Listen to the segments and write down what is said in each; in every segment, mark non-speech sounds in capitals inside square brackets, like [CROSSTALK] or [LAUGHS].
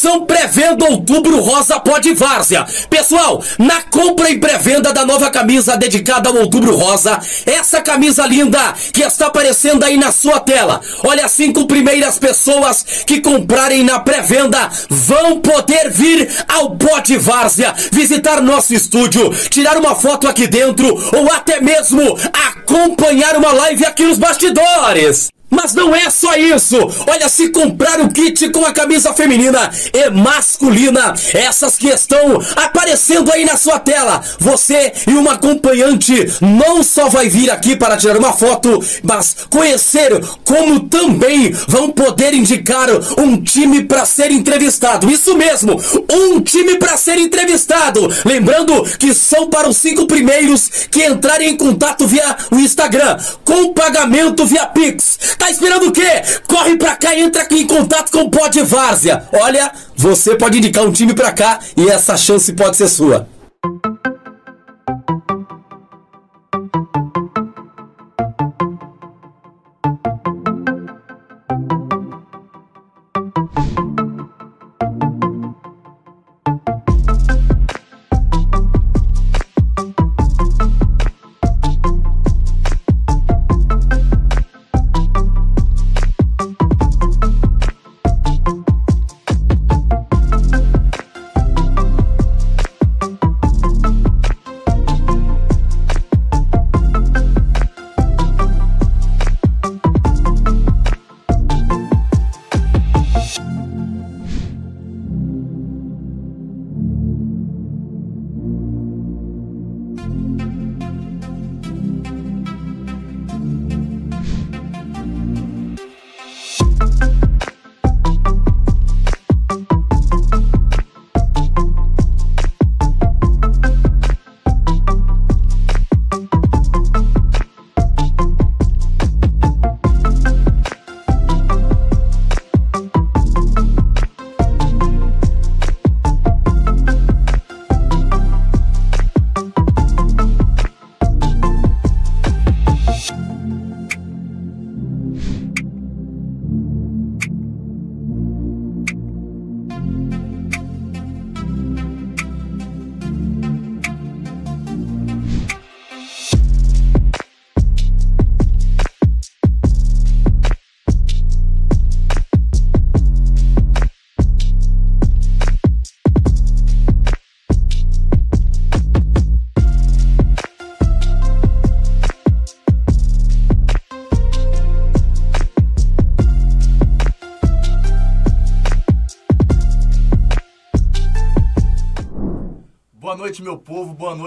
Atenção, pré-venda Outubro Rosa Pode Várzea. Pessoal, na compra e pré-venda da nova camisa dedicada ao Outubro Rosa, essa camisa linda que está aparecendo aí na sua tela. Olha, as cinco primeiras pessoas que comprarem na pré-venda vão poder vir ao Pode Várzea, visitar nosso estúdio, tirar uma foto aqui dentro ou até mesmo acompanhar uma live aqui nos bastidores. Mas não é só isso! Olha, se comprar o kit com a camisa feminina e masculina, essas que estão aparecendo aí na sua tela, você e uma acompanhante não só vai vir aqui para tirar uma foto, mas conhecer como também vão poder indicar um time para ser entrevistado. Isso mesmo, um time para ser entrevistado. Lembrando que são para os cinco primeiros que entrarem em contato via o Instagram, com pagamento via Pix. Tá esperando o quê? Corre pra cá e entra aqui em contato com o Pod Várzea. Olha, você pode indicar um time pra cá e essa chance pode ser sua.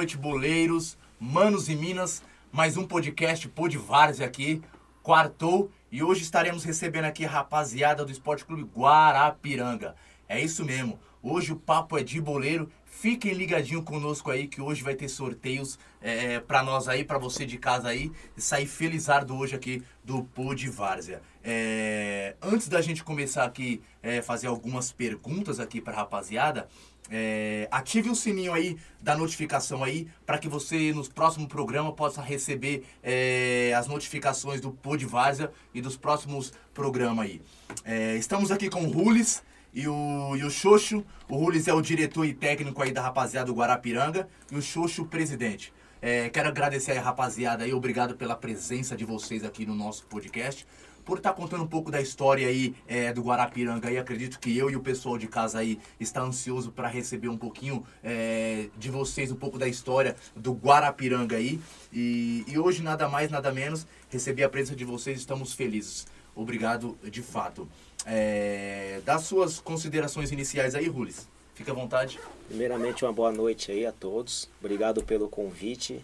Noite, boleiros, manos e minas. Mais um podcast Pod Várzea aqui. Quartou e hoje estaremos recebendo aqui a rapaziada do Esporte Clube Guarapiranga. É isso mesmo. Hoje o papo é de boleiro. Fiquem ligadinho conosco aí que hoje vai ter sorteios é, para nós aí, para você de casa aí, e sair felizardo hoje aqui do Pod Várzea. É, antes da gente começar aqui é, fazer algumas perguntas aqui para rapaziada, é, ative o sininho aí da notificação aí para que você nos próximos programas possa receber é, as notificações do Pod Várzea e dos próximos programas aí. É, estamos aqui com o Rules e o, e o Xoxo. O Rules é o diretor e técnico aí da rapaziada do Guarapiranga e o Xoxo o presidente. É, quero agradecer aí, rapaziada, aí, obrigado pela presença de vocês aqui no nosso podcast por estar contando um pouco da história aí é, do Guarapiranga aí. Acredito que eu e o pessoal de casa aí está ansioso para receber um pouquinho é, de vocês, um pouco da história do Guarapiranga aí. E, e hoje, nada mais, nada menos, receber a presença de vocês, estamos felizes. Obrigado de fato. É, das suas considerações iniciais aí, Rules. Fica à vontade. Primeiramente, uma boa noite aí a todos. Obrigado pelo convite.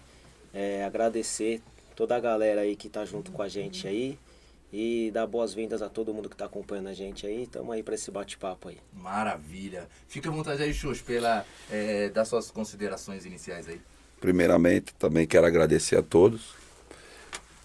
É, agradecer toda a galera aí que tá junto com a gente aí. E dar boas-vindas a todo mundo que tá acompanhando a gente aí. Tamo aí para esse bate-papo aí. Maravilha. Fica à vontade aí, Xuxa, pela, é, das suas considerações iniciais aí. Primeiramente, também quero agradecer a todos,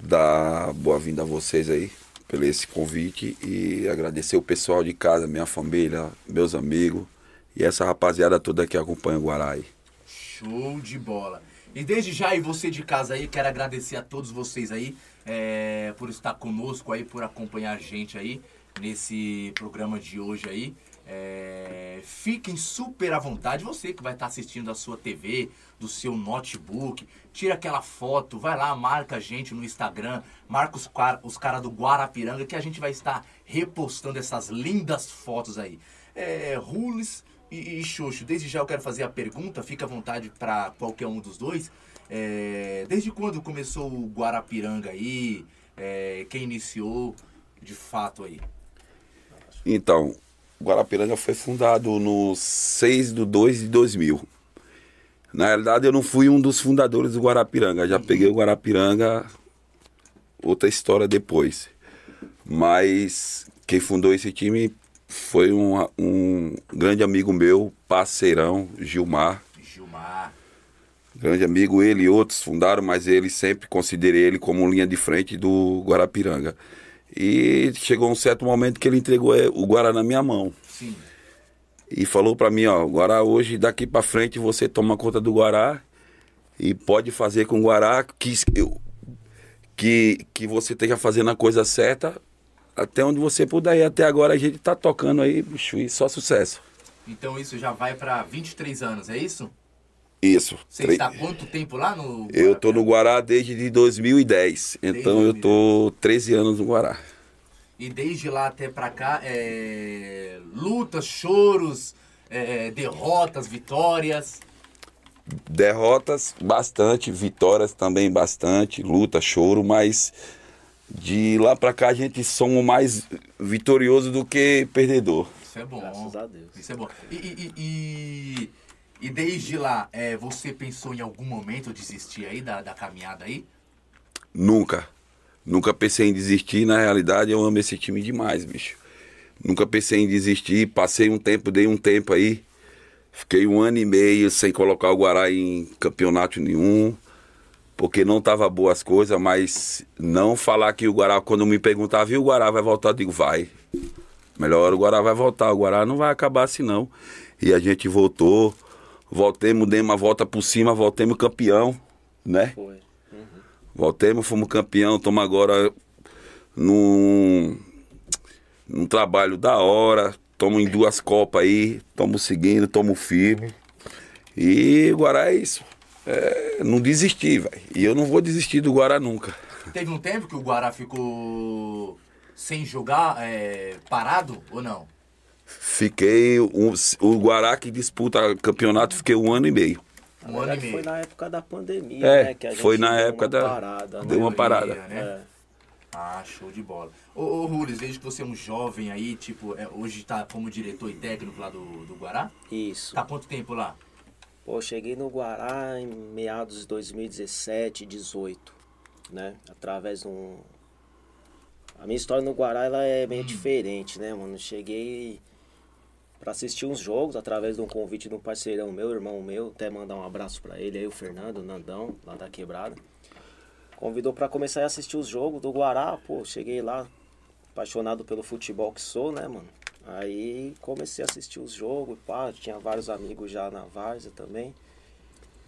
dar boa-vinda a vocês aí pelo esse convite e agradecer o pessoal de casa, minha família, meus amigos e essa rapaziada toda que acompanha o Guarai. Show de bola. E desde já, e você de casa aí, quero agradecer a todos vocês aí é, por estar conosco aí, por acompanhar a gente aí nesse programa de hoje aí. É, fiquem super à vontade, você que vai estar assistindo da sua TV, do seu notebook, tira aquela foto, vai lá, marca a gente no Instagram, marca os, os caras do Guarapiranga que a gente vai estar repostando essas lindas fotos aí. É, Rules e, e Xoxo, desde já eu quero fazer a pergunta, fica à vontade para qualquer um dos dois. É, desde quando começou o Guarapiranga aí? É, quem iniciou de fato aí? Então, Guarapiranga foi fundado no 6 de 2 de 2000. Na realidade, eu não fui um dos fundadores do Guarapiranga. Já peguei o Guarapiranga, outra história depois. Mas quem fundou esse time foi um, um grande amigo meu, parceirão, Gilmar. Gilmar. Grande amigo, ele e outros fundaram, mas ele sempre considerei ele como linha de frente do Guarapiranga. E chegou um certo momento que ele entregou é, o Guará na minha mão. Sim. E falou para mim, ó, Guará, hoje daqui para frente você toma conta do Guará e pode fazer com o Guará que, que, que você esteja fazendo a coisa certa até onde você puder. E até agora a gente tá tocando aí, bicho, e só sucesso. Então isso já vai para 23 anos, é isso? Isso. Você está há quanto tempo lá no Eu tô no Guará desde de 2010. Desde então eu tô 13 anos no Guará. E desde lá até pra cá, é... lutas, choros, é... derrotas, vitórias. Derrotas bastante, vitórias também bastante, luta, choro, mas de lá pra cá a gente somos mais vitorioso do que perdedor. Isso é bom. Graças a Deus. Isso é bom. E, e, e, e desde lá, é, você pensou em algum momento desistir aí da, da caminhada aí? Nunca. Nunca pensei em desistir. Na realidade, eu amo esse time demais, bicho. Nunca pensei em desistir. Passei um tempo, dei um tempo aí. Fiquei um ano e meio sem colocar o Guará em campeonato nenhum. Porque não tava boas coisas, mas não falar que o Guará, quando me perguntava, viu, o Guará vai voltar? Eu digo, vai. Melhor o Guará vai voltar. O Guará não vai acabar assim, não. E a gente voltou. Voltemos, demos uma volta por cima, voltemos campeão, né? Foi. Voltemos, fomos campeão, estamos agora num, num trabalho da hora, estamos em duas copas aí, estamos seguindo, estamos firme. E o Guará é isso. É, não desistir, velho. E eu não vou desistir do Guará nunca. Teve um tempo que o Guará ficou sem jogar, é, parado ou não? Fiquei. Um, o Guará que disputa campeonato, fiquei um ano e meio. Um ano e meio. foi na época da pandemia, É, né? Que a gente foi na deu época uma da- Parada, né? deu uma parada. Né? É. Ah, show de bola. Ô, ô Rules, desde que você é um jovem aí, tipo, é, hoje tá como diretor e técnico lá do, do Guará? Isso. Tá há quanto tempo lá? Pô, eu cheguei no Guará em meados de 2017, 18, né? Através de um... A minha história no Guará, ela é meio diferente, né, mano? Cheguei pra assistir uns jogos através de um convite de um parceirão meu, irmão meu, até mandar um abraço pra ele aí, o Fernando, o Nandão, lá da Quebrada. Convidou pra começar a assistir os jogos do Guará, pô, cheguei lá, apaixonado pelo futebol que sou, né, mano? Aí comecei a assistir os jogos, pá, tinha vários amigos já na Várzea também.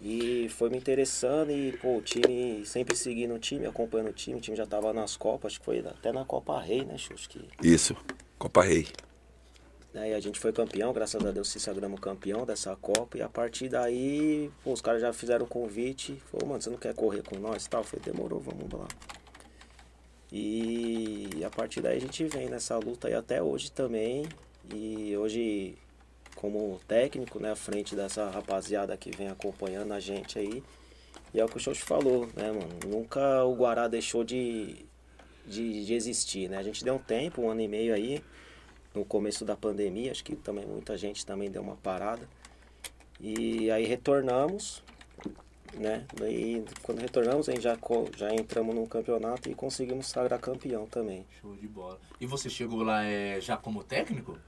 E foi me interessando e, pô, o time, sempre seguindo o time, acompanhando o time, o time já tava nas Copas, acho que foi até na Copa Rei, né, Xuxa? Que, Isso, Copa Rei. Né, e a gente foi campeão, graças a Deus se sagramos campeão dessa Copa. E a partir daí, pô, os caras já fizeram o convite. Falou, mano, você não quer correr com nós tal? Falei, demorou, vamos lá. E a partir daí a gente vem nessa luta aí até hoje também. E hoje, como técnico, né, à frente dessa rapaziada que vem acompanhando a gente aí. E é o que o Xoxo falou, né, mano? Nunca o Guará deixou de, de, de existir, né? A gente deu um tempo, um ano e meio aí, no começo da pandemia, acho que também muita gente também deu uma parada. E aí retornamos, né? Daí quando retornamos, a gente já, já entramos no campeonato e conseguimos sagrar campeão também. Show de bola. E você chegou lá é, já como técnico?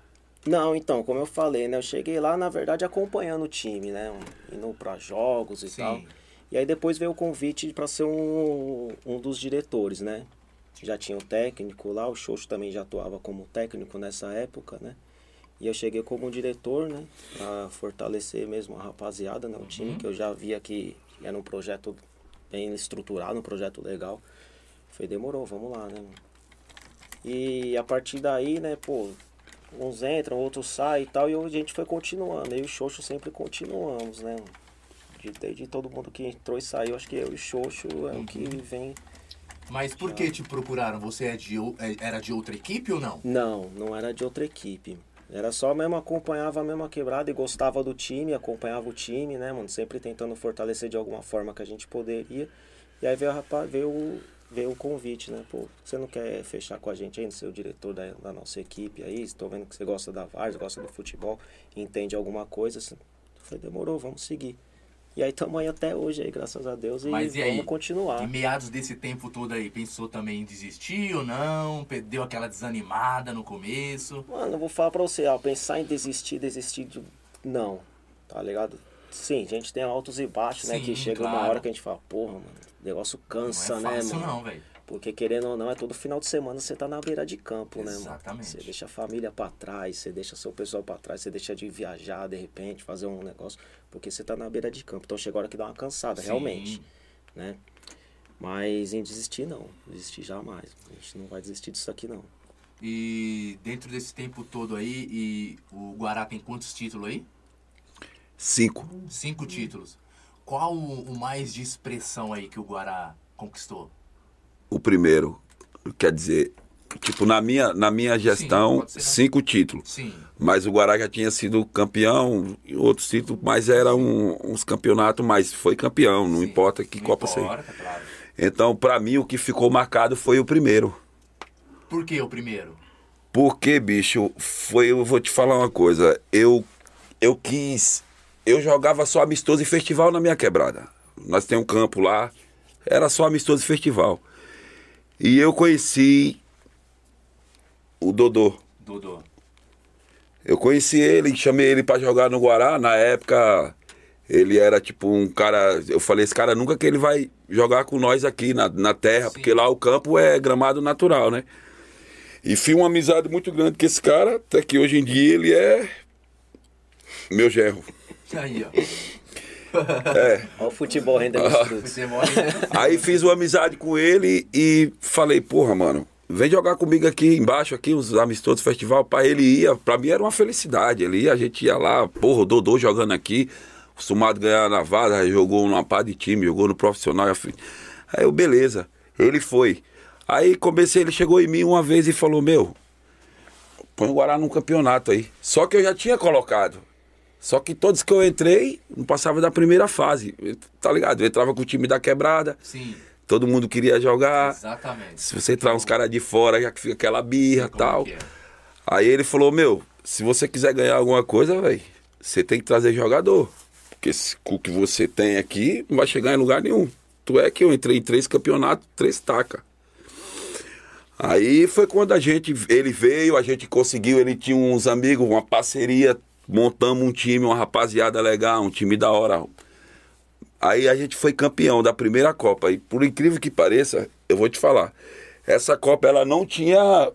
Não, então, como eu falei, né? Eu cheguei lá, na verdade, acompanhando o time, né? Indo pra jogos e Sim. tal. E aí depois veio o convite para ser um, um dos diretores, né? Já tinha o técnico lá, o Xoxo também já atuava como técnico nessa época, né? E eu cheguei como diretor, né? Pra fortalecer mesmo a rapaziada, né? O time que eu já via que era um projeto bem estruturado, um projeto legal. Falei, demorou, vamos lá, né? E a partir daí, né, pô, uns entram, outros saem e tal, e a gente foi continuando. Eu e o Xoxo sempre continuamos, né? De, desde todo mundo que entrou e saiu, acho que eu e o Xoxo é o que vem. Mas por que te procuraram? Você é de, é- era de outra equipe ou não? Não, não era de outra equipe. Era só mesmo acompanhava a mesma quebrada e gostava do time, acompanhava o time, né, mano? Sempre tentando fortalecer de alguma forma que a gente poderia. E aí veio, rapaz, veio, o- veio o convite, né? Pô, você não quer fechar com a gente ainda, ser o diretor da, da nossa equipe aí? Estou vendo que você gosta da VARS, gosta do futebol, entende alguma coisa. Assim. Demorou, vamos seguir. E aí estamos aí até hoje aí, graças a Deus, e Mas e vamos aí? continuar. Em meados desse tempo todo aí, pensou também em desistir ou não? Pe- Deu aquela desanimada no começo? Mano, eu vou falar pra você, ó, pensar em desistir, desistir de. Não, tá ligado? Sim, a gente tem altos e baixos, né? Sim, Que chega uma claro. hora que a gente fala, porra, mano, o negócio cansa, não é né, fácil mano? não, velho. Porque querendo ou não, é todo final de semana você tá na beira de campo, né, mano? Exatamente. Você deixa a família pra trás, você deixa seu pessoal pra trás, você deixa de viajar de repente, fazer um negócio, porque você tá na beira de campo. Então chega a hora que dá uma cansada, Sim. realmente, né? Mas em desistir, não. Desistir jamais. A gente não vai desistir disso aqui, não. E dentro desse tempo todo aí, e o Guará tem quantos títulos aí? Cinco. Cinco títulos. Qual o mais de expressão aí que o Guará conquistou? O primeiro, quer dizer, tipo, na minha, na minha gestão, ser, né? cinco títulos. Sim. Mas o Guará já tinha sido campeão e outros títulos, mas era um- uns campeonatos, mas foi campeão, não sim. importa que Não Copa seja. importa, claro. Então, pra mim, o que ficou marcado foi o primeiro. Por que o primeiro? Porque, bicho, foi, eu vou te falar uma coisa, eu eu quis, eu jogava só amistoso e festival na minha quebrada. Nós tem um campo lá, era só amistoso e festival. E eu conheci o Dodô. Dodô. Eu conheci ele, chamei ele pra jogar no Guará. Na época, ele era tipo um cara. Eu falei, esse cara nunca que ele vai jogar com nós aqui na, na terra, Sim. porque lá o campo é gramado natural, né? E fiz uma amizade muito grande com esse cara, até que hoje em dia ele é meu gerro. Aí, ó. Olha o futebol rendendo os frutos. Você morre. Aí fiz uma amizade com ele e falei, porra, mano, vem jogar comigo aqui embaixo, aqui, os amistosos do festival. Pra ele ia, pra mim era uma felicidade. Ele ia, a gente ia lá, porra, o Dodô jogando aqui, acostumado a ganhar na vaza, jogou numa pá de time, jogou no profissional. Aí eu, beleza, ele foi. Aí comecei, ele chegou em mim uma vez e falou, meu, põe o Guará num campeonato aí. Só que eu já tinha colocado. Só que todos que eu entrei, não passava da primeira fase. Tá ligado? Eu entrava com o time da quebrada, Sim, todo mundo queria jogar. exatamente. Se você entrar uns caras de fora, já que fica aquela birra e tal. é? Aí ele falou, meu, se você quiser ganhar alguma coisa, velho, você tem que trazer jogador. Porque se- com o que você tem aqui, não vai chegar em lugar nenhum. Tu é que eu entrei em três campeonatos, três taca. Aí foi quando a gente, ele veio, a gente conseguiu, ele tinha uns amigos, uma parceria, montamos um time, uma rapaziada legal, um time da hora. Aí a gente foi campeão da primeira Copa. E por incrível que pareça, eu vou te falar, essa Copa ela não tinha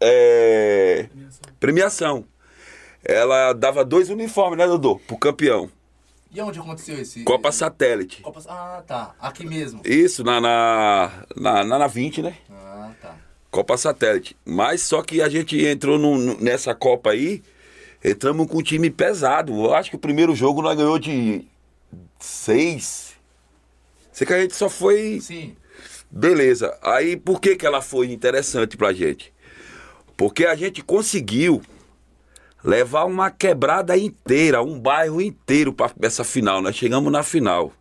é, premiação. Ela dava dois uniformes, né, Dodô? Pro campeão. E onde aconteceu esse? Copa Satélite. Copa... Ah, tá. Aqui mesmo. Isso, na, na, na, na, na 20, né? Ah, tá. Copa Satélite. Mas só que a gente entrou num- nessa Copa aí, entramos com um time pesado. Eu acho que o primeiro jogo nós ganhou de seis. Sei que a gente só foi. Sim. Beleza. Aí por que, que ela foi interessante pra gente? Porque a gente conseguiu levar uma quebrada inteira, um bairro inteiro pra essa final. Nós chegamos na final.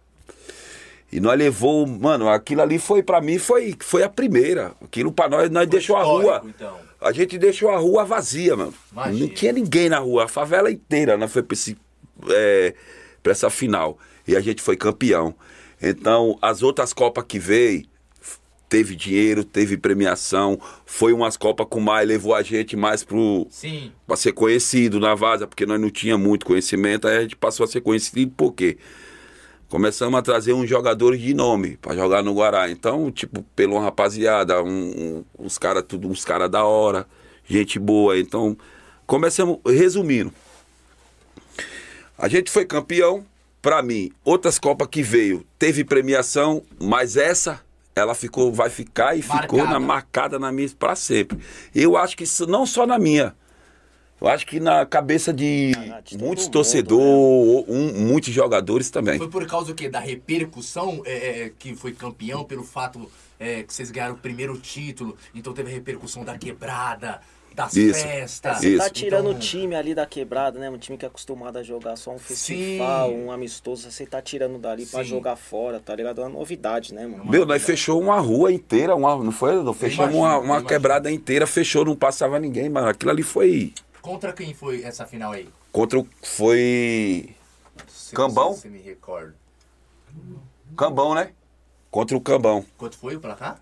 E nós levou, mano, aquilo ali foi pra mim foi foi a primeira. Aquilo pra nós nós deixou a rua. então. A gente deixou a rua vazia, mano. Imagina. Não tinha ninguém na rua, a favela inteira, né? Foi pra, esse, é, pra essa final. E a gente foi campeão. Então, as outras Copas que veio, teve dinheiro, teve premiação. Foi umas Copas com mais, levou a gente mais pro. Sim. pra ser conhecido na vaza, porque nós não tinha muito conhecimento. Aí a gente passou a ser conhecido por quê? Começamos a trazer uns jogadores de nome pra jogar no Guará. Então, tipo, pelo rapaziada, um, um- uns caras, tudo uns caras da hora, gente boa. Então, começamos, resumindo. A gente foi campeão, pra mim, outras Copas que veio, teve premiação, mas essa ela ficou, vai ficar e ficou Marcada. na, marcada na minha pra sempre. Eu acho que isso não só na minha. Eu acho que na cabeça de Ah, de todo muitos mundo, torcedores, um, muitos jogadores também. Foi por causa do quê? Da repercussão é, é, que foi campeão, pelo fato é, que vocês ganharam o primeiro título, então teve a repercussão da quebrada, das Isso. festas. Você tá Isso. tirando Então, o time ali da quebrada, né? Um time que é acostumado a jogar só um festival, Sim. um amistoso, você tá tirando dali pra Sim. jogar fora, tá ligado? É uma novidade, né, mano? Meu, nós fechou uma rua inteira, uma, não foi? Não fechamos imagino, uma, uma quebrada inteira, fechou, não passava ninguém, mano. Aquilo ali foi. Contra quem foi essa final aí? Contra o. Foi. Se Cambão? Você me recorda. Cambão, né? Contra o Cambão. Quanto foi o placar?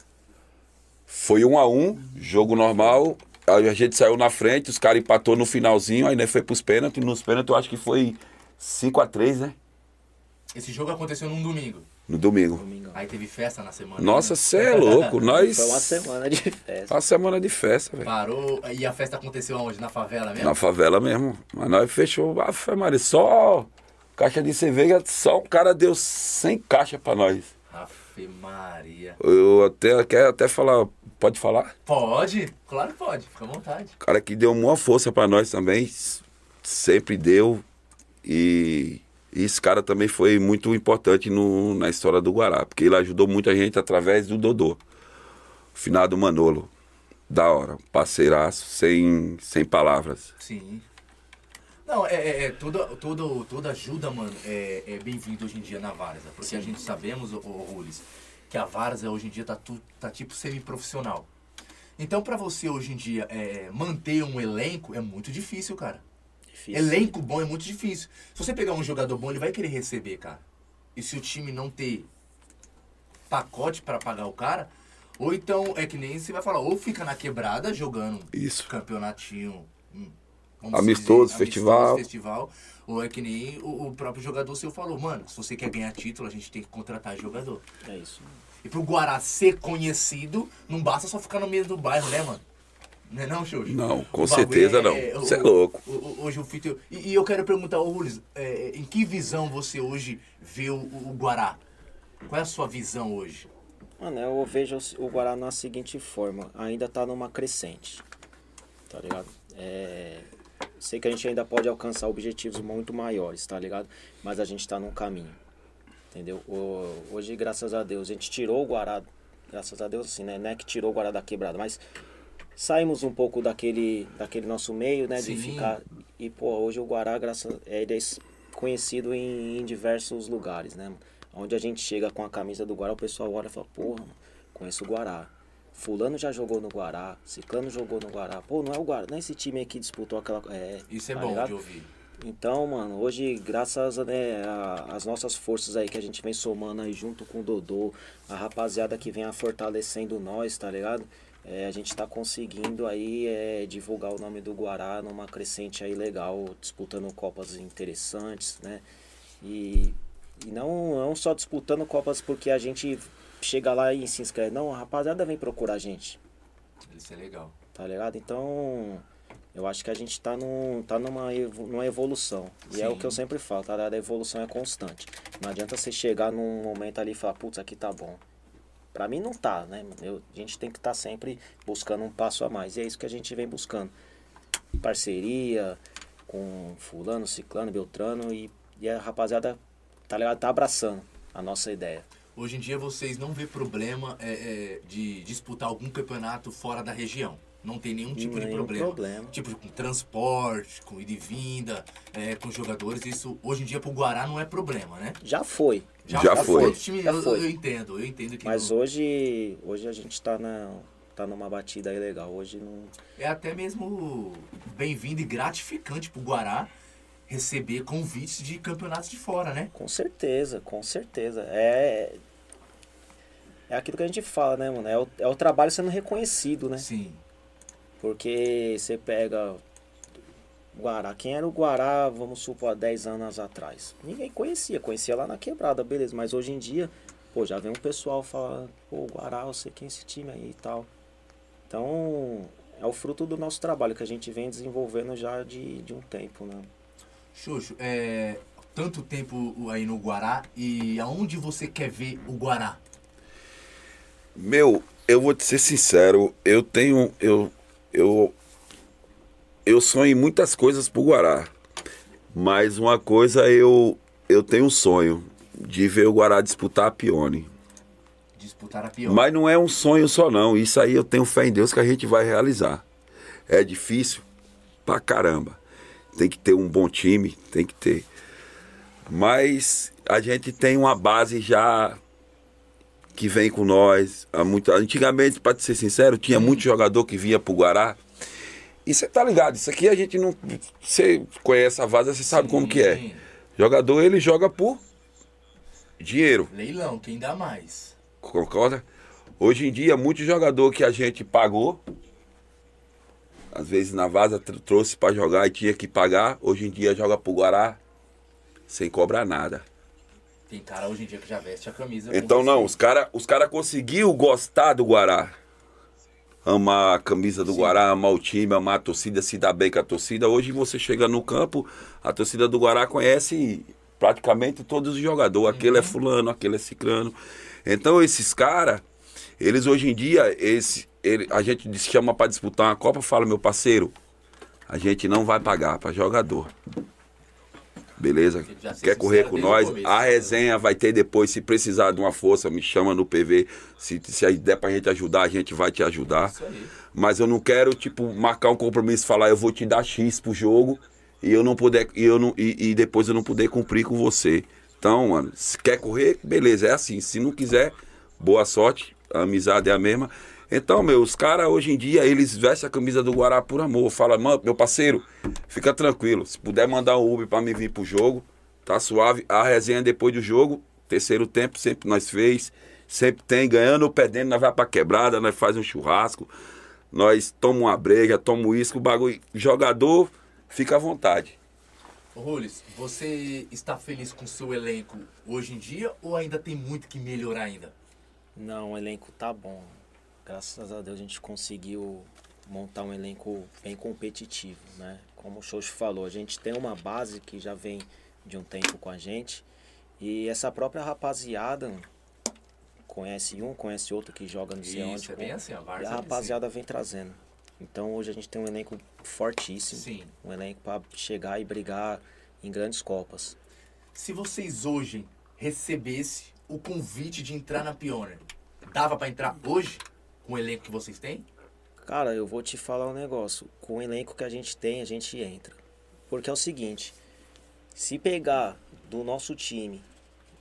Foi um a um, jogo normal. A gente saiu na frente, os caras empatou no finalzinho, aí né, foi pros pênaltis. Nos pênaltis eu acho que foi 5 a 3 né? Esse jogo aconteceu num domingo. No domingo. Aí teve festa na semana. Nossa, né? cê é louco. [LAUGHS] Nós. Foi uma semana de festa. Uma semana de festa, velho. Parou. E a festa aconteceu aonde? Na favela mesmo? Na favela mesmo. Mas nós fechou. Ah, Maria, só caixa de cerveja, só o cara deu 100 caixas pra nós. Afe Maria. Eu até quero até falar. Pode falar? Pode? Claro que pode. Fica à vontade. O cara que deu uma força pra nós também, sempre deu. E, e esse cara também foi muito importante no, na história do Guará, porque ele ajudou muita gente através do Dodô. Finado Manolo. Da hora. Parceiraço, sem, sem palavras. Sim. Não, é, é, toda, toda, toda ajuda, mano, é, é bem-vindo hoje em dia na Várzea. Porque a gente sabemos, ô, ô Rules, que a Várzea hoje em dia tá, tu, tá tipo semi-profissional. Então, pra você hoje em dia é, manter um elenco é muito difícil, cara. Difícil. Elenco bom é muito difícil. Se você pegar um jogador bom, ele vai querer receber, cara. E se o time não ter pacote pra pagar o cara, ou então é que nem você vai falar, ou fica na quebrada jogando Isso. campeonatinho hum, Amistoso, dizer, festival. festival, ou é que nem o, o próprio jogador seu falou, mano, se você quer ganhar título, a gente tem que contratar jogador. É isso. E pro Guará ser conhecido, não basta só ficar no meio do bairro, né, mano? Não é não, Xuxa? Não, com certeza não. o- Cê é louco. hoje o Fito... E, e eu quero perguntar, ô Rules, é, em que visão você hoje vê o, o Guará? Qual é a sua visão hoje? Mano, eu vejo o Guará na seguinte forma, ainda tá numa crescente, tá ligado? É, sei que a gente ainda pode alcançar objetivos muito maiores, tá ligado? Mas a gente tá num caminho, entendeu? O- hoje, graças a Deus, a gente tirou o Guará, graças a Deus assim, né? Não é que tirou o Guará da quebrada, mas saímos um pouco daquele, daquele nosso meio, né? Sim. De ficar... E, pô, hoje o Guará, graças é, ele é conhecido em, em diversos lugares, né? Onde a gente chega com a camisa do Guará, o pessoal olha e fala, porra, conheço o Guará. Fulano já jogou no Guará, Ciclano jogou no Guará. Pô, não é o Guará, não é esse time aí que disputou aquela... É, Isso é tá bom ligado? de ouvir. Então, mano, hoje, graças né, a- às nossas forças aí que a gente vem somando aí junto com o Dodô, a rapaziada que vem a fortalecendo nós, tá ligado? É, a gente tá conseguindo aí é, divulgar o nome do Guará numa crescente aí legal, disputando Copas interessantes, né? E, e não, não só disputando Copas porque a gente chega lá e se inscreve. Não, a rapaziada vem procurar a gente Isso é legal. tá ligado? Então, eu acho que a gente tá, num, tá numa, numa evolução. E é o Sim. que eu sempre falo, tá ligado? A evolução é constante. Não adianta você chegar num momento ali e falar, putz, aqui tá bom. Pra mim não tá, né? Eu, a gente tem que estar sempre buscando um passo a mais. E é isso que a gente vem buscando. Parceria com fulano, ciclano, beltrano e, e a rapaziada, tá ligado? Tá abraçando a nossa ideia. Hoje em dia vocês não vê problema é, é, de disputar algum campeonato fora da região. Não tem nenhum tipo de Nenhum problema. problema. Tipo, com transporte, com ida e vinda, é, com jogadores. Isso hoje em dia pro Guará não é problema, né? Já foi. Já foi. outros times- Já eu, foi. eu entendo, eu entendo que Mas não- hoje, hoje a gente tá, na, tá numa batida aí legal. Hoje não. é até mesmo bem-vindo e gratificante pro Guará receber convites de campeonatos de fora, né? Com certeza, com certeza. É. É aquilo que a gente fala, né, mano? É o, é o trabalho sendo reconhecido, né? Sim. Porque você pega. Guará. Quem era o Guará, vamos supor, há 10 anos atrás? Ninguém conhecia, conhecia lá na quebrada, beleza. Mas hoje em dia, pô, já vem um pessoal falar, pô, Guará, eu sei quem é esse time aí e tal. Então, é o fruto do nosso trabalho que a gente vem desenvolvendo já de, de um tempo, né? Xoxo, é, tanto tempo aí no Guará e aonde você quer ver o Guará? Meu, eu vou te ser sincero, eu tenho. Eu, eu eu sonho em muitas coisas pro Guará. Mas uma coisa eu, eu tenho um sonho de ver o Guará disputar a Pione. Disputar a pior. Mas não é um sonho só não. Isso aí eu tenho fé em Deus que a gente vai realizar. É difícil pra caramba. Tem que ter um bom time, tem que ter. Mas a gente tem uma base já que vem com nós. Há muito, antigamente, para ser sincero, tinha muito jogador que vinha pro Guará. E você tá ligado, isso aqui a gente não. Você conhece a vaza, você sabe como que é. Sim. Jogador ele joga por dinheiro. Leilão, quem dá mais? Concorda? Hoje em dia, muito jogador que a gente pagou, às vezes na vaza tr- trouxe para jogar e tinha que pagar, hoje em dia joga pro Guará sem cobrar nada. Tem cara hoje em dia que já veste a camisa. Então não, os caras os cara conseguiu gostar do Guará. Amar a camisa do Sim. Guará, amar o time, amar a torcida, se dar bem com a torcida. Hoje você chega no campo, a torcida do Guará conhece praticamente todos os jogadores. Aquele é Uhum. fulano, aquele é ciclano. Então esses caras, eles hoje em dia, esse, ele, a gente chama para disputar uma Copa, fala, meu parceiro, a gente não vai pagar para jogador. Beleza? Quer correr com nós? começo. A resenha vai ter depois. Se precisar de uma força, me chama no PV. Se, se der pra gente ajudar, a gente vai te ajudar. Mas eu não quero, tipo, marcar um compromisso e falar, eu vou te dar X pro jogo e eu não puder, e, eu não, e, e depois eu não poder cumprir com você. Então, mano, se quer correr, beleza, é assim. Se não quiser, boa sorte, a amizade é a mesma. Então, meu, os caras hoje em dia, eles vestem a camisa do Guará por amor. Fala, mano, meu parceiro, fica tranquilo. Se puder mandar um Uber pra mim vir pro jogo, tá suave. A resenha depois do jogo, terceiro tempo, sempre nós fez. Sempre tem, ganhando ou perdendo, nós vai pra quebrada, nós faz um churrasco. Nós tomamos uma breja, tomamos uísque, o bagulho. Jogador, fica à vontade. Ô, Rules, você está feliz com o seu elenco hoje em dia ou ainda tem muito que melhorar ainda? Não, o elenco tá bom. Graças a Deus a gente conseguiu montar um elenco bem competitivo, né? Como o Xoxo falou, a gente tem uma base que já vem de um tempo com a gente. E essa própria rapaziada conhece um, conhece outro que joga no sei onde. Isso, é bem assim, a E a rapaziada vem trazendo. Então hoje a gente tem um elenco fortíssimo. Sim. Um elenco para chegar e brigar em grandes copas. Se vocês hoje recebessem o convite de entrar na Pioneer, dava pra entrar hoje com o elenco que vocês têm? Cara, eu vou te falar um negócio. Com o elenco que a gente tem, a gente entra. Porque é o seguinte: se pegar do nosso time,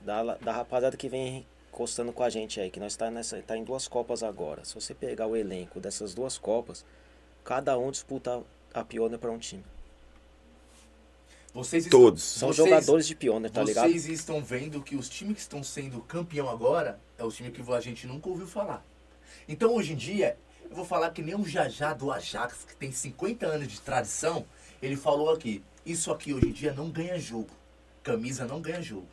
da, da rapaziada que vem encostando com a gente aí, que nós tá, nessa, tá em duas Copas agora. Se você pegar o elenco dessas duas Copas, cada um disputa a Pioneer para um time. Vocês Todos. São vocês- jogadores de Pioneer, tá ligado? Vocês estão vendo que os times que estão sendo campeão agora é o time que a gente nunca ouviu falar. Então hoje em dia, eu vou falar que nem o Jajá do Ajax, que tem 50 anos de tradição, ele falou aqui, isso aqui hoje em dia não ganha jogo. Camisa não ganha jogo.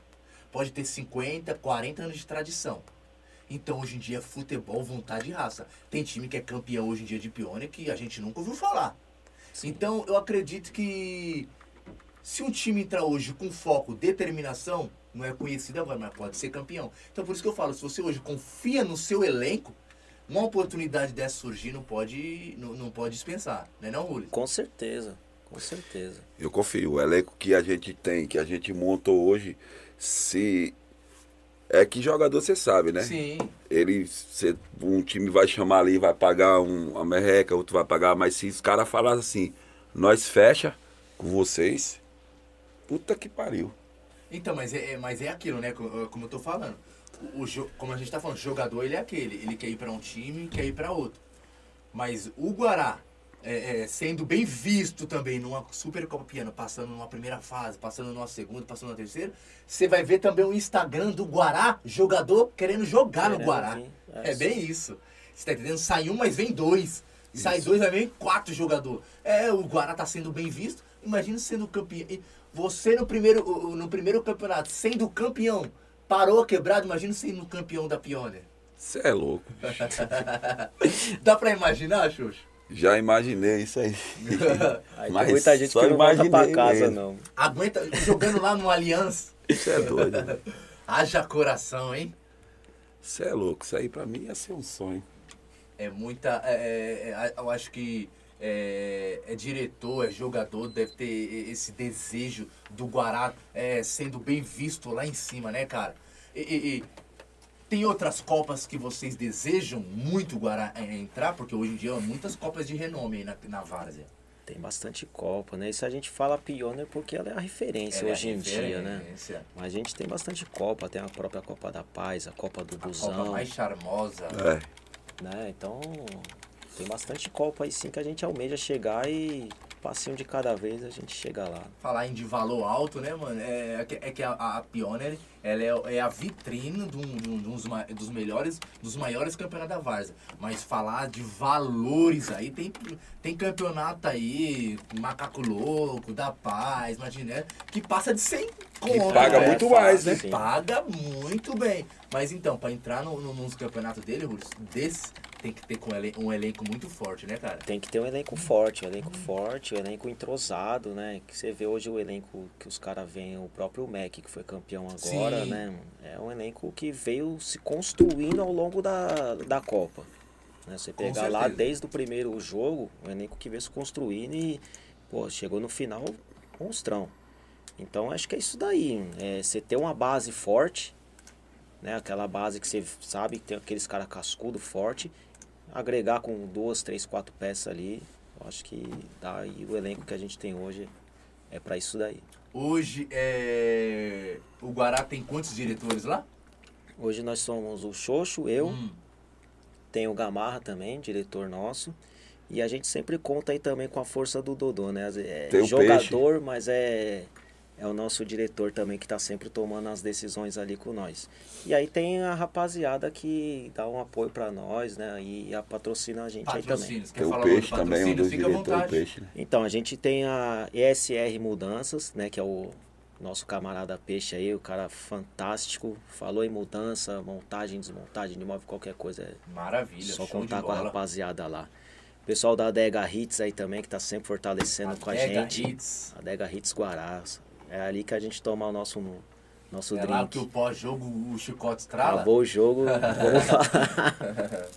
Pode ter 50, 40 anos de tradição. Então hoje em dia é futebol, vontade e raça. Tem time que é campeão hoje em dia de Pioneer que a gente nunca ouviu falar. Então eu acredito que se um time entrar hoje com foco, determinação, não é conhecido agora, mas pode ser campeão. Então por isso que eu falo, se você hoje confia no seu elenco, uma oportunidade dessa surgir não pode, não, não pode dispensar, não é não, Rulli? Com certeza, com certeza. Eu confio. O elenco que a gente tem, que a gente montou hoje, se. É que jogador você sabe, né? Sim, Ele, cê- um time vai chamar ali, vai pagar um, uma merreca, outro vai pagar, mas se os caras falarem assim, nós fecha com vocês, puta que pariu. Então, mas é, é- mas é aquilo, né? co- Como eu tô falando. O, jo- como a gente tá falando, o jogador ele é aquele. Ele quer ir pra um time quer ir pra outro. Mas o Guará, é, é, sendo bem visto também numa Supercopa Piano, passando numa primeira fase, passando numa segunda, passando numa terceira, você vai ver também o Instagram do Guará, jogador querendo jogar no Guará. vir, É, é bem isso. Você tá entendendo? Sai um, mas vem dois. Sai dois, vai vir quatro jogadores. É, o Guará tá sendo bem visto. Imagina sendo campeão. Você no primeiro, o- o- no primeiro campeonato, sendo campeão, parou quebrado, imagina sendo campeão da Pioneer. Você é louco. [LAUGHS] Dá pra imaginar, Xuxa? Já imaginei isso aí. [LAUGHS] Aí Mas tem muita gente só que não volta pra casa, mesmo. não. Aguenta jogando lá no Aliança. Você é doido. [LAUGHS] Haja coração, hein? Você é louco. Isso aí pra mim ia ser um sonho. É muita. é, é, é, eu acho que é, é diretor, é jogador, deve ter esse desejo do Guará é, sendo bem visto lá em cima, né, cara? E, e- e tem outras Copas que vocês desejam muito o Guará é, entrar? Porque hoje em dia há muitas Copas de renome aí na, na Várzea. Tem bastante Copa, né? Isso a gente fala Pioneer porque ela é a referência Ela é a hoje em dia, né? referência. Mas a gente tem bastante Copa, tem a própria Copa da Paz, a Copa do A Copa Busão, mais charmosa. É. né? Então, tem bastante Copa aí sim que a gente almeja chegar e passinho de cada vez a gente chega lá. Falar em de valor alto, né, mano? É, é que, é que a, a Pioneer, ela é, é a vitrine de um- de um- ma- dos melhores, dos maiores campeonatos da Varsa. Mas falar de valores aí, tem, tem campeonato aí, Macaco Louco, da Paz, Imaginé, que passa de 100 conto. paga né? muito mais, né? Que Paga muito bem. Mas então, pra entrar no, no, nos campeonatos dele, Rules, desse, tem que ter com um elenco muito forte, né, cara? Tem que ter um elenco forte, um elenco forte, um elenco entrosado, né? Que você vê hoje o elenco que os caras veem, o próprio Mac, que foi campeão agora, Sim. né? É um elenco que veio se construindo ao longo da, da Copa. Né? Você pegar lá desde o primeiro jogo, um elenco que veio se construindo e, pô, chegou no final, monstrão. Então acho que é isso daí. É, você ter uma base forte, né? Aquela base que você sabe que tem aqueles caras cascudo forte, agregar com duas, três, quatro peças ali, eu acho que dá e o elenco que a gente tem hoje é pra isso daí. Hoje, é... o Guará tem quantos diretores lá? Hoje nós somos o Xoxo, eu, Hum. tem o Gamarra também, diretor nosso. E a gente sempre conta aí também com a força do Dodô, né? É Tem jogador, mas é, é o nosso diretor também que tá sempre tomando as decisões ali com nós. E aí tem a rapaziada que dá um apoio pra nós, né? E a patrocina a gente aí também. Tem o falar Peixe também, um dos Fica à diretores do vontade. Peixe, né? Então, a gente tem a ESR Mudanças, né, que é o nosso camarada Peixe aí, o cara fantástico, falou em mudança, montagem, desmontagem de imóvel, qualquer coisa, é Maravilha, só contar com a rapaziada lá. Pessoal da Adega Hits aí também, que tá sempre fortalecendo com a Adega gente. Hits. Adega Hits Guarás. É ali que a gente toma o nosso, nosso É lá que drink. o pós-jogo o chicote estrala. Acabou o jogo, vamos falar. [LAUGHS]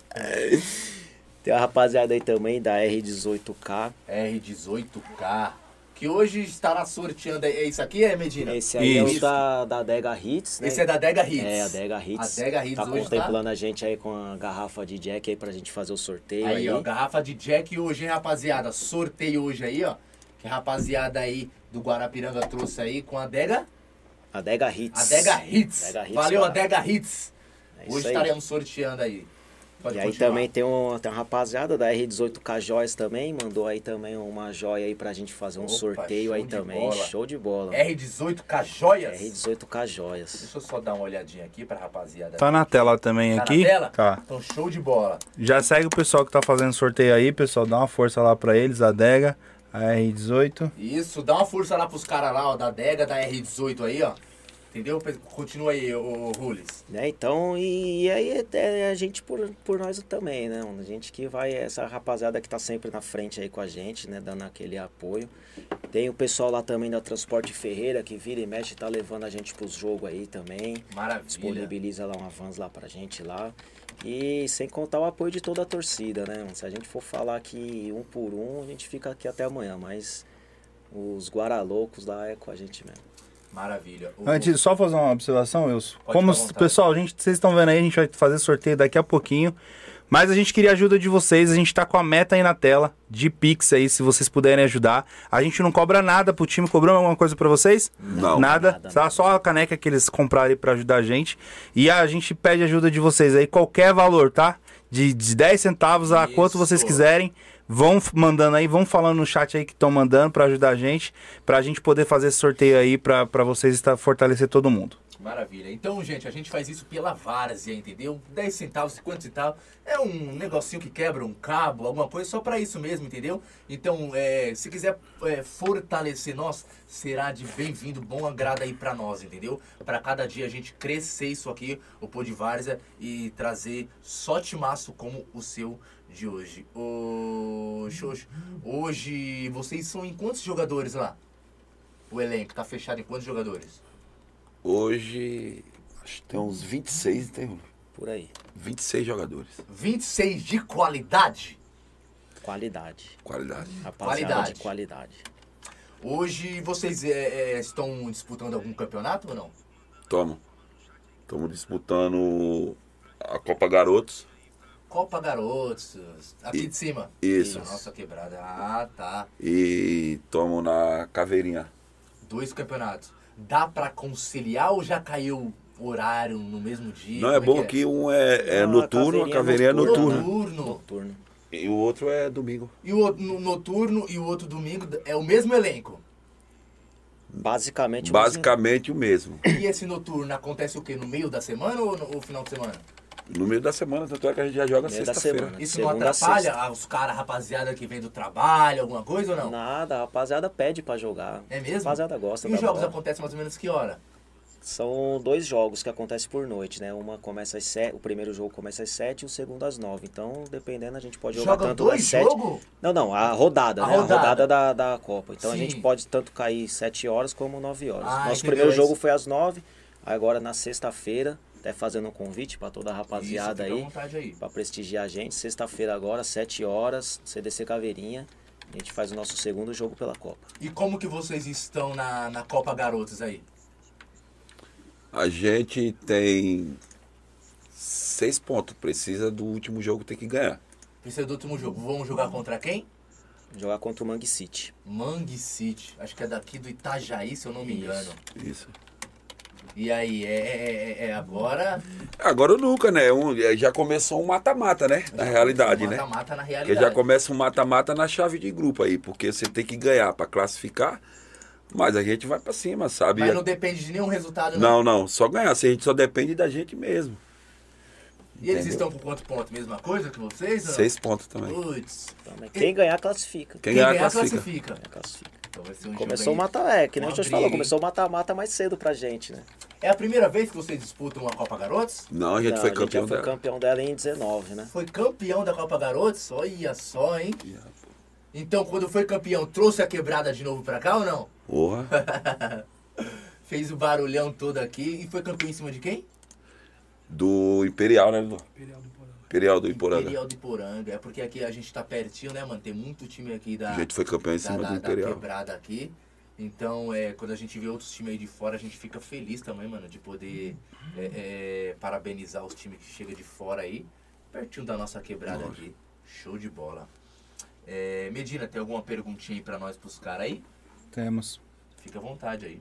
Tem a rapaziada aí também da R18K. R18K. Que hoje estará sorteando. É isso aqui, é Medina? Esse aí é Isso. o da, da Adega Hits, né? Esse é da Adega Hits. É, a Adega Hits. Adega Hits tá hoje contemplando a gente aí com a garrafa de Jack aí pra gente fazer o sorteio aí. Aí, ó, garrafa de Jack hoje, hein, rapaziada? Sorteio hoje aí, ó. Que a rapaziada aí do Guarapiranga trouxe aí com a Adega. Adega Hits. Adega Hits. Adega Hits, Valeu, cara. Adega Hits. É isso hoje aí. estaremos sorteando aí. Pode E aí continuar. também tem, um, tem uma rapaziada da R18K Joias também, mandou aí também uma joia aí pra gente fazer um Opa, sorteio aí também. bola. Show de bola. R18K Joias. R18K Joias. Deixa eu só dar uma olhadinha aqui pra rapaziada. Tá na tela também Tá aqui. na tela? Tá. Então, show de bola. Já segue o pessoal que tá fazendo sorteio aí, pessoal. Dá uma força lá pra eles, a Dega, a R18. Isso, dá uma força lá pros caras lá, ó, da Dega, da R18 aí, ó. Entendeu? Continua aí, ô, ô Rules. Né? Então, e, e aí é a gente por, por nós também, né? A gente que vai, essa rapaziada que tá sempre na frente aí com a gente, né? Dando aquele apoio. Tem o pessoal lá também da Transporte Ferreira, que vira e mexe, tá levando a gente pros jogos aí também. Maravilha. Disponibiliza lá uma vans lá pra gente lá. E sem contar o apoio de toda a torcida, né? Se a gente for falar aqui um por um, a gente fica aqui até amanhã, mas os guaraloucos lá é com a gente mesmo. Maravilha. O- Antes, só fazer uma observação, Wilson. Pode Como, pessoal, a gente, vocês estão vendo aí, a gente vai fazer sorteio daqui a pouquinho. Mas a gente queria a ajuda de vocês. A gente tá com a meta aí na tela de Pix aí, se vocês puderem ajudar. A gente não cobra nada pro time. Cobrou alguma coisa pra vocês? Não. Nada. Nada, tá? nada. Só a caneca que eles compraram aí pra ajudar a gente. E a gente pede ajuda de vocês aí, qualquer valor, tá? De, de 10 centavos a Isso. quanto vocês quiserem. Vão mandando aí, vão falando no chat aí que estão mandando pra ajudar a gente. Pra gente poder fazer esse sorteio aí pra vocês estar, fortalecer todo mundo. Maravilha. Então, gente, a gente faz isso pela várzea, entendeu? 10 centavos, 50 centavos. É um negocinho que quebra um cabo, alguma coisa, só pra isso mesmo, entendeu? Então, é, se quiser é, fortalecer nós, será de bem-vindo, bom agrado aí pra nós, entendeu? Pra cada dia a gente crescer isso aqui, o Pô de Várzea, e trazer só timaço como o seu de hoje. Ô, Xoxo, hoje vocês são em quantos jogadores lá? O elenco tá fechado em quantos jogadores? Hoje, acho que tem uns 26, tem Por aí. 26 jogadores. 26 de qualidade. Qualidade. Qualidade. Rapaziada Qualidade. de qualidade. Hoje vocês é, é, estão disputando algum campeonato ou não? Toma. Estamos disputando a Copa Garotos. Copa Garotos, aqui E- de cima. isso. Na nossa quebrada. Ah, tá. E estamos na Caveirinha. Dois campeonatos. Dá pra conciliar ou já caiu horário no mesmo dia? Não é Como bom que um é, é noturno, a Caveirinha é é noturna. Noturno. Noturno. E o outro é domingo. E o outro no- noturno e o outro domingo é o mesmo elenco. Basicamente, o Basicamente o mesmo. E esse noturno acontece o quê? No meio da semana ou no, ou final de semana? No meio da semana, tanto é que a gente já joga sexta-feira. semana. Isso Segunda não atrapalha sexta. os caras, rapaziada que vem do trabalho, alguma coisa ou não? Nada, a rapaziada pede pra jogar. É mesmo? A rapaziada gosta E os jogos bola. acontecem mais ou menos que hora? São dois jogos que acontecem por noite, né? Uma começa às sete, o primeiro jogo começa às 7 e o segundo às 9. Então, dependendo, a gente pode jogar Joga tanto dois às 7. jogos? Não, não, a rodada, A né? rodada. A rodada da, da Copa. Então Sim. a gente pode tanto cair 7 horas como 9 horas. Ah, Nosso primeiro jogo foi às 9, agora na sexta-feira, até fazendo um convite pra toda a rapaziada Isso, fica à aí, vontade aí. pra prestigiar a gente. Sexta-feira agora, 7 horas, CDC Caveirinha. A gente faz o nosso segundo jogo pela Copa. E como que vocês estão na, na Copa Garotos aí? A gente tem seis pontos. Precisa do último jogo ter que ganhar. Precisa do último jogo. Vamos jogar contra quem? Jogar contra o Mangue City. Mangue City. Acho que é daqui do Itajaí, se eu não me Isso. engano. Isso. E aí, é, é- é- é agora. Agora ou nunca, né? Um- já começou um mata-mata, né? Na realidade, né? Mata-mata na Porque realidade. já começa um mata-mata na chave de grupo aí, porque você tem que ganhar pra classificar, mas a gente vai pra cima, sabe? Mas não depende de nenhum resultado, não. Não, não, só ganhar, a gente só depende da gente mesmo. E eles Entendeu? estão com quanto ponto? Mesma coisa que vocês? não? Seis pontos também. Putz. Também. Quem ganhar, classifica. Quem Quem ganhar, ganhar, classifica. classifica. Ganhar, classifica. Então vai ser um Começou o jogo aí. mata, é, que nem a gente briga, falou, começou o mata-mata mais cedo pra gente, né? É a primeira vez que vocês disputam uma Copa Garotos? Não, a gente Não, foi já campeão foi dela. campeão dela em 19, né? Foi campeão da Copa Garotos? Olha só, hein? Então, quando foi campeão, trouxe a quebrada de novo pra cá ou não? Porra. [LAUGHS] Fez o barulhão todo aqui e foi campeão em cima de quem? Do Imperial, né? Imperial do Iporanga. Imperial do Iporanga. É porque aqui a gente tá pertinho, né, mano? Tem muito time aqui da, A gente foi campeão em da, cima da- do da Imperial. quebrada aqui. Então, é, quando a gente vê outros times aí de fora, a gente fica feliz também, mano, de poder é, é, parabenizar os times que chegam de fora aí, pertinho da nossa quebrada aqui. Show de bola. É, Medina, tem alguma perguntinha aí pra nós, pros caras aí? Temos. Fica à vontade aí.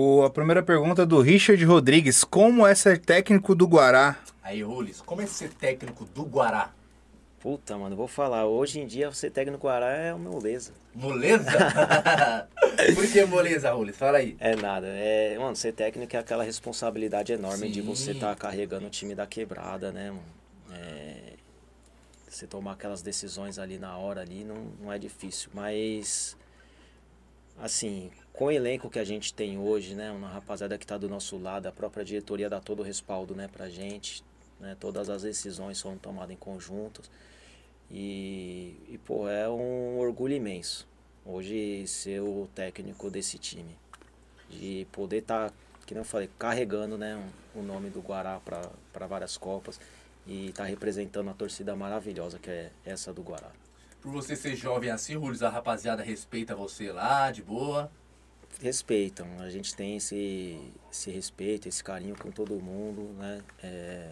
O, a primeira pergunta é do Richard Rodrigues. Como é ser técnico do Guará? Aí, Rules, como é ser técnico do Guará? Puta, mano, vou falar. Hoje em dia, ser técnico Guará é uma moleza. Moleza? [LAUGHS] Por que moleza, Rules? Fala aí. É nada. É, mano, ser técnico é aquela responsabilidade enorme de Sim. você estar carregando o time da quebrada, né, mano? É, você tomar aquelas decisões ali na hora ali não, não é difícil. Mas, assim, com o elenco que a gente tem hoje, né? Uma rapaziada que tá do nosso lado, a própria diretoria dá todo o respaldo, né, pra gente. Né, todas as decisões são tomadas em conjunto. E, e, pô, é um orgulho imenso hoje ser o técnico desse time. De poder estar, que nem eu falei, carregando né, um- o nome do Guará para várias Copas e estar representando a torcida maravilhosa que é essa do Guará. Por você ser jovem assim, Rules, a rapaziada respeita você lá, de boa. Respeitam, a gente tem esse, esse respeito, esse carinho com todo mundo, né? É,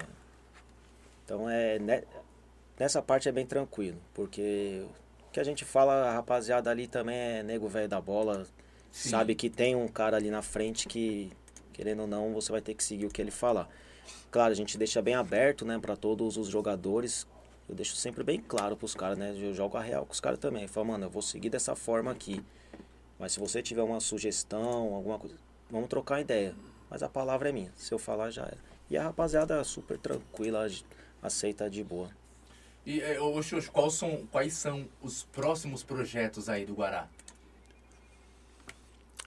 então é ne- nessa parte é bem tranquilo, porque o que a gente fala, a rapaziada ali também é nego velho da bola, Sim. sabe que tem um cara ali na frente que, querendo ou não, você vai ter que seguir o que ele falar. Claro, a gente deixa bem aberto, né, para todos os jogadores. Eu deixo sempre bem claro pros caras, né? Eu jogo a real com os caras também. Eu falo, mano, eu vou seguir dessa forma aqui. Mas se você tiver uma sugestão, alguma coisa, vamos trocar ideia. Mas a palavra é minha. Se eu falar, já é. E a rapaziada é super tranquila, aceita de boa. E, é, ô Xoxo, quais são, quais são os próximos projetos aí do Guará?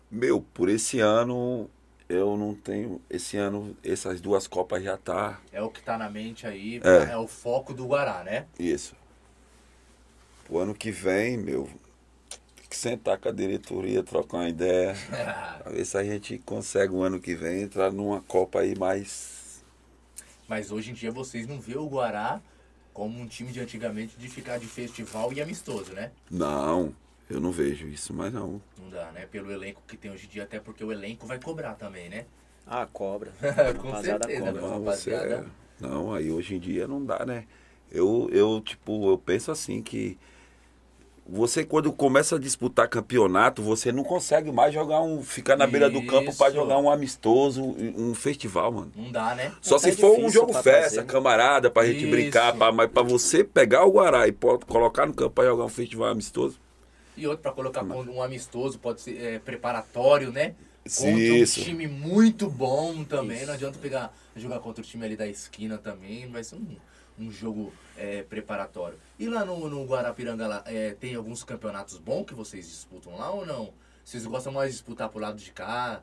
Meu, por esse ano eu não tenho. Esse ano, essas duas Copas já tá. É o que tá na mente aí, É. é, o foco do Guará, né? Isso. O ano que vem, meu, que sentar com a diretoria, trocar uma ideia. Pra ver se a gente consegue o ano que vem entrar numa Copa aí mais. Mas hoje em dia vocês não vê o Guará como um time de antigamente de ficar de festival e amistoso, né? Não, eu não vejo isso mais não. Não dá, né? Pelo elenco que tem hoje em dia, até porque o elenco vai cobrar também, né? Ah, cobra. [LAUGHS] Com Rapaziada certeza, cobra. Não, você rapaziada. é- não, aí hoje em dia não dá, né? Eu, eu, tipo, eu penso assim que você quando começa a disputar campeonato, você não consegue mais jogar um. ficar na beira do campo Isso. jogar um amistoso, um festival, mano. Não dá, né? Só Até se for um jogo festa, fazer, né? camarada, pra gente Isso. brincar, pra, mas pra você pegar o Guará e colocar no campo pra jogar um festival amistoso. E outro pra colocar com um amistoso, pode ser é, preparatório, né? Contra isso. um time muito bom também. Isso. Não adianta pegar jogar contra o time ali da esquina também. Vai ser um, um jogo é, preparatório. E lá no, no Guarapiranga lá, é, tem alguns campeonatos bons que vocês disputam lá ou não? Vocês gostam mais de disputar pro lado de cá?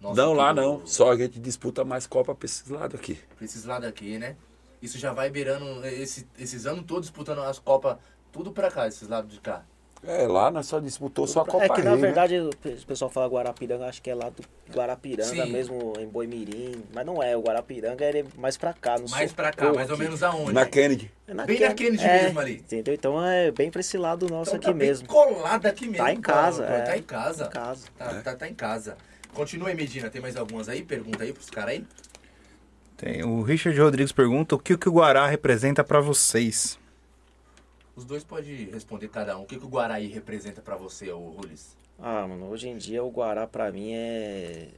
Nossa, não, lá do- não. Só a gente disputa mais Copa pra esses lados aqui. Pra esses lados aqui, né? Isso já vai beirando esse- esses anos todos disputando as Copas, tudo pra cá, esses lados de cá. É, lá nós só disputou só a Copa É que na Rio, né? verdade o pe- o pessoal fala Guarapiranga, acho que é lá do Guarapiranga Sim. mesmo, em Boimirim. Mas não é, o Guarapiranga é mais pra cá, no Mais pra cá, mais ou menos aonde? Na Kennedy. É Bem na Kennedy é, mesmo ali. Entendeu? Então é bem pra esse lado nosso Então aqui tá mesmo. colado aqui mesmo. Tá em cara. casa, é. Tá em casa. Em casa. Tá, tá, tá em casa. Continua aí, Medina. Tem mais algumas aí? Pergunta aí pros caras aí. Tem, o Richard Rodrigues pergunta o que, o que o Guará representa pra vocês. Os dois podem responder cada um. O que, que o Guaraí representa pra você, ô Rulis? Ah, mano, hoje em dia o Guará pra mim é.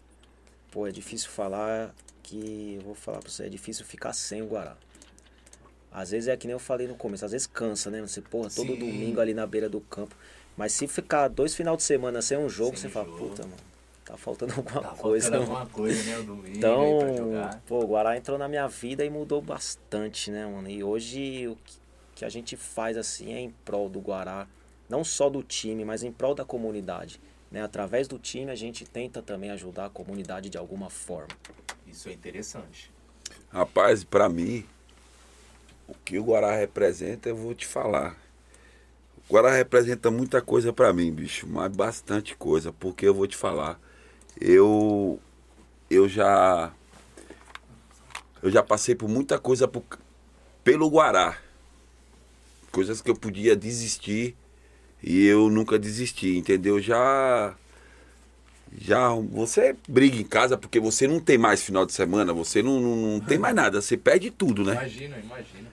Pô, é difícil falar que. Eu vou falar pra você, é difícil ficar sem o Guará. Às vezes é que nem eu falei no começo, às vezes cansa, né? Você, porra, todo Sim. domingo ali na beira do campo. Mas se ficar dois final de semana sem um jogo, Sem você fala, jogo. puta, mano, tá faltando alguma Tá coisa. faltando alguma coisa, né? O domingo Então, aí pra jogar. pô, o Guará entrou na minha vida e mudou bastante, né, mano? E hoje o que- que a gente faz assim é em prol do Guará, não só do time, mas em prol da comunidade. Né? Através do time a gente tenta também ajudar a comunidade de alguma forma. Isso é interessante. Rapaz, pra mim, o que o Guará representa, eu vou te falar. O Guará representa muita coisa pra mim, bicho, mas bastante coisa, porque eu vou te falar. Eu eu já eu já passei por muita coisa por- pelo Guará. Coisas que eu podia desistir e eu nunca desisti, entendeu? Já já você briga em casa porque você não tem mais final de semana, você não, não, não tem mais nada, você perde tudo, né? Imagina, imagina.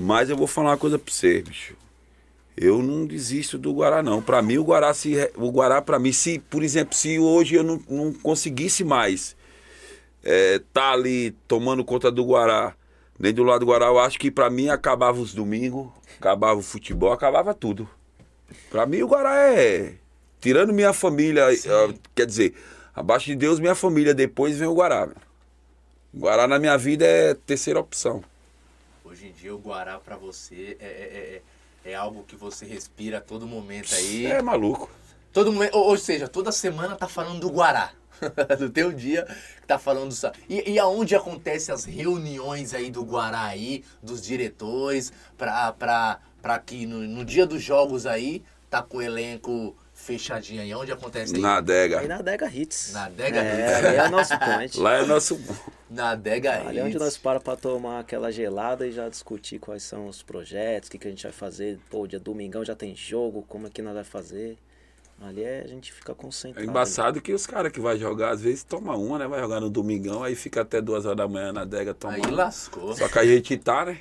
Mas eu vou falar uma coisa pra você, bicho. Eu não desisto do Guará, não. Pra mim, o Guará, se, o Guará, pra mim, se, por exemplo, se hoje eu não, não conseguisse mais é, tá ali tomando conta do Guará, nem do lado do Guará, eu acho que pra mim acabava os domingos, acabava o futebol, acabava tudo. Pra mim, o Guará é. Tirando minha família, ah, quer dizer, abaixo de Deus, minha família, depois vem o Guará. meu. O Guará na minha vida é terceira opção. Hoje em dia o Guará pra você é, é, é, é algo que você respira a todo momento aí. É maluco. Todo momento, ou, ou seja, toda semana tá falando do Guará. [LAUGHS] no teu dia que tá falando só. E, e aonde acontecem as reuniões aí do Guará aí, dos diretores, pra, pra, pra que no, no dia dos jogos aí, tá com o elenco fechadinho aí. Onde acontece aí? Na adega. Aí na Adega Hits. Na Adega é, Hits. ali é o nosso point. Lá é nosso. Na Adega Ali é onde Hits. nós para pra tomar aquela gelada e já discutir quais são os projetos, o que, que a gente vai fazer. Pô, dia domingão já tem jogo, como é que nós vai fazer. Ali é, a gente fica É concentrado. embaçado que os caras que vai jogar, às vezes toma uma, né? Vai jogar no domingão, aí fica até duas horas da manhã na adega Aí tomando. lascou. Só que a gente tá, né?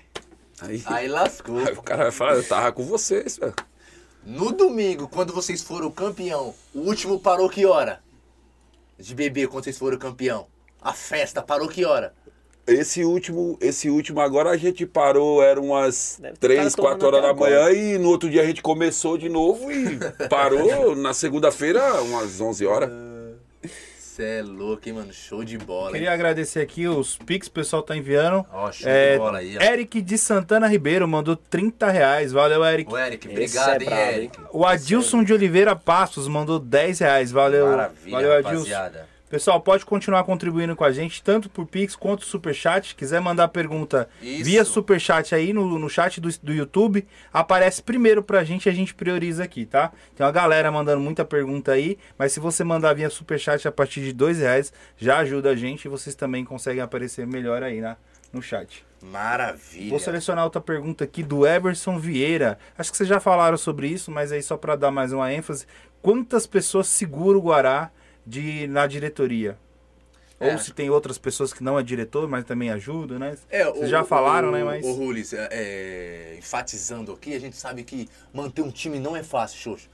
Aí, [LAUGHS] Aí lascou. aí o cara vai falar, eu tava com vocês, velho. No domingo, quando vocês foram campeão, o último parou que hora? De beber quando vocês foram campeão. A festa parou que hora? Esse último, esse último agora a gente parou, eram umas Deve ter cara 3, tomando 4 horas da manhã e no outro dia a gente começou de novo e [LAUGHS] parou na segunda-feira, umas 11 horas. Cê é louco, hein, mano? Show de bola. hein? Queria agradecer aqui os Pix que o pessoal tá enviando. Ó, show É, de bola aí, ó. Eric de Santana Ribeiro mandou 30 reais. Valeu, Eric. Ô, Eric, obrigado, é hein, Eric. hein? O Adilson de Oliveira Passos mandou 10 reais. Valeu, Maravilha, valeu Adilson. rapaziada. Pessoal, pode continuar contribuindo com a gente, tanto por Pix quanto Superchat. Quiser mandar pergunta Isso. via Superchat aí no, no chat do, do YouTube, aparece primeiro pra gente e a gente prioriza aqui, tá? Tem uma galera mandando muita pergunta aí, mas se você mandar via Superchat a partir de dois reais, já ajuda a gente e vocês também conseguem aparecer melhor aí na, no chat. Maravilha. Vou selecionar outra pergunta aqui do Eberson Vieira. Acho que vocês já falaram sobre isso, mas aí só para dar mais uma ênfase. Quantas pessoas segura o Guará de, na diretoria? É. Ou se tem outras pessoas que não é diretor, mas também ajudam, né? É, Vocês o- já falaram, o, né? Mas O Rulis, é, é, enfatizando aqui, a gente sabe que manter um time não é fácil, Xoxo.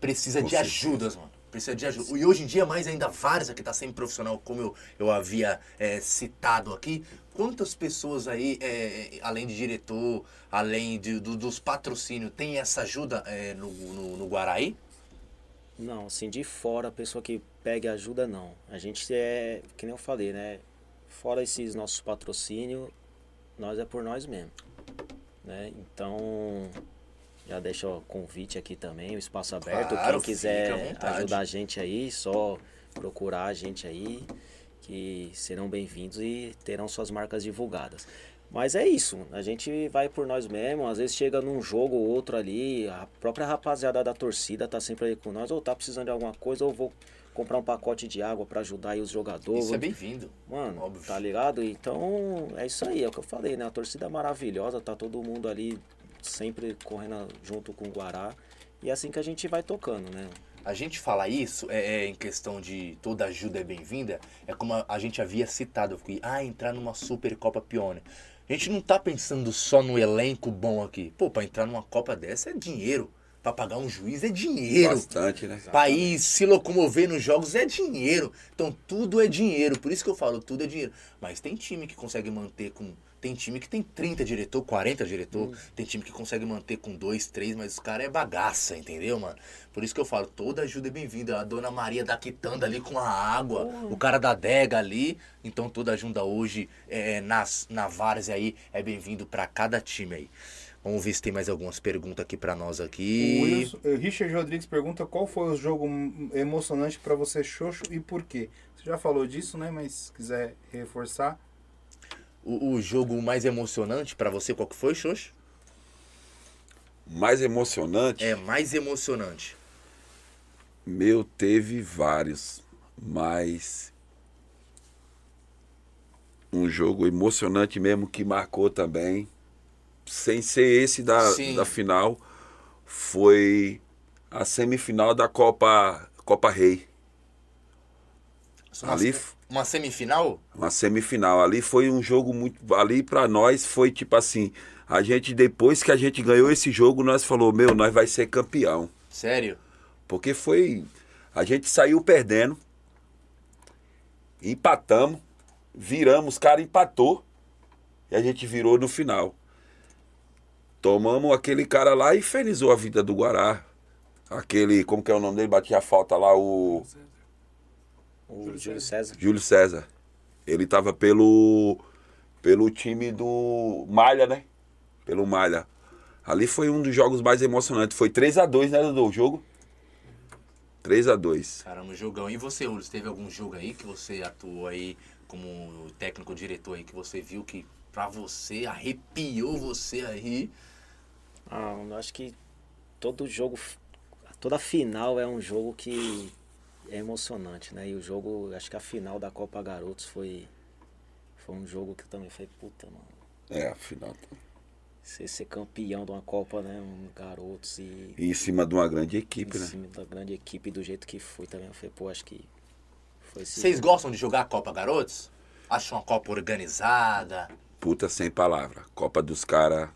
Precisa Com de certeza. ajudas, mano. Precisa de ajuda. E hoje em dia, mais ainda, vários aqui tá sempre profissional, como eu, eu havia é, citado aqui. Quantas pessoas aí, é, além de diretor, além de, do- dos patrocínios, tem essa ajuda no, no, no Guaraí? Não, assim, de fora, a pessoa que pegue ajuda, não. A gente é, que nem eu falei, né? Fora esses nossos patrocínios, nós é por nós mesmo. Né? Então, já deixa o convite aqui também, o espaço aberto. Claro, Quem quiser ajudar a gente aí, só procurar a gente aí, que serão bem-vindos e terão suas marcas divulgadas. Mas é isso, a gente vai por nós mesmos, às vezes chega num jogo ou outro ali, a própria rapaziada da torcida tá sempre aí com nós, ou tá precisando de alguma coisa, ou vou comprar um pacote de água pra ajudar aí os jogadores. Isso é bem-vindo. Mano, Óbvio. tá ligado? Então, é isso aí, é o que eu falei, né? A torcida é maravilhosa, tá todo mundo ali sempre correndo junto com o Guará. E é assim que a gente vai tocando, né? A gente fala isso é, é em questão de toda ajuda é bem-vinda, é como a, a gente havia citado ah, entrar numa Supercopa Pione. A gente não tá pensando só no elenco bom aqui. Pô, pra entrar numa Copa dessa é dinheiro. Pra pagar um juiz é dinheiro. Bastante, né? Pra ir se locomover nos jogos é dinheiro. Então tudo é dinheiro. Por isso que eu falo, tudo é dinheiro. Mas tem time que consegue manter com. Tem time que tem 30 diretor, 40 diretor. Tem time que consegue manter com 2, 3, mas os caras é bagaça, entendeu, mano? Por isso que eu falo, toda ajuda é bem-vinda. A dona Maria da Quitanda ali com a água, o cara da adega ali. Então toda ajuda hoje é, nas, na Várzea aí é bem-vindo pra cada time aí. Vamos ver se tem mais algumas perguntas aqui pra nós aqui. O Richard Rodrigues pergunta qual foi o jogo emocionante pra você, Xoxo, e por quê? Você já falou disso, né? Mas se quiser reforçar. O, o jogo mais emocionante pra você, qual que foi, Xoxo? Mais emocionante, É mais emocionante. meu, teve vários, mas um jogo emocionante mesmo que marcou também, sem ser esse da, Sim. da final, foi a semifinal da Copa Copa Rei. Uma, Ali uma semifinal? uma semifinal. Ali foi um jogo muito. Ali pra nós foi tipo assim. A gente, depois que a gente ganhou esse jogo, nós falou, meu, nós vai ser campeão. Sério? Porque foi. A gente saiu perdendo. Empatamos. Viramos, o cara empatou. E a gente virou no final. Tomamos aquele cara lá e felizou a vida do Guará. Aquele, como que é o nome dele? Batia a falta lá, o. O Júlio César. Júlio César. Ele tava pelo pelo time do Malha, né? Pelo Malha. Ali foi um dos jogos mais emocionantes. Foi 3 a 2 né, Dudu? O jogo? 3 a 2 Caramba, jogão. E você, Ulis, teve algum jogo aí que você atuou aí como técnico diretor aí que você viu que pra você arrepiou você aí? Ah, eu acho que todo jogo, toda final é um jogo que é emocionante, né? E o jogo, acho que a final da Copa Garotos foi, foi um jogo que eu também falei, puta, mano. É, afinal. Você ser campeão de uma Copa, né? Um Garotos e E em cima de uma grande equipe, em né? cima da grande equipe do jeito que foi também. Eu falei, pô, acho que foi Vocês jogo. gostam de jogar a Copa Garotos? Acham uma Copa organizada? Puta sem palavra. Copa dos caras.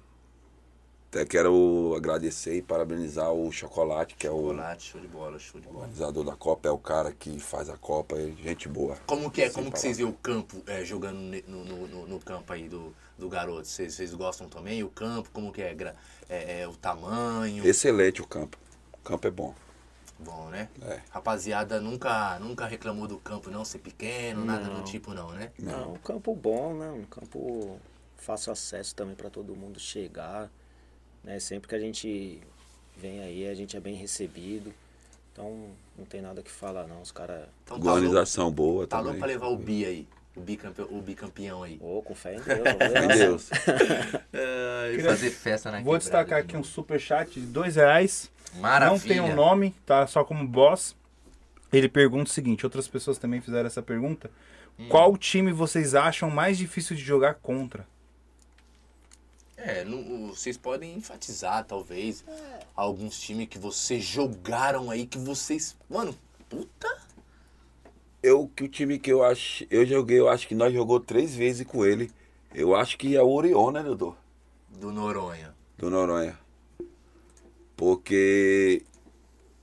Até quero agradecer e parabenizar o Chocolate, que é o Chocolate, show de bola, show de bola. organizador da Copa, é o cara que faz a Copa, é gente boa. Como que é? Como que vocês veem o campo é, jogando no, no, no- no campo aí do, do garoto? Vocês, vocês gostam também? O campo, como que é? É, é o tamanho? Excelente o campo. O campo é bom. Bom, né? É. Rapaziada nunca, nunca reclamou do campo não ser pequeno, nada do Não. tipo não, né? Não, um campo bom, né? Um campo fácil acesso também para todo mundo chegar. Né? Sempre que a gente vem aí, a gente é bem recebido. Então não tem nada que falar não. Os caras. Então tá louco, Organização boa tá louco também. pra levar o bi aí. O bicampeão, o bicampeão aí. Ô, com fé em [LAUGHS] Deus. Fé em levar. Deus. [LAUGHS] Queria- fazer festa na Vou destacar de aqui um super chat de dois reais. Maravilha. Não tem um nome, tá só como boss. Ele pergunta o seguinte: outras pessoas também fizeram essa pergunta. Hum. Qual time vocês acham mais difícil de jogar contra? É, não- vocês podem enfatizar, talvez, alguns times que vocês jogaram aí que vocês. Mano, puta. Eu, que o time que eu acho. Eu joguei, eu acho que nós jogou três vezes com ele. Eu acho que é o Orion, né, Dudu? Do Noronha. Do Noronha. Porque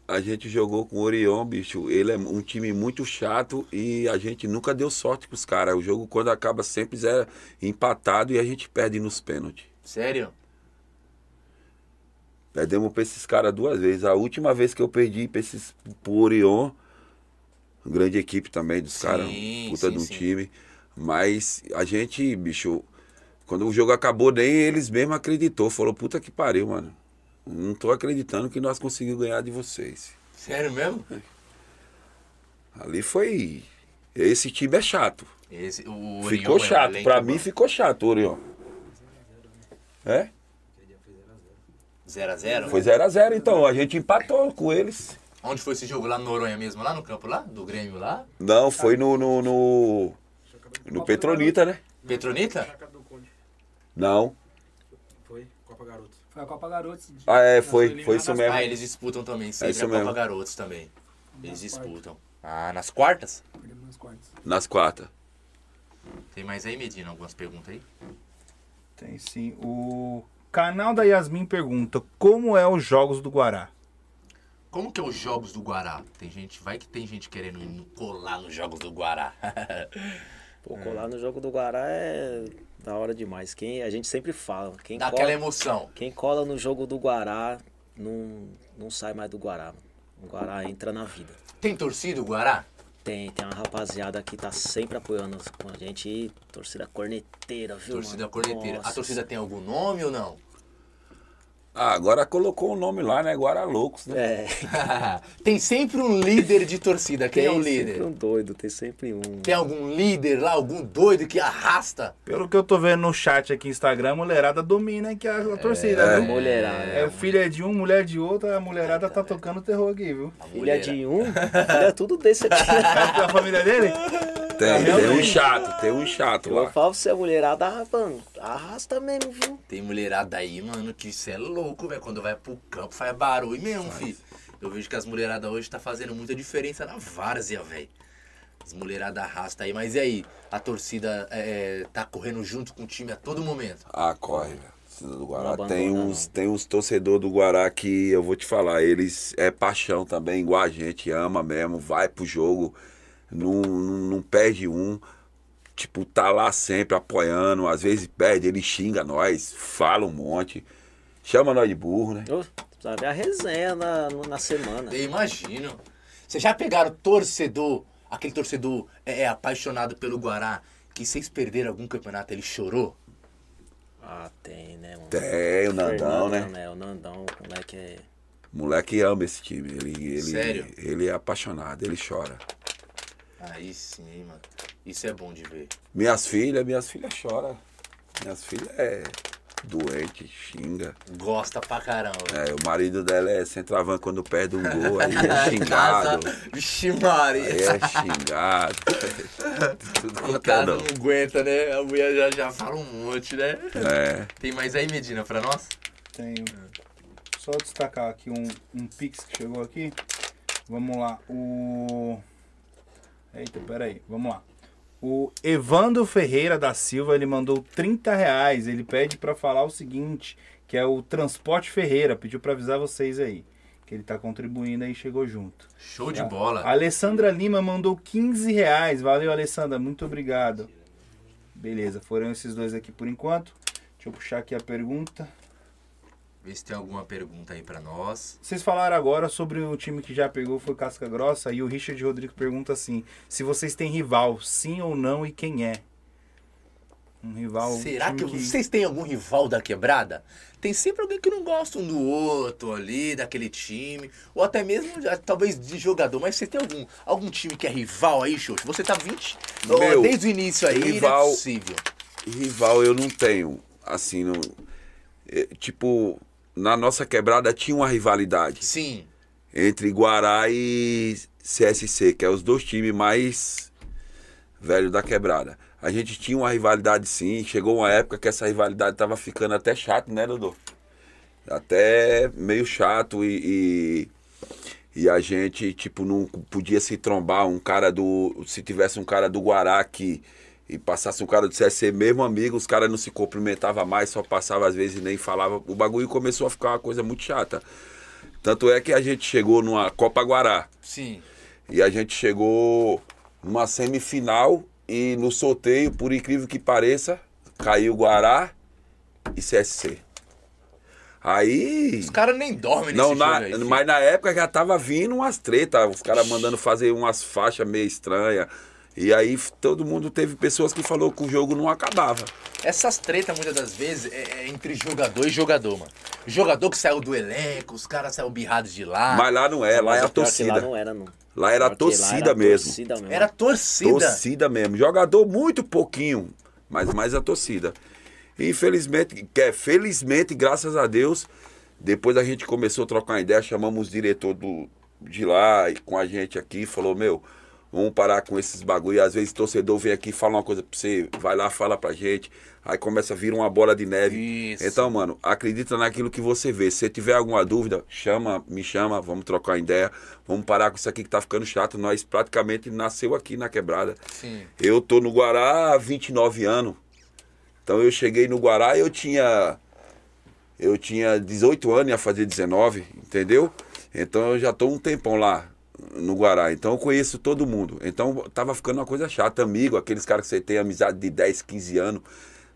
a gente jogou com o Orion, bicho. Ele é um time muito chato e a gente nunca deu sorte pros caras. O jogo, quando acaba, sempre é empatado e a gente perde nos pênaltis. Sério? Perdemos pra esses caras duas vezes. A última vez que eu perdi pra esses pro Orion, grande equipe também dos caras, puta sim, de um sim. time. Mas a gente, bicho, quando o jogo acabou, nem eles mesmos acreditou. Falou, puta que pariu, mano. Não tô acreditando que nós conseguimos ganhar de vocês. Sério mesmo? [LAUGHS] Ali foi. Esse time é chato. Esse, o Orion ficou é chato. elenco pra mim ficou chato, Orion. É? 0x0? Foi 0x0 então. A gente empatou com eles. Onde foi esse jogo? Lá no Noronha mesmo? Lá no campo lá? Do Grêmio lá? Não, foi no. no, no, no Petronita, né? Petronita? Não. Foi, Copa Garoto. Foi a Copa Garotos. Ah, é, foi. eliminados Foi isso mesmo. Ah, eles disputam também, sempre isso a Copa mesmo. Garotos também. Eles disputam. Ah, nas quartas? nas quartas. Nas quartas. Tem mais aí, Medina, algumas perguntas aí? Tem sim. O canal da Yasmin pergunta: Como é os jogos do Guará? Como que é os jogos do Guará? Tem gente, vai que tem gente querendo colar nos jogos do Guará. [LAUGHS] Pô, colar no jogo do Guará é da hora demais. Quem, a gente sempre fala. Quem Dá cola, aquela emoção. quem cola no jogo do Guará não, não sai mais do Guará. mano. O Guará entra na vida. Tem torcida o Guará? Tem, tem uma rapaziada que tá sempre apoiando com a gente. E torcida corneteira, viu? Torcida mano? corneteira. A Nossa. torcida tem algum nome ou não? Ah, agora colocou o nome lá, né? Guará Loucos, né? É. [LAUGHS] tem sempre um líder de torcida. Quem é o Tem líder? sempre um doido, tem sempre um. Tem algum líder lá, algum doido que arrasta? Pelo que eu tô vendo no chat aqui no Instagram, a mulherada domina aqui a, a torcida, É, viu? mulherada. É filha de um, mulher de outra, a mulherada tá tocando terror aqui, viu? A Filha mulher- de um, filha é tudo desse aqui. [LAUGHS] É da família dele? [LAUGHS] Tem, tem um chato, tem um chato Eu lá. falo pra você, a mulherada, mano, arrasta mesmo, viu? Tem mulherada aí, mano, que isso é louco, velho. Quando vai pro campo, faz barulho mesmo, filho. Eu vejo que as mulheradas hoje tá fazendo muita diferença na várzea, velho. As mulheradas arrastam aí. Mas e aí? A torcida é, tá correndo junto com o time a todo momento? Ah, corre, velho. Do Guará. Tem uns, tem uns torcedores do Guará que eu vou te falar, eles é paixão também, igual a gente, ama mesmo, vai pro jogo, não, perde um. Tipo, tá lá sempre apoiando, às vezes perde, ele xinga nós, fala um monte, chama nós de burro, né? Precisa ver a resenha na, na semana. Eu imagino. Vocês já pegaram torcedor, aquele torcedor é, é apaixonado pelo Guará, que vocês perderam algum campeonato, ele chorou? Ah, tem, né, mano? Tem o Nandão, né? né? O Nandão, o moleque é. Moleque ama esse time, ele, ele, Sério? ele é apaixonado, ele chora. Aí sim, mano. Isso é bom de ver. Minhas filhas, minhas filhas choram. Minhas filhas é doente, xinga. Gosta pra caramba. É, o marido dela é centroavante quando perde um gol, aí é [LAUGHS] xingado. Vixe, Maria. Aí é xingado. [LAUGHS] Tudo O é cara não. não aguenta, né? A mulher já, já fala um monte, né? É. Tem mais aí, Medina, pra nós? Tenho. Só destacar aqui um, um pix que chegou aqui. Vamos lá. O. Eita, peraí. Vamos lá. O Evandro Ferreira da Silva, ele mandou 30 reais. Ele pede pra falar o seguinte, que é o Transporte Ferreira. Pediu pra avisar vocês aí. Que ele tá contribuindo aí, chegou junto. Show de A bola. Alessandra Lima mandou 15 reais. Valeu, Alessandra. Muito obrigado. Beleza, foram esses dois aqui por enquanto. Deixa eu puxar aqui a pergunta. Vê se tem alguma pergunta aí pra nós. Vocês falaram agora sobre o time que já pegou, foi Casca Grossa, e o Richard Rodrigo pergunta assim: se vocês têm rival, sim ou não, e quem é? Um rival. um Será que, time vocês têm algum rival da quebrada? Tem sempre alguém que não gosta um do outro ali, daquele time. Ou até mesmo, talvez, de jogador. Mas você tem algum, algum time que é rival aí, Xoxo? Você tá 20. ó, Meu, desde o início aí, não é rival- possível. Rival eu não tenho. Assim, não. é, tipo, na nossa quebrada tinha uma rivalidade Sim. entre Guará e, CSC, que é os dois times mais velhos da quebrada. A gente tinha uma rivalidade sim, chegou uma época que essa rivalidade tava ficando até chato, né, Dodô? Até meio chato e, e, e a gente, tipo, não podia se trombar um cara do. Se tivesse um cara do Guará aqui e passasse um cara do CSC, mesmo amigo, os caras não se cumprimentavam mais, só passava às vezes e nem falava. O bagulho começou a ficar uma coisa muito chata. Tanto é que a gente chegou numa Copa Guará. Sim. E a gente chegou numa semifinal e no sorteio, por incrível que pareça, caiu Guará e CSC. Aí. Os caras nem dormem nesse Não, jogo na- aí, mas na época já tava vindo umas tretas, os caras mandando fazer umas faixas meio estranhas. E aí todo mundo teve pessoas que falou que o jogo não acabava. Essas tretas, muitas das vezes, é, é entre jogador e jogador, mano. Jogador que saiu do elenco, os caras saíram birrados de lá. Mas lá não é, lá é a torcida. Lá não era, não. Lá era a torcida era mesmo. torcida mesmo. Era torcida. Torcida mesmo. Jogador muito pouquinho, mas mais a torcida. E, Infelizmente, é, felizmente, graças a Deus, depois a gente começou a trocar ideia, chamamos o diretor do, de lá e com a gente aqui, falou, meu, vamos parar com esses bagulho. Às vezes o torcedor vem aqui fala uma coisa pra você, vai lá, fala pra gente. Aí começa a vir uma bola de neve. Isso. Então, mano, acredita naquilo que você vê. Se tiver alguma dúvida, chama, me chama, vamos trocar ideia. Vamos parar com isso aqui que tá ficando chato. Nós praticamente nasceu aqui na quebrada. Sim. Eu tô no Guará há 29 anos. Então eu cheguei no Guará e eu tinha. Eu tinha 18 anos, ia fazer 19, entendeu? Então eu já tô um tempão lá no Guará. Então eu conheço todo mundo. Então tava ficando uma coisa chata, amigo, aqueles caras que você tem amizade de 10, 15 anos,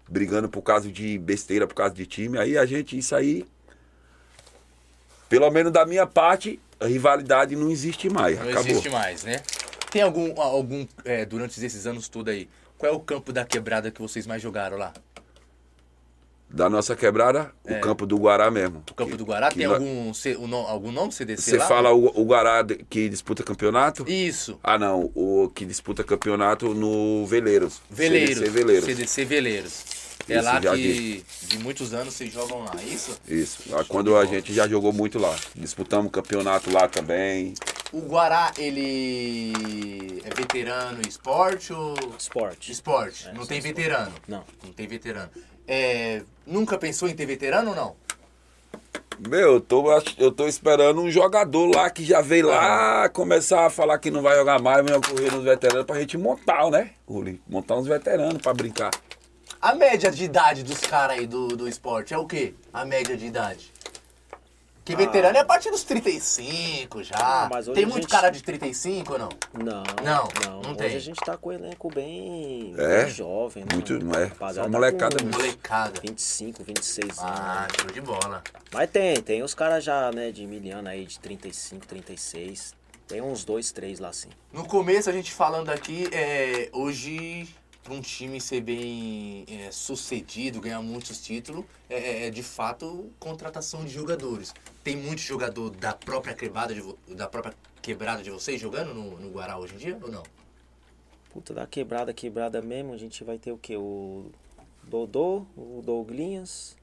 brigando por causa de besteira, por causa de time. Aí a gente, isso aí. Pelo menos da minha parte, a rivalidade não existe mais. Não acabou. existe mais, né? Tem algum, algum é, durante esses anos tudo aí, qual é o campo da quebrada que vocês mais jogaram lá? Da nossa quebrada, o campo do Guará mesmo. É. O campo do Guará? Que Tem algum, C- o no- algum nome CDC Você lá? fala o, o Guará que disputa campeonato? Isso. Ah, não. O que disputa campeonato no Veleiros. Veleiros. CDC Veleiros. CDC Veleiros. É Isso, lá já que de muitos anos vocês jogam lá, é isso? Isso. Lá Quando a gente já jogou muito lá. Disputamos campeonato lá também. O Guará, ele é veterano em esporte ou... Esporte. Esporte. É, não tem esporte. veterano. Não. Não tem veterano. É, nunca pensou em ter veterano ou não? Meu, eu tô, eu tô esperando um jogador lá que já veio lá começar a falar que não vai jogar mais, mas correr nos veteranos pra gente montar, né? Uli? Montar uns veteranos pra brincar. A média de idade dos caras aí do, do esporte é o quê? A média de idade? Que veterano é a partir dos 35 já. Ah, mas hoje tem muito gente- cara de 35 ou não? Não, Não, não. não Hoje tem. a gente tá com o elenco bem, É? bem jovem, né? Muito, não é? Rapaziada Só molecada com mesmo. Molecada. 25, 26 anos. Ah, né? show de bola. Mas tem, tem os caras já, né, de miliano aí, de 35, 36. Tem uns dois, três lá sim. No começo, a gente falando aqui, é, hoje, para um time ser bem é, sucedido, ganhar muitos títulos, é, é, de fato contratação de jogadores. Tem muito jogador da própria quebrada de, da própria quebrada de vocês jogando no, no Guará hoje em dia ou não? Puta, da quebrada, quebrada mesmo, a gente vai ter o quê? O Dodô, o Douglinhas.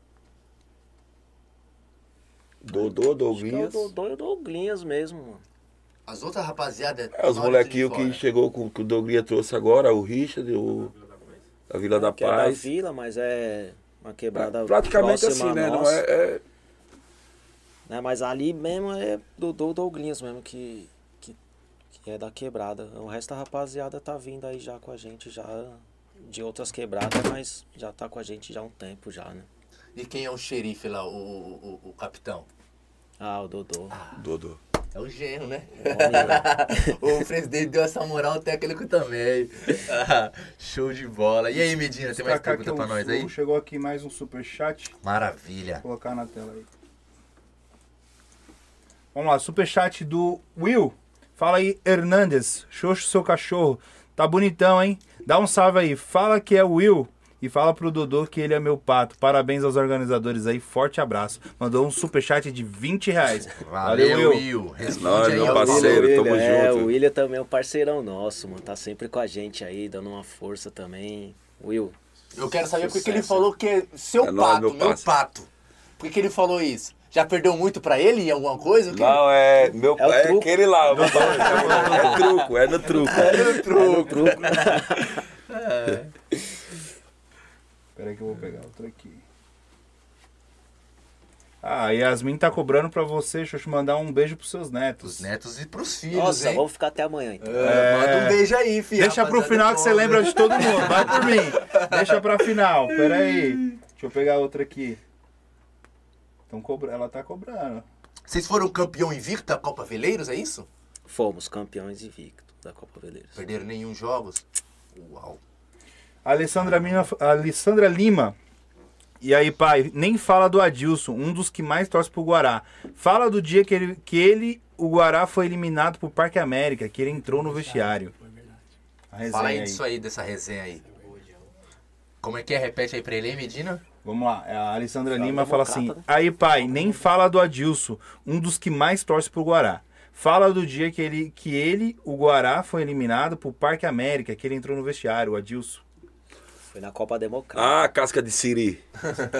Dodô, Acho que é o Douglinhas. Dodô e o Douglinhas mesmo, mano. As outras rapaziadas... É, os molequinhos que chegou com que o Douglinhas trouxe agora, o Richard, o da Vila da que é da Paz. vila, mas é uma quebrada Praticamente próxima assim, a né? Não é, é- né? Mas ali mesmo é Dodô e Douglinhas mesmo que, que, que é da quebrada. O resto da rapaziada tá vindo aí já com a gente, já de outras quebradas, mas já tá com a gente já há um tempo já, né? E quem é o xerife lá, o, o, o- o capitão? Ah, o Dodô. Dodô. É o genro, né? [LAUGHS] O presidente deu essa moral técnico também. [LAUGHS] Show de bola. E aí, Medina, tem mais pergunta aqui pra nós aí? Chegou aqui mais um superchat. Maravilha. Vou colocar na tela aí. Vamos lá, superchat do Will. Fala aí, Hernandes. Xoxo, seu cachorro. Tá bonitão, hein? Dá um salve aí. Fala que é o Will. E fala pro Dodô que ele é meu pato. Parabéns aos organizadores aí. Forte abraço. Mandou um superchat de 20 reais. Valeu, Will. Responde nóis, aí meu ao parceiro. Will. tamo é, junto. o William também é um parceirão nosso, mano. Tá sempre com a gente aí, dando uma força também. Will, Eu quero saber por que ele falou que é seu É pato, meu meu, pato. Por que ele falou isso? Já perdeu muito pra ele em alguma coisa? Não, é. Meu, É é, truco. aquele lá. meu pai, é truco, é no truco. É no truco. Espera [LAUGHS] aí que eu vou pegar outro aqui. Ah, Yasmin tá cobrando pra você, deixa eu te mandar um beijo pros seus netos. Os netos e pros filhos, Nossa, hein? vamos ficar até amanhã então. É, Manda um beijo aí, filho. Deixa pro final que você lembra de todo mundo. [LAUGHS] Vai por mim. Deixa pra final. Pera aí. Deixa eu pegar outra aqui. Então, cobra... ela tá cobrando. Vocês foram campeão invicto da Copa Veleiros, é isso? Fomos campeões invictos da Copa Veleiros. Perderam nenhum jogos? Uau. Alessandra Lima, Alessandra Lima. E aí, pai, nem fala do Adilson, um dos que mais torce pro Guará. Fala do dia que ele, que ele o Guará, foi eliminado pro Parque América, que ele entrou no vestiário. Fala aí aí. disso aí, dessa resenha aí. Como é que é? Repete aí pra ele, hein, Medina? Vamos lá, a Alessandra Fala Lima fala assim: né? Aí, pai, nem fala do Adilson, um dos que mais torce pro Guará. Fala do dia que ele, que ele, o Guará, foi eliminado pro Parque América, que ele entrou no vestiário, o Adilson. Foi na Copa Democrática. Ah, casca de siri.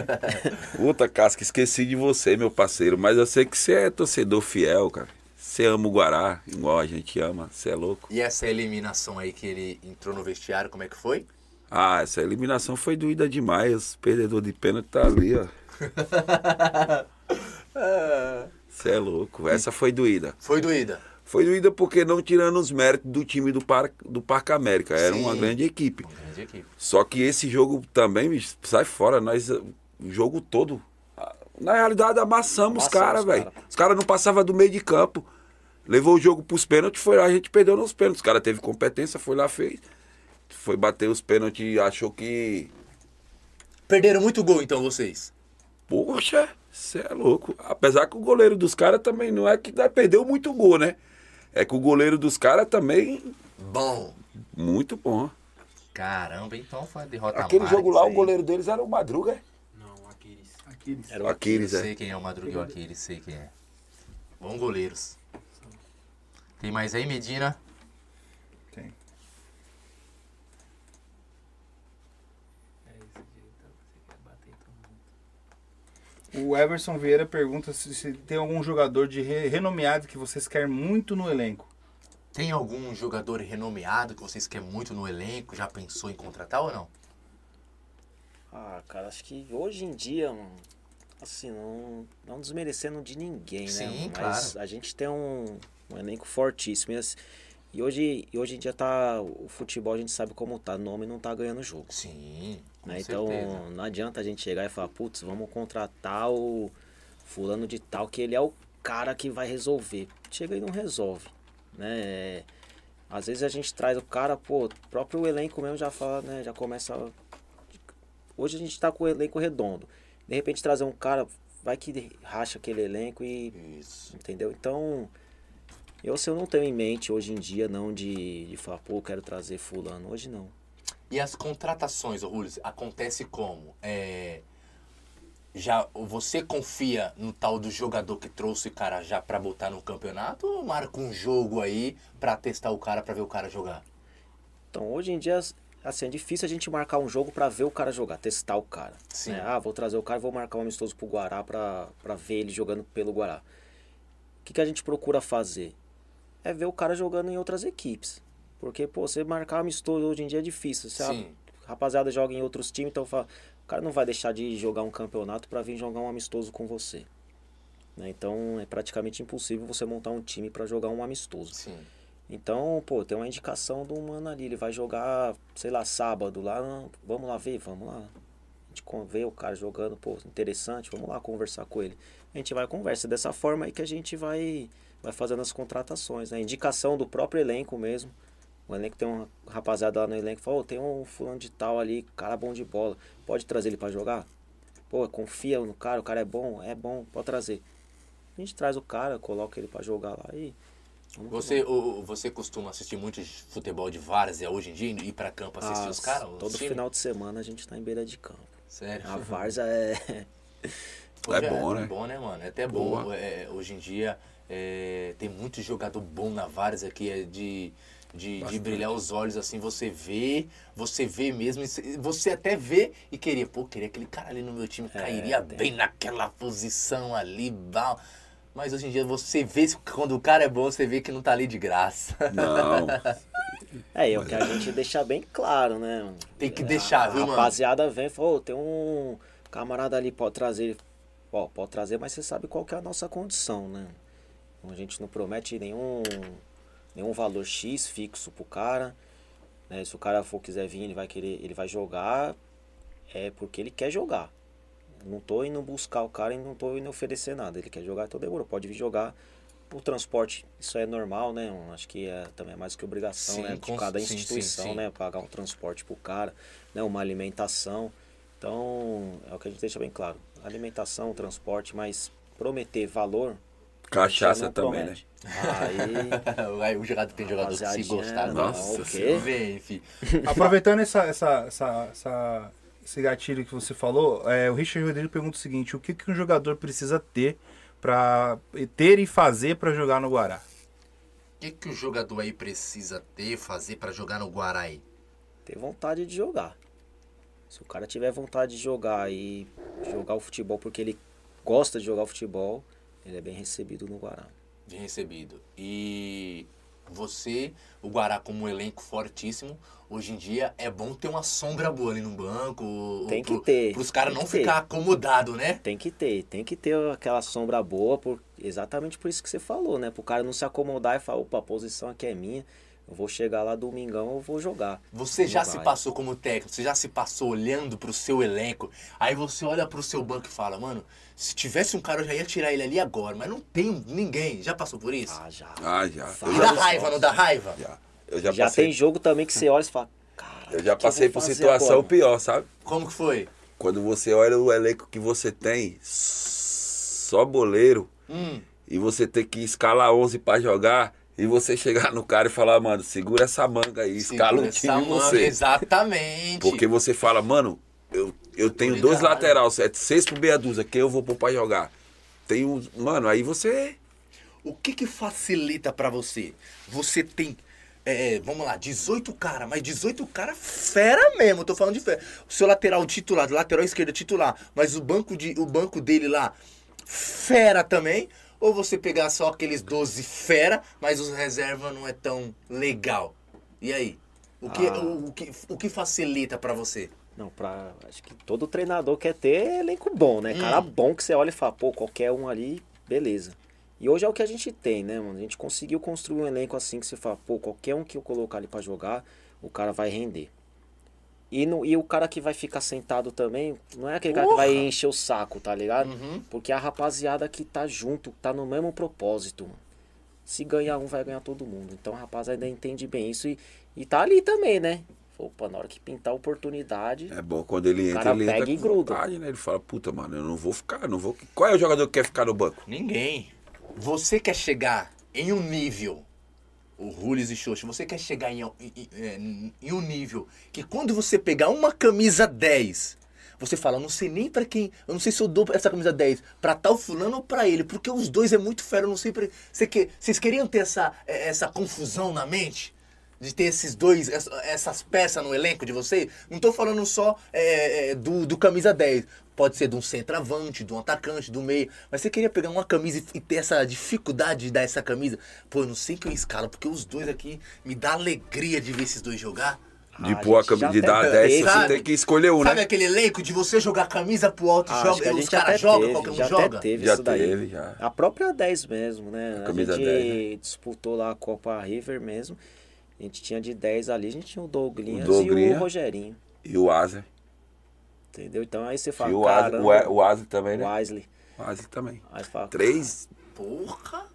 [LAUGHS] Puta casca, esqueci de você, meu parceiro. Mas eu sei que você é torcedor fiel, cara. Você ama o Guará, igual a gente ama. Você é louco. E essa eliminação aí que ele entrou no vestiário, como é que foi? Ah, essa eliminação foi doída demais. O perdedor de pênalti tá ali, ó. [LAUGHS] Você é louco. Essa foi doída. Foi doída. Foi doída porque não tirando os méritos do time do, Par do Parque América. Era uma Sim. grande equipe. Uma grande equipe. Só que esse jogo também, bicho, sai fora. Nós, o jogo todo. Na realidade, amassamos os Amassamos caras, os velho. cara. Os caras não passavam do meio de campo. Levou o jogo pros pênaltis, foi lá, a gente perdeu nos pênaltis. Os caras teve competência, foi lá, fez. Foi bater os pênaltis, achou que. Perderam muito gol, então, vocês? Poxa, você é louco. Apesar que o goleiro dos caras também não é que dá- perdeu muito gol, né? É que o goleiro dos caras também, Bom. muito bom. Caramba, então foi uma derrota Aquele jogo lá, o goleiro deles era o Madruga, é? Não, Aquiles. Era O o Eu Aquiles, é. sei quem é o Madruga e o Aquiles, sei quem é. Bom goleiros. Tem mais aí, Medina? Tem. O Everson Vieira pergunta se, se tem algum jogador de re- renomeado que vocês querem muito no elenco. Tem algum jogador renomeado que vocês querem muito no elenco? Já pensou em contratar ou não? Ah, cara, acho que hoje em dia, mano, assim, não, não desmerecendo de ninguém, né? Sim, Mas claro. a gente tem um, um elenco fortíssimo. E, hoje, e hoje em dia tá. O futebol a gente sabe como tá. Nome não tá ganhando jogo. Sim, né? Então certeza. não adianta a gente chegar e falar, putz, vamos contratar o fulano de tal, que ele é o cara que vai resolver. Chega e não resolve. Né? Às vezes a gente traz o cara, pô, o próprio elenco mesmo já fala, né? Já começa. a- Hoje a gente tá com o elenco redondo. De repente trazer um cara, vai que racha aquele elenco e. Isso. Entendeu? Então. Eu, se eu não tenho em mente hoje em dia, não, de, de falar, pô, quero trazer fulano. Hoje não. E as contratações, Rules, acontece como? É, já você confia no tal do jogador que trouxe o cara já pra botar no campeonato ou marca um jogo aí pra testar o cara pra ver o cara jogar? Então, hoje em dia, assim, é difícil a gente marcar um jogo pra ver o cara jogar, testar o cara. Sim. né? Ah, vou trazer o cara e vou marcar um amistoso pro Guará pra, pra ver ele jogando pelo Guará. O que, que a gente procura fazer? É ver o cara jogando em outras equipes. Porque, pô, você marcar amistoso hoje em dia é difícil. Se a rapaziada joga em outros times, então fala, o cara não vai deixar de jogar um campeonato pra vir jogar um amistoso com você. né? Então, é praticamente impossível você montar um time pra jogar um amistoso. Sim. Então, pô, tem uma indicação do mano ali. Ele vai jogar, sei lá, sábado lá. Vamos lá ver, vamos lá. A gente vê o cara jogando, pô, interessante, vamos lá conversar com ele. A gente vai conversa dessa forma aí que a gente vai, vai fazendo as contratações, né? Indicação do próprio elenco mesmo. O elenco tem uma rapaziada lá no elenco que fala, ô, tem um fulano de tal ali, cara bom de bola. Pode trazer ele pra jogar? Pô, confia no cara, o cara é bom, é bom, pode trazer. A gente traz o cara, coloca ele pra jogar lá e. Você, o- você costuma assistir muito futebol de várzea hoje em dia? Ir pra campo assistir Ah, os caras? Todo times? final de semana a gente tá em beira de campo. Sério? A [LAUGHS] Varza é. Hoje É bom, né? É bom, né, mano? É até bom. Boa. É, hoje em dia é, tem muito jogador bom na Várzea que é de, De, de brilhar os olhos, assim, você vê, você vê mesmo, cê- você até vê e queria, pô, queria aquele cara ali no meu time, cairia bem naquela posição ali, bal. Mas hoje em dia você vê, quando o cara é bom, você vê que não tá ali de graça. Não. [LAUGHS] É, é o que a gente deixa bem claro, né? Tem que deixar, viu, A mano? rapaziada vem e fala, ô, tem um camarada ali, pode trazer. Ó, pode trazer, mas você sabe qual que é a nossa condição, né? A gente não promete nenhum, nenhum valor X fixo pro cara. Né? Se o cara for quiser vir, ele vai querer, ele vai jogar, é porque ele quer jogar. Não tô indo buscar o cara e não tô indo oferecer nada. Ele quer jogar, então demorou. Pode vir jogar. O transporte, isso é normal, né? Acho que é também é mais que obrigação, Sim, né? De cada sim, instituição, sim. né? Pagar um transporte pro cara, né? Uma alimentação. Então, é o que a gente deixa bem claro. Alimentação, transporte, mas prometer valor. Cachaça não também, né? promete. Aí, [LAUGHS] Aí o jogador tem jogador que se gostar, nossa o quê? Vem. [LAUGHS] Aproveitando essa, essa, essa, essa- esse gatilho que você falou, é, o Richard Rodrigues pergunta o seguinte: o que, que um jogador precisa ter para ter e fazer para jogar no Guará? O que, que o jogador aí precisa ter, fazer pra jogar no Guaraí? ter vontade de jogar. Se o cara tiver vontade de jogar e jogar o futebol porque ele gosta de jogar o futebol, ele é bem recebido no Guará. Bem recebido. E você, o Guará como um elenco fortíssimo, hoje em dia é bom ter uma sombra boa ali no banco. Tem que pro- ter, Pros caras tem não ficar acomodados, né? Tem que ter, tem que ter aquela sombra boa, por, exatamente por isso que você falou, né? Pro cara não se acomodar e falar, opa, a posição aqui é minha, eu vou chegar lá domingão, eu vou jogar. Você já se passou como técnico, você já se passou olhando pro seu elenco, aí você olha pro seu banco e fala, mano, se tivesse um cara eu já ia tirar ele ali agora, mas não tem ninguém. Já passou por isso? Ah, já. Ah, já. Eu E dá raiva, não dá raiva? Já, eu já, Já, passei, tem jogo também que você olha e fala, cara, eu já eu passei por situação agora?" pior, sabe? Como que foi? Quando você olha o elenco que você tem, só boleiro, Hum, e você ter que escalar 11 pra jogar, e você chegar no cara e falar, mano, segura essa manga aí, escala um segura time em manga, você. Exatamente. Porque você fala, mano, eu, eu tenho dois lateral, é seis por meia dúzia, quem eu vou pôr pra jogar? Tem um. Mano, aí você. O que que facilita pra você? Você tem, é, vamos lá, 18 cara, mas 18 cara fera mesmo, tô falando de fera. O seu lateral titular, lateral esquerda titular, mas o banco, de, o banco dele lá, fera também. Ou você pegar só aqueles 12 fera, mas os reserva não é tão legal. E aí? O que, Ah. o, o que, o que facilita pra você? Não, pra. Acho que todo treinador quer ter elenco bom, né? Cara Hum. bom que você olha e fala, pô, qualquer um ali, beleza. E hoje é o que a gente tem, né, mano? A gente conseguiu construir um elenco assim que você fala, pô, qualquer um que eu colocar ali pra jogar, o cara vai render. E, no, e o cara que vai ficar sentado também, não é aquele cara que vai Porra! encher o saco, tá ligado? Uhum. Porque a rapaziada que tá junto, tá no mesmo propósito. Se ganhar um, vai ganhar todo mundo. Então a rapaziada entende bem isso e, e tá ali também, né? Opa, na hora que pintar a oportunidade. É bom quando ele entra, cara ele entra pega e com gruda. vontade, né? Ele fala, puta, mano, eu não vou ficar, não vou. Qual é o jogador que quer ficar no banco? Ninguém. Você quer chegar em um nível, o Rules e Xoxo, você quer chegar em, em- é, em um nível que quando você pegar uma camisa 10, você fala, não sei nem pra quem, eu não sei se eu dou essa camisa 10 pra tal fulano ou pra ele, porque os dois é muito fera, eu não sei pra... Você que, vocês queriam ter essa, é, essa confusão na mente? De ter esses dois, essa- essas peças no elenco de vocês? Não tô falando só é, é, do, do camisa 10. Pode ser de um centroavante, de um atacante, do meio. Mas você queria pegar uma camisa e- ter essa dificuldade de dar essa camisa? Pô, eu não sei quem eu escalo, porque os dois aqui me dá alegria de ver esses dois jogar. De Ah, pôr a camisa, de dar até a 10, teve. você Sabe? tem que escolher um, Sabe né? aquele elenco de você jogar camisa pro alto e Ah, que joga, os caras jogam, qualquer um já joga? até teve Já isso daí. teve, já. A própria 10 mesmo, né? A A, camisa gente 10, disputou lá a Copa River mesmo. A gente tinha de 10 ali, a gente tinha o Douglinhas O e o Rogerinho. E o Asa. Entendeu? Então aí você fala, E o Asa, o, o Asa também, né? o Wesley. O Asa também. Aí você fala, Três, Porra!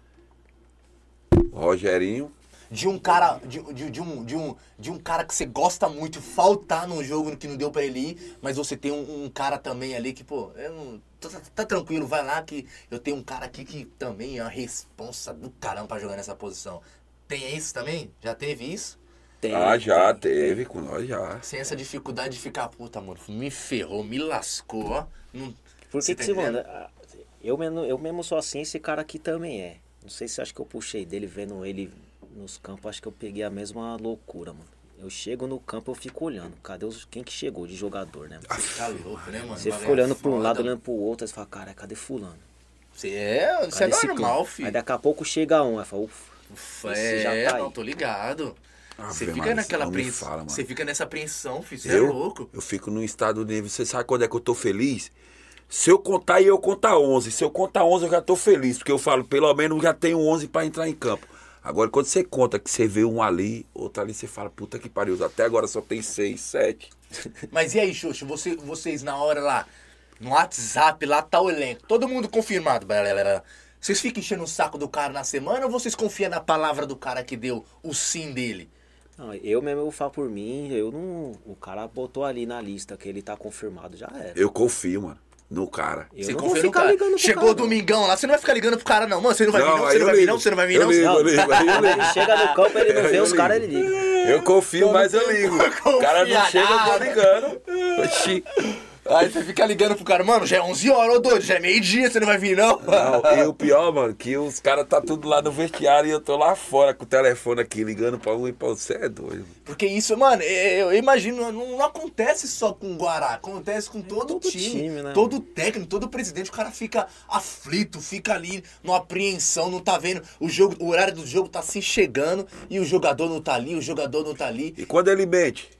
o Rogerinho. de um cara de, de, de um, de, um, de um cara que você gosta muito faltar num jogo que não deu pra ele ir, mas você tem um, um cara também ali que, pô, eu não, tá, tá- tá tranquilo, vai lá que eu tenho um cara aqui que também é uma responsa do caramba pra jogar nessa posição. Tem isso também? Já teve isso? tem, ah, já tem, teve com nós, já. Sem essa dificuldade de ficar, puta, mano, me ferrou, me lascou, ó. Não, Por Você que, tá que você manda? Ah, Eu mesmo, eu mesmo sou assim, esse cara aqui também é. Não sei se acha que eu puxei dele vendo ele nos campos, acho que eu peguei a mesma loucura, mano. Eu chego no campo, eu fico olhando. Cadê os, quem que chegou de jogador, né? mano? Tá louco, né, mano? Você fica olhando é pra um lado, olhando pro outro, aí você fala, cara, cadê fulano? Você é, isso é normal, filho. Aí daqui a pouco chega um, aí fala, ufa, Ufa, esse já é, tá aí. não, tô ligado. Ave Você fica naquela apreensão. Você fica nessa apreensão, filho. Você é Eu, louco. eu fico num estado nível. Você sabe quando é que eu tô feliz? Se eu contar e eu contar 11. Se eu contar 11, eu já tô feliz. Porque eu falo, pelo menos já tenho 11 pra entrar em campo. Agora, quando você conta que você vê um ali, outro ali, você fala, puta que pariu. Até agora só tem 6, 7. [LAUGHS] Mas e aí, Xuxa, você, vocês na hora lá, no WhatsApp, lá tá o elenco. Todo mundo confirmado, galera. Vocês ficam enchendo o saco do cara na semana ou vocês confiam na palavra do cara que deu o sim dele? Não, eu mesmo eu vou falar por mim, eu não. O cara botou ali na lista que ele tá confirmado, já era. Eu confio, mano, no cara. Eu você não confia no cara. Chegou cara, não. domingão lá, você não vai ficar ligando pro cara, não. Mano, você não vai vir, não, você não vai vir, ligo. não, você não vai vir, Eu não. ligo, Não, eu ligo, eu ele ligo. chega no campo, ele não [LAUGHS] vê eu os caras, ele liga. Eu confio, mas eu ligo. [LAUGHS] O cara não chega, eu tô ligando. [LAUGHS] Oxi. Aí você fica ligando pro cara, mano, já é 11 horas, ô doido, já é meio-dia, você não vai vir, não? Não, [LAUGHS] e o pior, mano, que os caras tá tudo lá no vestiário e eu tô lá fora com o telefone aqui ligando pra um e pra outro. Você é doido. Porque isso, mano, eu, imagino, não, não acontece só com o Guará, acontece com todo, todo time, time, né, todo técnico, todo presidente, o cara fica aflito, fica ali numa apreensão, não tá vendo, o jogo, o horário do jogo tá se chegando e o jogador não tá ali, o jogador não tá ali. E quando ele mente?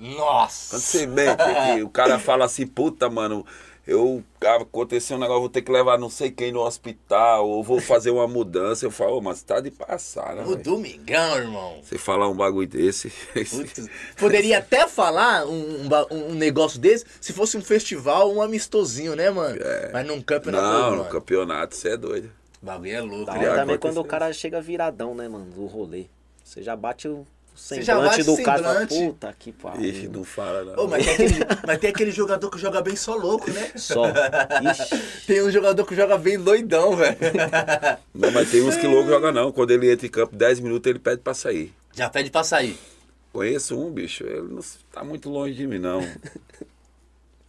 Nossa! Quando você mente, que o cara fala assim, puta, mano, eu aconteceu um negócio, vou ter que levar não sei quem no hospital, ou vou fazer uma mudança. Eu falo, ô, mas tá de passar, né? No velho? domingão, irmão. Você falar um bagulho desse. [LAUGHS] Putz, Poderia até falar um, um um negócio desse se fosse um festival, um amistosinho, né, mano? Mas num campeonato, Não, no mano. campeonato, você é doido. O bagulho é louco, né? também quando o cara chega viradão, né, mano, do rolê. Você já bate o Semblante do cara semblante. puta que pariu. Ixi, não fala não. Ô, mas, tem aquele, mas tem aquele jogador que joga bem só louco, né? Só. Ixi. Tem um jogador que joga bem doidão, velho. Não, mas tem uns que louco joga não. Quando ele entra em campo 10 minutos, ele pede pra sair. Já pede pra sair. Conheço um, bicho. Ele não tá muito longe de mim, não.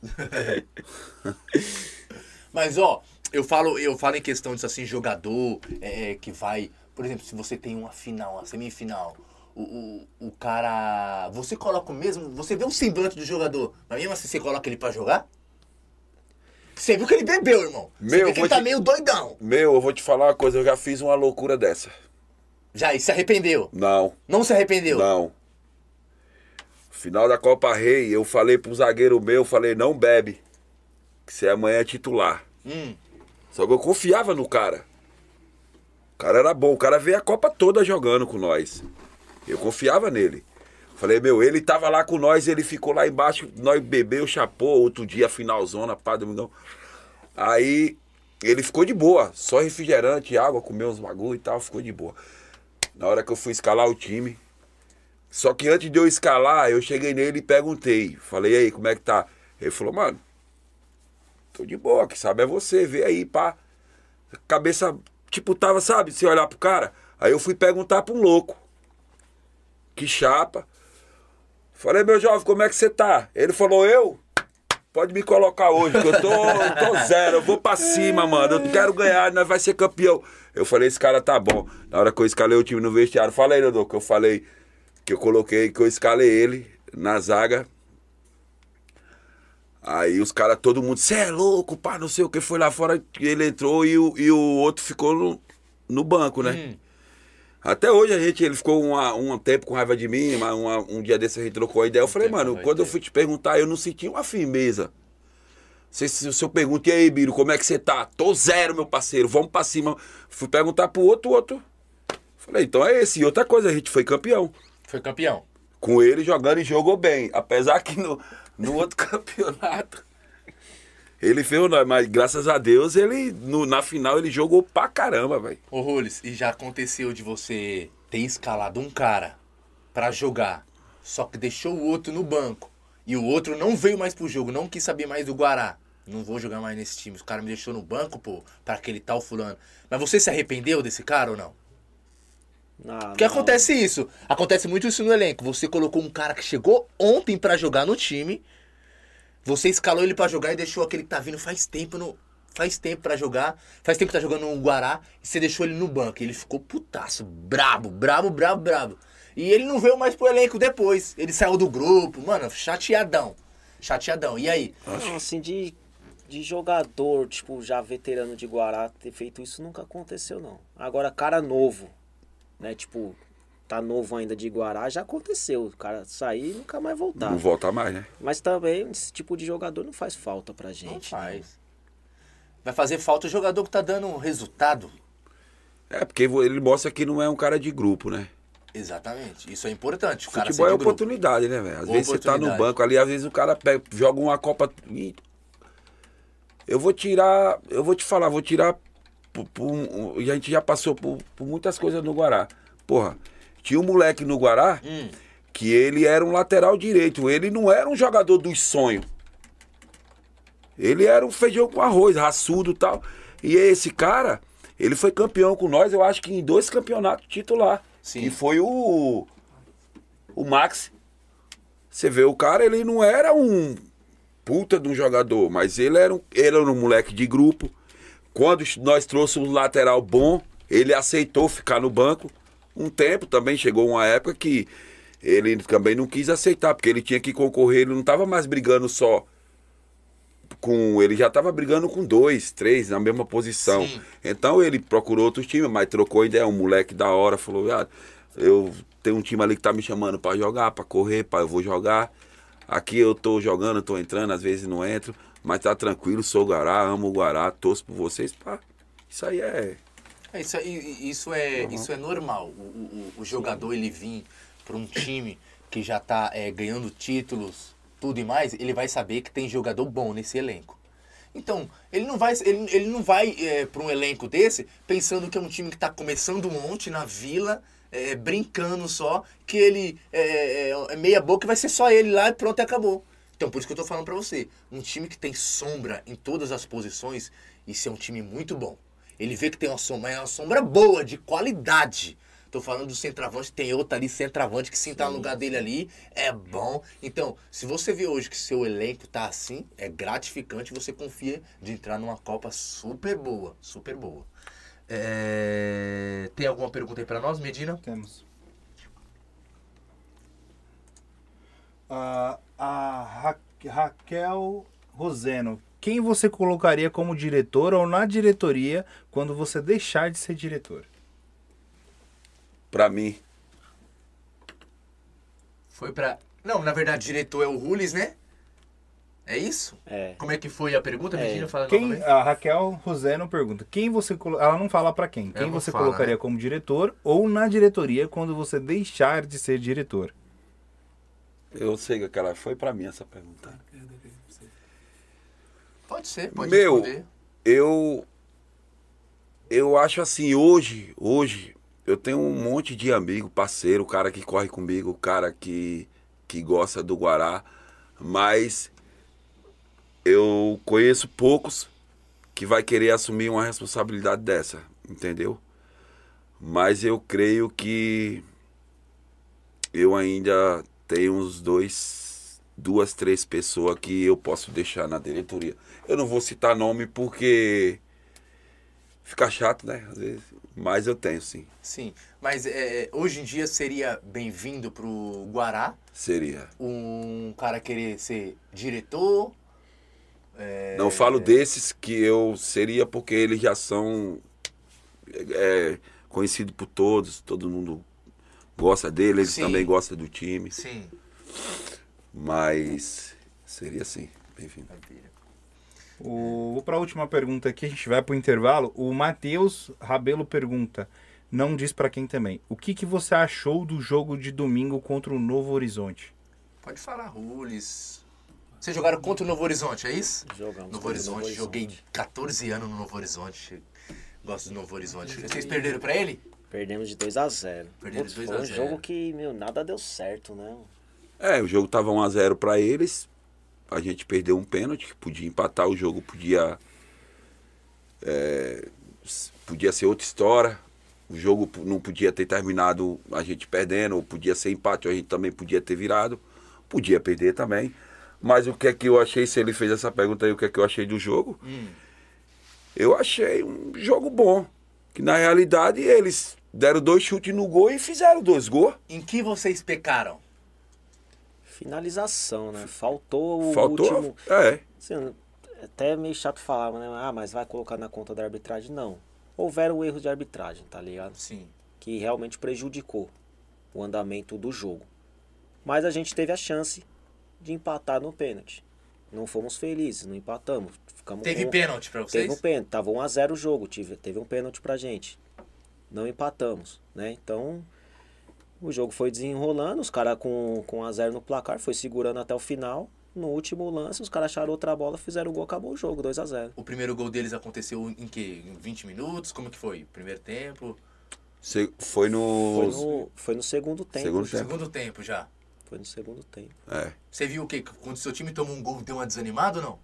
[LAUGHS] Mas, ó, eu falo, eu falo em questão disso assim, jogador é, que vai. Por exemplo, se você tem uma final, uma semifinal, o, o, o cara. Você coloca o mesmo. Você vê o semblante do jogador, mas mesmo assim você coloca ele pra jogar? Você viu que ele bebeu, irmão. Você Meu, viu que ele tá te- meio doidão. Meu, eu vou te falar uma coisa. Eu já fiz uma loucura dessa. Já, e se arrependeu? Não, Não se arrependeu? não. Final da Copa Rei, eu falei pro zagueiro meu, falei, não bebe. Que você amanhã é titular. Hum. Só que eu confiava no cara. O cara era bom, o cara veio a Copa toda jogando com nós. Eu confiava nele. Falei, meu, ele tava lá com nós, ele ficou lá embaixo, nós bebeu, chapou, outro dia, finalzona, pá, domingão. Aí ele ficou de boa, só refrigerante, água, comeu uns bagulho e tal, ficou de boa. Na hora que eu fui escalar o time, só que antes de eu escalar, eu cheguei nele e perguntei. Falei, aí, como é que tá? Ele falou, mano, tô de boa, que sabe é você, vê aí, pá. Cabeça, tipo, tava, sabe, se olhar pro cara. Aí eu fui perguntar pra um louco. Que chapa. Falei, meu jovem, como é que você tá? Ele falou, eu? Pode me colocar hoje, que eu tô, eu tô zero, eu vou pra cima, mano. Eu quero ganhar, nós vai ser campeão. Eu falei, esse cara tá bom. Na hora que eu escalei o time no vestiário, fala aí, Dodô, que eu falei que eu coloquei, que eu escalei ele na zaga. Aí os caras, todo mundo, cê é louco, pá, não sei o que, foi lá fora, ele entrou e o, e o outro ficou no, no banco, né? Até hoje a gente, ele ficou uma- um tempo com raiva de mim, mas uma- um dia desse a gente trocou a ideia. Eu falei, mano, quando eu fui te perguntar, eu não senti uma firmeza. Se, se, se eu pergunto, e aí, Biro, como é que você tá? Tô zero, meu parceiro, vamos pra cima. Fui perguntar pro outro, outro. Falei, então é esse. E outra coisa, a gente foi campeão. Foi campeão. Com ele jogando e jogou bem. Apesar que no, no outro [LAUGHS] campeonato. Ele fez, nós, mas graças a Deus, ele no- na final ele jogou pra caramba, velho. Ô, Rolis, e já aconteceu de você ter escalado um cara pra jogar, só que deixou o outro no banco, e o outro não veio mais pro jogo, não quis saber mais do Guará. Não vou jogar mais nesse time. Os caras me deixou no banco, pô, pra aquele tal fulano. Mas você se arrependeu desse cara ou não? Ah, Porque não. acontece isso. Acontece muito isso no elenco. Você colocou um cara que chegou ontem pra jogar no time. Você escalou ele pra jogar e deixou aquele que tá vindo faz tempo no. faz tempo pra jogar, faz tempo que tá jogando no Guará, e você deixou ele no banco. Ele ficou putaço, brabo, brabo, brabo, brabo. E ele não veio mais pro elenco depois. Ele saiu do grupo, mano, chateadão. Chateadão. E aí? Não, assim, de, de jogador, tipo, já veterano de Guará, ter feito isso nunca aconteceu, não. Agora, cara novo, né? Tipo, tá novo ainda de Guará, já aconteceu. O cara sair e nunca mais voltar. Não volta mais, né? Mas também, esse tipo de jogador não faz falta pra gente. Não né? faz. Vai fazer falta o jogador que tá dando um resultado. É, porque ele mostra que não é um cara de grupo, né? Exatamente. Isso é importante. O cara Futebol é de grupo. oportunidade, né, velho? Às vezes você tá no Oportunidade. banco ali, às vezes o cara pega, joga uma Copa. Eu vou tirar. Eu vou te falar, vou tirar. por- por um- a gente já passou por, por muitas coisas no Guará. Porra, tinha um moleque no Guará Hum. que ele era um lateral direito. Ele não era um jogador dos sonhos. Ele era um feijão com arroz, raçudo e tal. E esse cara, ele foi campeão com nós, eu acho que em dois campeonatos titular. Sim. Que foi o. O Max. Você vê, o cara, ele não era um puta de um jogador, mas ele era um, ele era um moleque de grupo. Quando nós trouxemos um lateral bom, ele aceitou ficar no banco. Um tempo também chegou uma época que ele também não quis aceitar, porque ele tinha que concorrer, ele não estava mais brigando só com. Ele já estava brigando com dois, três na mesma posição. Sim. Então ele procurou outros times, mas trocou ideia. Um moleque da hora falou: ah, eu tenho um time ali que tá me chamando para jogar, para correr, pá, eu vou jogar. Aqui eu tô jogando, tô entrando, às vezes não entro, mas tá tranquilo, sou Guará, amo o Guará, torço por vocês, pá. Isso aí é. É, Isso, é- isso, é, isso é normal. O, o, o jogador ele vir para um time que já tá é, ganhando títulos, tudo e mais, ele vai saber que tem jogador bom nesse elenco. Então, ele não vai, ele, ele não vai para um elenco desse pensando que é um time que está começando ontem na vila, é, brincando só, que ele é, é, é meia boca e vai ser só ele lá e pronto, e acabou. Então, por isso que eu tô falando para você. Um time que tem sombra em todas as posições, isso é um time muito bom. Ele vê que tem uma sombra, é uma sombra boa, de qualidade. Tô falando do centroavante, tem outro ali, centroavante, que sim tá no lugar dele ali, é bom. Então, se você vê hoje que seu elenco tá assim, é gratificante, você confia de entrar numa Copa super boa, super boa. É, Tem alguma pergunta aí pra nós, Medina? Temos. Ah, a Ra- Raquel Roseno. Quem você colocaria como diretor ou na diretoria quando você deixar de ser diretor? Pra mim, Foi pra. Não, na verdade, diretor é o Rules, né? É isso? É. Como é que foi a pergunta, É. Medina? Fala Quem, novamente. a Raquel Roseno pergunta: quem você ela não fala pra quem? Quem você fala, colocaria né? como diretor ou na diretoria quando você deixar de ser diretor? eu sei que ela foi pra mim essa pergunta. Pode ser, pode Meu, responder. eu eu acho assim, hoje, hoje eu tenho um monte de amigo, parceiro, cara que corre comigo, cara que que gosta do Guará, mas eu conheço poucos que vai querer assumir uma responsabilidade dessa, entendeu? Mas eu creio que eu ainda tenho uns dois, duas, três pessoas que eu posso deixar na diretoria. Eu não vou citar nome porque fica chato, né? Às vezes, mas eu tenho sim. Sim, mas é, hoje em dia seria bem-vindo pro Guará Seria. um cara querer ser diretor. é, Não falo desses que eu seria porque eles já são é, conhecidos por todos, todo mundo gosta dele, eles Sim. também gostam do time, Sim. Mas seria sim, bem-vindo. O, vou para a última pergunta aqui, a gente vai para o intervalo. O Matheus Rabelo pergunta, não diz para quem também. O que, que você achou do jogo de domingo contra o Novo Horizonte? Pode falar, Rules. Vocês jogaram contra o Novo Horizonte, é isso? Jogamos. Novo Horizonte, Novo joguei Horizonte. 14 anos no Novo Horizonte. Gosto do Novo Horizonte. Vocês perderam pra ele? Perdemos de 2 a 0 Perderam de Putz, 2 a Foi um 0. jogo que, meu, nada deu certo, né? É, o jogo tava 1x0 pra eles. A gente perdeu um pênalti, que podia empatar o jogo, podia. é, podia ser outra história. O jogo não podia ter terminado a gente perdendo, ou podia ser empate, ou a gente também podia ter virado. Podia perder também. Mas o que é que eu achei, se ele fez essa pergunta aí, o que é que eu achei do jogo? Eu achei um jogo bom. Que na realidade eles deram dois chutes no gol e fizeram dois gols. Em que vocês pecaram? Finalização, né? Faltou o Faltou. último. É. Assim, é até meio chato falar, né? Ah, mas vai colocar na conta da arbitragem? Não. Houveram erros de arbitragem, tá ligado? Sim. Que realmente prejudicou o andamento do jogo. Mas a gente teve a chance de empatar no pênalti. Não fomos felizes, não empatamos. Ficamos Teve com- pênalti pra vocês? Teve um pênalti, tava 1 a 0 o jogo, tive, teve um pênalti pra gente. Não empatamos, né? Então, o jogo foi desenrolando, os caras com, com 1 a 0 no placar, foi segurando até o final. No último lance, os caras acharam outra bola, fizeram o gol, acabou o jogo, 2 a 0 O primeiro gol deles aconteceu em que? Em 20 minutos? Como que foi? Primeiro tempo? Se- Foi no. Foi no, foi no segundo tempo. Segundo tempo. Segundo tempo já. Foi no segundo tempo. É. Você viu o quê? Quando seu time tomou um gol, deu uma desanimada ou não?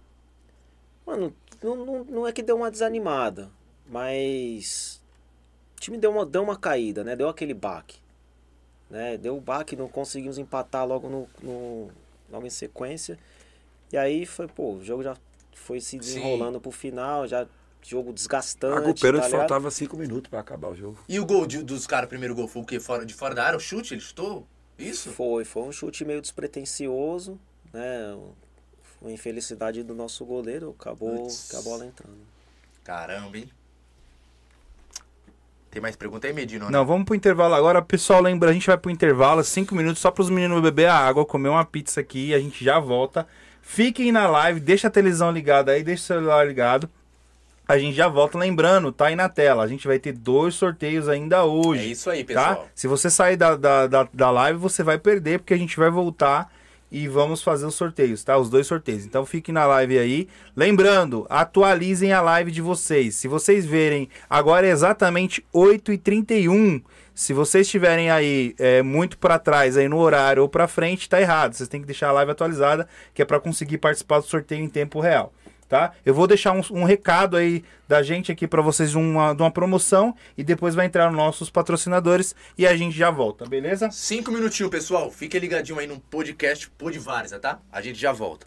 Mano, não, não, não é que deu uma desanimada, mas o time deu uma, deu uma caída, né? Deu aquele baque. Né? Deu o baque, não conseguimos empatar logo, no, no- logo em sequência. E aí foi, pô, o jogo já foi se desenrolando pro final, já jogo desgastante. A o pênalti tá faltava cinco minutos pra acabar o jogo. E o gol de- dos caras, o primeiro gol foi o quê? Fora, de fora da área? O chute? Ele chutou? Isso? Foi, foi um chute meio despretensioso, né? Uma infelicidade do nosso goleiro, acabou com a bola entrando. Caramba, hein? Tem mais pergunta aí, Medino? Não, vamos pro intervalo agora. Pessoal, lembra, a gente vai pro intervalo, cinco minutos, só pros meninos beber a água, comer uma pizza aqui e a gente já volta. Fiquem na live, deixa a televisão ligada aí, deixa o celular ligado. A gente já volta lembrando, tá aí na tela. A gente vai ter dois sorteios ainda hoje. É isso aí, tá? pessoal. Se você sair da, da, da, da live, você vai perder, porque a gente vai voltar e vamos fazer os sorteios, tá? Os dois sorteios. Então fiquem na live aí. Lembrando, atualizem a live de vocês. Se vocês verem, agora é exatamente 8h31. Se vocês estiverem aí é, muito para trás aí no horário ou para frente, tá errado. Vocês têm que deixar a live atualizada, que é para conseguir participar do sorteio em tempo real. Tá? Eu vou deixar um, um recado aí da gente aqui para vocês de uma, de uma promoção e depois vai entrar nos nossos patrocinadores e a gente já volta, beleza? Cinco minutinhos, pessoal. Fiquem ligadinho aí no podcast Podvárzea, tá? A gente já volta.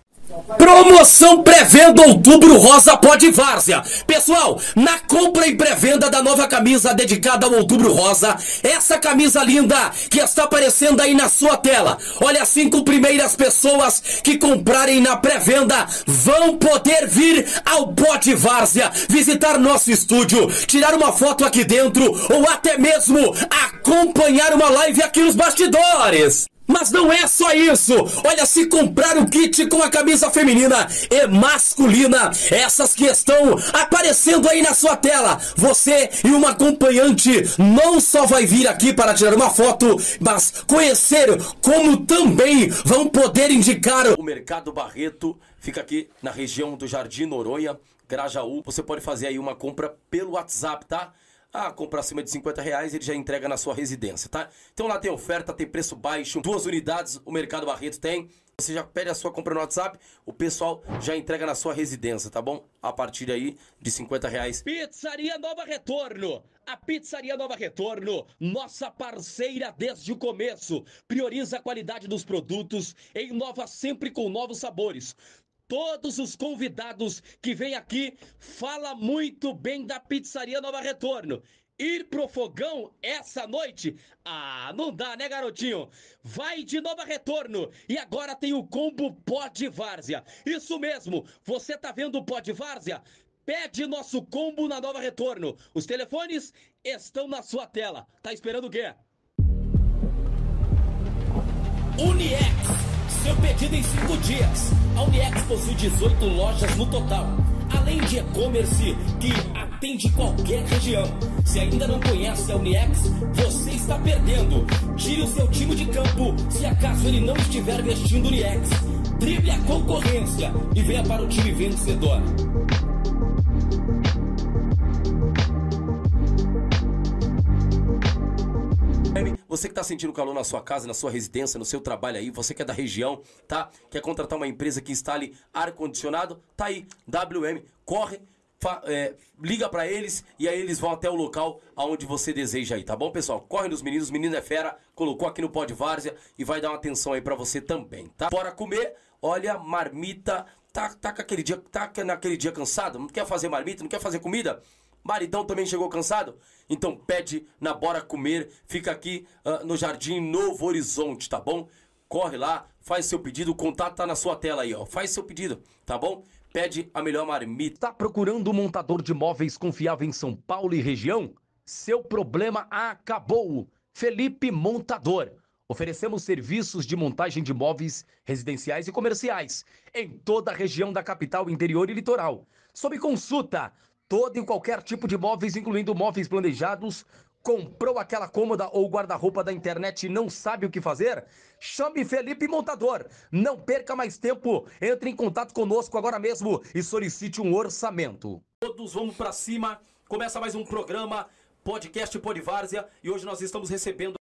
Promoção pré-venda Outubro Rosa Pode Várzea. Pessoal, na compra e pré-venda da nova camisa dedicada ao Outubro Rosa, essa camisa linda que está aparecendo aí na sua tela. Olha, as cinco primeiras pessoas que comprarem na pré-venda vão poder vir ao Pode Várzea, visitar nosso estúdio, tirar uma foto aqui dentro ou até mesmo acompanhar uma live aqui nos bastidores. Mas não é só isso! Olha, se comprar o kit com a camisa feminina e masculina, essas que estão aparecendo aí na sua tela, você e uma acompanhante não só vai vir aqui para tirar uma foto, mas conhecer como também vão poder indicar o Mercado Barreto, fica aqui na região do Jardim Noronha, Grajaú. Você pode fazer aí uma compra pelo WhatsApp, tá? Ah, compra acima de 50 reais, ele já entrega na sua residência, tá? Então lá tem oferta, tem preço baixo, duas unidades, o Mercado Barreto tem. Você já pede a sua compra no WhatsApp, o pessoal já entrega na sua residência, tá bom? A partir aí de 50 reais. Pizzaria Nova Retorno. A Pizzaria Nova Retorno, nossa parceira desde o começo, prioriza a qualidade dos produtos inova sempre com novos sabores. Todos os convidados que vêm aqui fala muito bem da Pizzaria Nova Retorno. Ir pro fogão essa noite? Ah, não dá, né, garotinho? Vai de Nova Retorno. E agora tem o combo Pod Várzea. Isso mesmo, você tá vendo o Pod Várzea? Pede nosso combo na Nova Retorno. Os telefones estão na sua tela. Tá esperando o quê? Uniex, seu pedido em 5 dias. A Uniex possui 18 lojas no total, além de e-commerce que atende qualquer região. Se ainda não conhece a Uniex, você está perdendo. Tire o seu time de campo se acaso ele não estiver vestindo Uniex. Drible a concorrência e venha para o time vencedor. Você que está sentindo calor na sua casa, na sua residência, no seu trabalho aí, você que é da região, tá? Quer contratar uma empresa que instale ar-condicionado? Tá aí, WM, corre, fa- é, liga para eles e aí eles vão até o local aonde você deseja aí, tá bom, pessoal? Corre nos meninos, menino é fera, colocou aqui no Pod Várzea e vai dar uma atenção aí para você também, tá? Bora comer, olha, marmita tá, tá aquele dia, tá naquele dia cansado, não quer fazer marmita, não quer fazer comida? Maridão também chegou cansado? Então pede na Bora Comer, fica aqui uh, no Jardim Novo Horizonte, tá bom? Corre lá, faz seu pedido, o contato tá na sua tela aí, ó. Faz seu pedido, tá bom? Pede a melhor marmita. Tá procurando um montador de móveis confiável em São Paulo e região? Seu problema acabou. Felipe Montador. Oferecemos serviços de montagem de móveis residenciais e comerciais em toda a região da capital, interior e litoral. Sob consulta, todo e qualquer tipo de móveis, incluindo móveis planejados. Comprou aquela cômoda ou guarda-roupa da internet e não sabe o que fazer? Chame Felipe Montador. Não perca mais tempo. Entre em contato conosco agora mesmo e solicite um orçamento. Todos vamos para cima. Começa mais um programa, podcast Polivárzia, e hoje nós estamos recebendo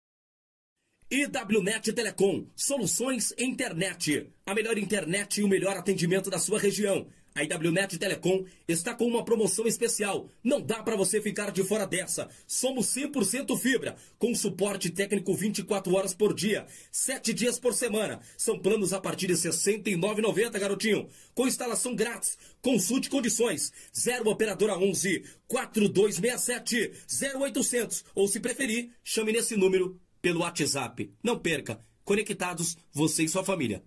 IWNet Telecom, soluções internet. A melhor internet e o melhor atendimento da sua região. A IWNet Telecom está com uma promoção especial. Não dá para você ficar de fora dessa. Somos 100% fibra, com suporte técnico 24 horas por dia, 7 dias por semana. São planos a partir de R$ 69,90, garotinho. Com instalação grátis. Consulte condições. 0 operadora 11 4267 0800 ou se preferir, chame nesse número pelo WhatsApp. Não perca. Conectados, você e sua família.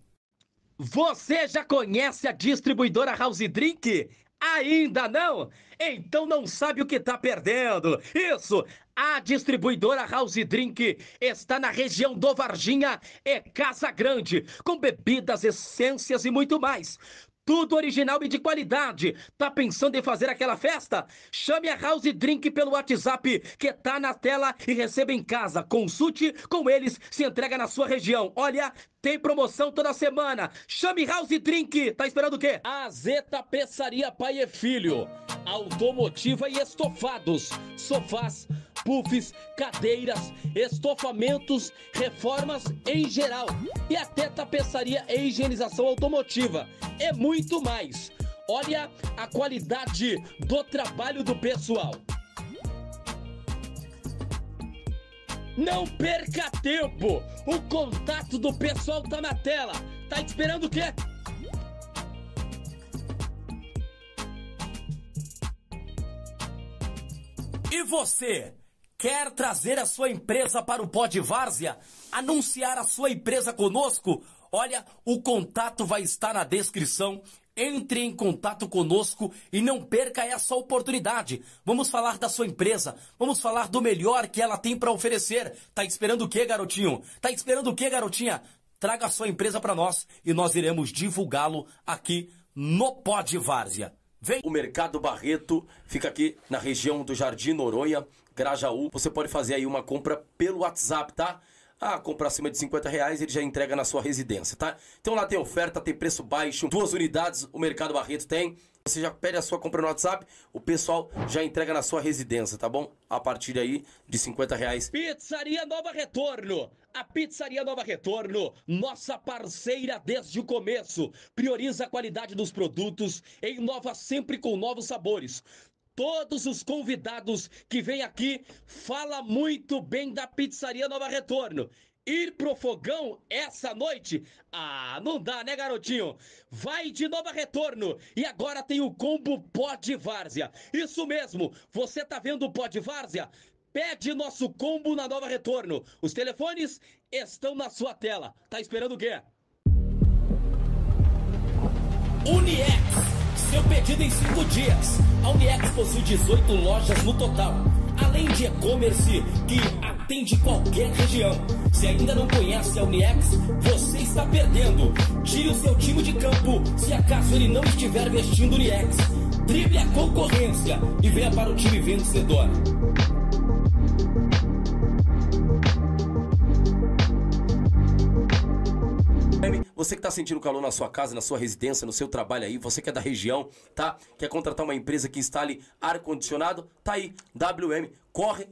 Você já conhece a distribuidora House Drink? Ainda não? Então não sabe o que está perdendo. Isso! A distribuidora House Drink está na região do Varginha e Casa Grande, com bebidas, essências e muito mais. Tudo original e de qualidade. Tá pensando em fazer aquela festa? Chame a House Drink pelo WhatsApp que tá na tela e receba em casa. Consulte com eles, se entrega na sua região. Olha, tem promoção toda semana. Chame House Drink. Tá esperando o quê? A Zeta Peçaria Pai e Filho. Automotiva e estofados. Sofás puffs, cadeiras, estofamentos, reformas em geral e até tapeçaria e higienização automotiva. É muito mais. Olha a qualidade do trabalho do pessoal. Não perca tempo! O contato do pessoal tá na tela. Tá esperando o quê? E você? Quer trazer a sua empresa para o Pod Várzea? Anunciar a sua empresa conosco? Olha, o contato vai estar na descrição. Entre em contato conosco e não perca essa oportunidade. Vamos falar da sua empresa, vamos falar do melhor que ela tem para oferecer. Tá esperando o que, garotinho? Tá esperando o que, garotinha? Traga a sua empresa para nós e nós iremos divulgá-lo aqui no Pod Várzea. Vem! O Mercado Barreto fica aqui na região do Jardim Noronha, Grajaú. Você pode fazer aí uma compra pelo WhatsApp, tá? Ah, compra acima de 50 reais, ele já entrega na sua residência, tá? Então lá tem oferta, tem preço baixo, duas unidades o Mercado Barreto tem. Você já pede a sua compra no WhatsApp, o pessoal já entrega na sua residência, tá bom? A partir aí de 50 reais. Pizzaria Nova Retorno. A Pizzaria Nova Retorno, nossa parceira desde o começo, prioriza a qualidade dos produtos inova sempre com novos sabores todos os convidados que vêm aqui fala muito bem da Pizzaria Nova Retorno. Ir pro fogão essa noite? Ah, não dá, né, garotinho? Vai de Nova Retorno. E agora tem o combo Pod Várzea. Isso mesmo, você tá vendo o Pod Várzea? Pede nosso combo na Nova Retorno. Os telefones estão na sua tela. Tá esperando o quê? Uniex seu pedido em 5 dias. A Uniex possui 18 lojas no total, além de e-commerce que atende qualquer região. Se ainda não conhece a Uniex, você está perdendo. Tire o seu time de campo se acaso ele não estiver vestindo Uniex. Drible a concorrência e venha para o time vencedor. Você que está sentindo calor na sua casa, na sua residência, no seu trabalho aí, você que é da região, tá? Quer contratar uma empresa que instale ar-condicionado? Tá aí, WM, corre,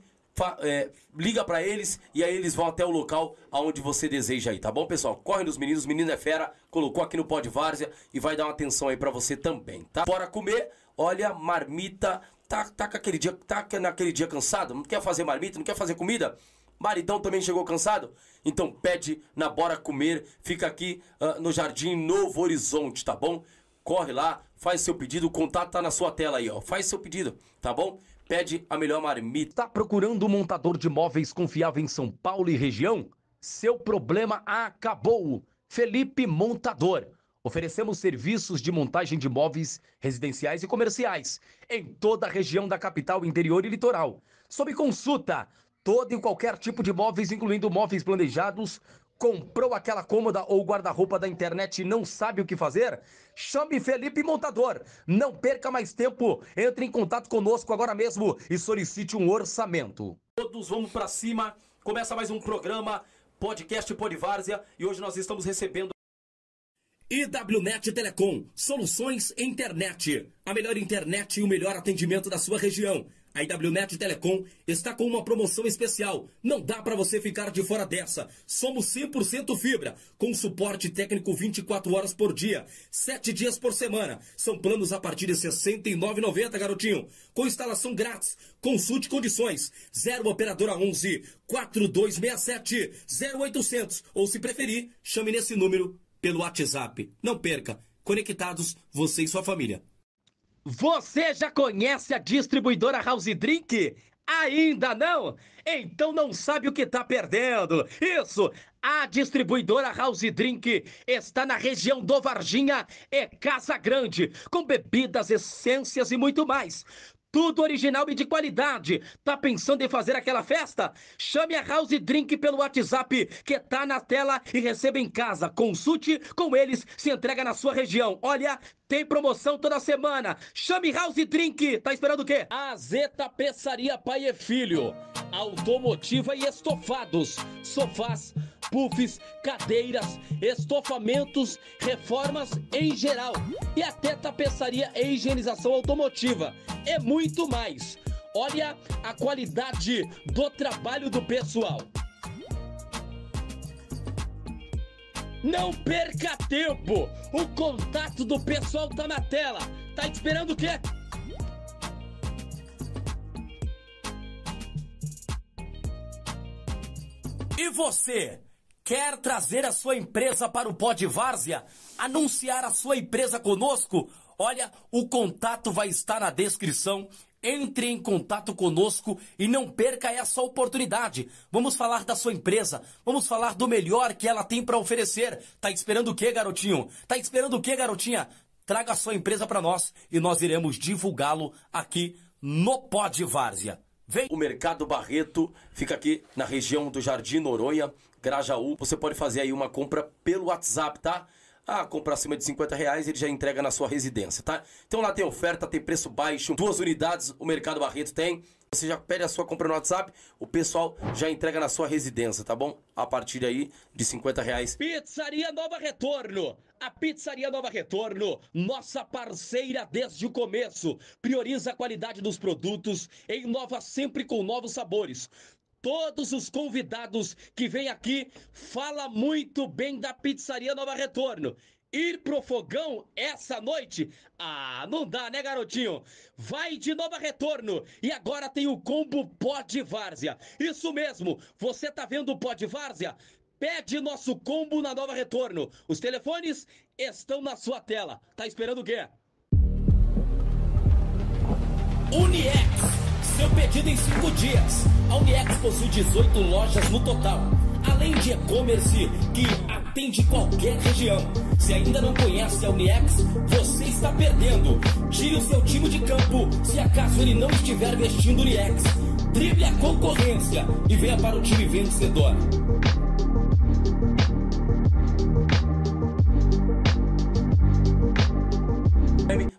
é, liga para eles e aí eles vão até o local aonde você deseja aí, tá bom, pessoal? Corre nos meninos, menino é fera, colocou aqui no Pod Várzea e vai dar uma atenção aí para você também, tá? Bora comer, olha, marmita, tá, tá, aquele dia, tá naquele dia cansado, não quer fazer marmita, não quer fazer comida? Maridão também chegou cansado? Então pede na Bora Comer, fica aqui uh, no Jardim Novo Horizonte, tá bom? corre lá, faz seu pedido, o contato tá na sua tela aí, ó. Faz seu pedido, tá bom? Pede a melhor marmita. Tá procurando um montador de móveis confiável em São Paulo e região? Seu problema acabou. Felipe Montador. Oferecemos serviços de montagem de móveis residenciais e comerciais em toda a região da capital, interior e litoral. Sob consulta, todo e qualquer tipo de móveis, incluindo móveis planejados. Comprou aquela cômoda ou guarda-roupa da internet e não sabe o que fazer? Chame Felipe Montador. Não perca mais tempo. Entre em contato conosco agora mesmo e solicite um orçamento. Todos vamos pra cima. Começa mais um programa, podcast Podvárzia, e hoje nós estamos recebendo IWNet Telecom, soluções internet. A melhor internet e o melhor atendimento da sua região. A IWNet Telecom está com uma promoção especial. Não dá para você ficar de fora dessa. Somos 100% fibra, com suporte técnico 24 horas por dia, 7 dias por semana. São planos a partir de R$ 69,90, garotinho. Com instalação grátis. Consulte condições. 0 operadora 11 4267 0800 ou se preferir, chame nesse número pelo WhatsApp. Não perca. Conectados, você e sua família. Você já conhece a distribuidora House Drink? Ainda não? Então não sabe o que está perdendo. Isso! A distribuidora House Drink está na região do Varginha e Casa Grande, com bebidas, essências e muito mais. Tudo original e de qualidade. Tá pensando em fazer aquela festa? Chame a House Drink pelo WhatsApp que tá na tela e receba em casa. Consulte com eles, se entrega na sua região. Olha, tem promoção toda semana. Chame House Drink. Tá esperando o quê? A Zeta Peçaria Pai e Filho. Automotiva e estofados. Sofás, puffs, cadeiras, estofamentos, reformas em geral. E até tapeçaria e higienização automotiva. É muito mais. Olha a qualidade do trabalho do pessoal. Não perca tempo! O contato do pessoal tá na tela. Tá esperando o quê? E você? Quer trazer a sua empresa para o Pod Várzea? Anunciar a sua empresa conosco? Olha, o contato vai estar na descrição. Entre em contato conosco e não perca essa oportunidade. Vamos falar da sua empresa, vamos falar do melhor que ela tem para oferecer. Tá esperando o que, garotinho? Tá esperando o que, garotinha? Traga a sua empresa para nós e nós iremos divulgá-lo aqui no Pod Várzea. Vem! O Mercado Barreto fica aqui na região do Jardim Noronha, Grajaú. Você pode fazer aí uma compra pelo WhatsApp, tá? Ah, compra acima de 50 reais, ele já entrega na sua residência, tá? Então lá tem oferta, tem preço baixo, duas unidades o Mercado Barreto tem. Você já pede a sua compra no WhatsApp, o pessoal já entrega na sua residência, tá bom? A partir aí de 50 reais. Pizzaria Nova Retorno. A Pizzaria Nova Retorno, nossa parceira desde o começo, prioriza a qualidade dos produtos inova sempre com novos sabores. Todos os convidados que vêm aqui fala muito bem da Pizzaria Nova Retorno. Ir pro fogão essa noite? Ah, não dá, né, garotinho? Vai de Nova Retorno. E agora tem o combo Pod Várzea. Isso mesmo, você tá vendo o Pod Várzea? Pede nosso combo na Nova Retorno. Os telefones estão na sua tela. Tá esperando o quê? Uniex, seu pedido em 5 dias. A Uniex possui 18 lojas no total, além de e-commerce que atende qualquer região. Se ainda não conhece a Uniex, você está perdendo. Tire o seu time de campo se acaso ele não estiver vestindo Uniex. Drible a concorrência e venha para o time vencedor.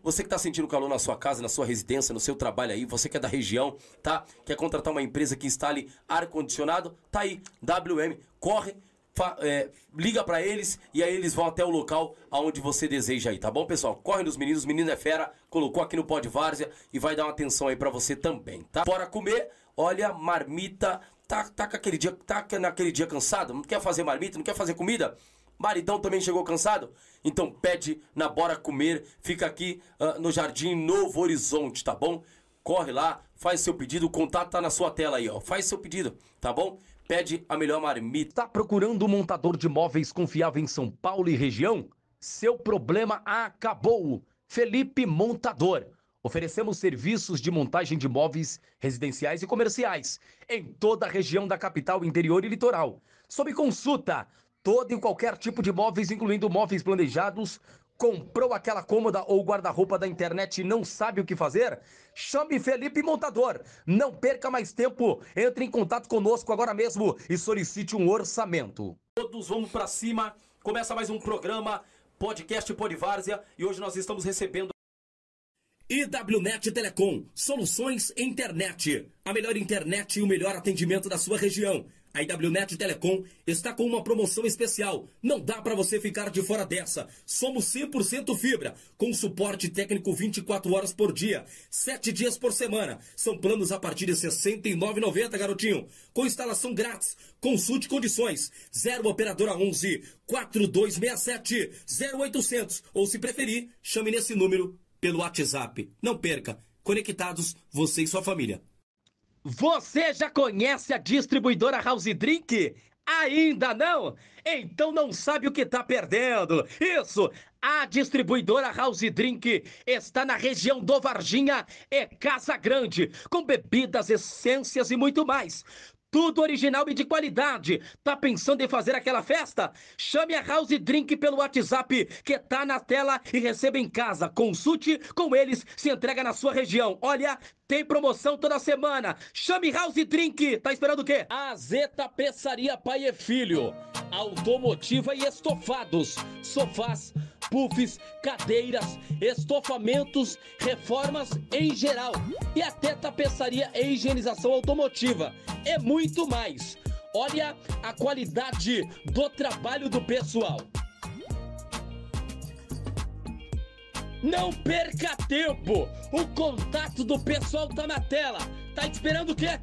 Você que está sentindo calor na sua casa, na sua residência, no seu trabalho aí, você que é da região, tá? Quer contratar uma empresa que instale ar-condicionado? Tá aí, WM, corre, é, liga para eles e aí eles vão até o local aonde você deseja aí, tá bom, pessoal? Corre nos meninos, menino é fera, colocou aqui no Pod Várzea e vai dar uma atenção aí para você também, tá? Bora comer, olha, marmita, tá, tá, com aquele dia, tá naquele dia cansado, não quer fazer marmita, não quer fazer comida? Maridão também chegou cansado? Então pede na Bora Comer, fica aqui ah, no Jardim Novo Horizonte, tá bom? Corre lá, faz seu pedido, o contato tá na sua tela aí, ó. Faz seu pedido, tá bom? Pede a melhor marmita. Tá procurando um montador de móveis confiável em São Paulo e região? Seu problema acabou. Felipe Montador. Oferecemos serviços de montagem de móveis residenciais e comerciais em toda a região da capital, interior e litoral. Sob consulta, todo e qualquer tipo de móveis, incluindo móveis planejados. Comprou aquela cômoda ou guarda-roupa da internet e não sabe o que fazer? Chame Felipe Montador. Não perca mais tempo. Entre em contato conosco agora mesmo e solicite um orçamento. Todos vamos para cima. Começa mais um programa podcast Polivárzia e hoje nós estamos recebendo IWNet Telecom, soluções internet. A melhor internet e o melhor atendimento da sua região. A IWNet Telecom está com uma promoção especial. Não dá para você ficar de fora dessa. Somos 100% fibra, com suporte técnico 24 horas por dia, 7 dias por semana. São planos a partir de R$ 69,90, garotinho. Com instalação grátis. Consulte condições. 0 operadora 11 4267 0800 ou se preferir, chame nesse número pelo WhatsApp. Não perca. Conectados, você e sua família. Você já conhece a distribuidora House Drink? Ainda não? Então não sabe o que está perdendo. Isso! A distribuidora House Drink está na região do Varginha e Casa Grande, com bebidas, essências e muito mais. Tudo original e de qualidade. Tá pensando em fazer aquela festa? Chame a House Drink pelo WhatsApp que tá na tela e receba em casa. Consulte com eles, se entrega na sua região. Olha, tem promoção toda semana. Chame House Drink. Tá esperando o quê? A Zeta Peçaria Pai e Filho. Automotiva e estofados. Sofás puffs, cadeiras, estofamentos, reformas em geral e até tapeçaria e higienização automotiva. É muito mais. Olha a qualidade do trabalho do pessoal. Não perca tempo! O contato do pessoal tá na tela. Tá esperando o quê?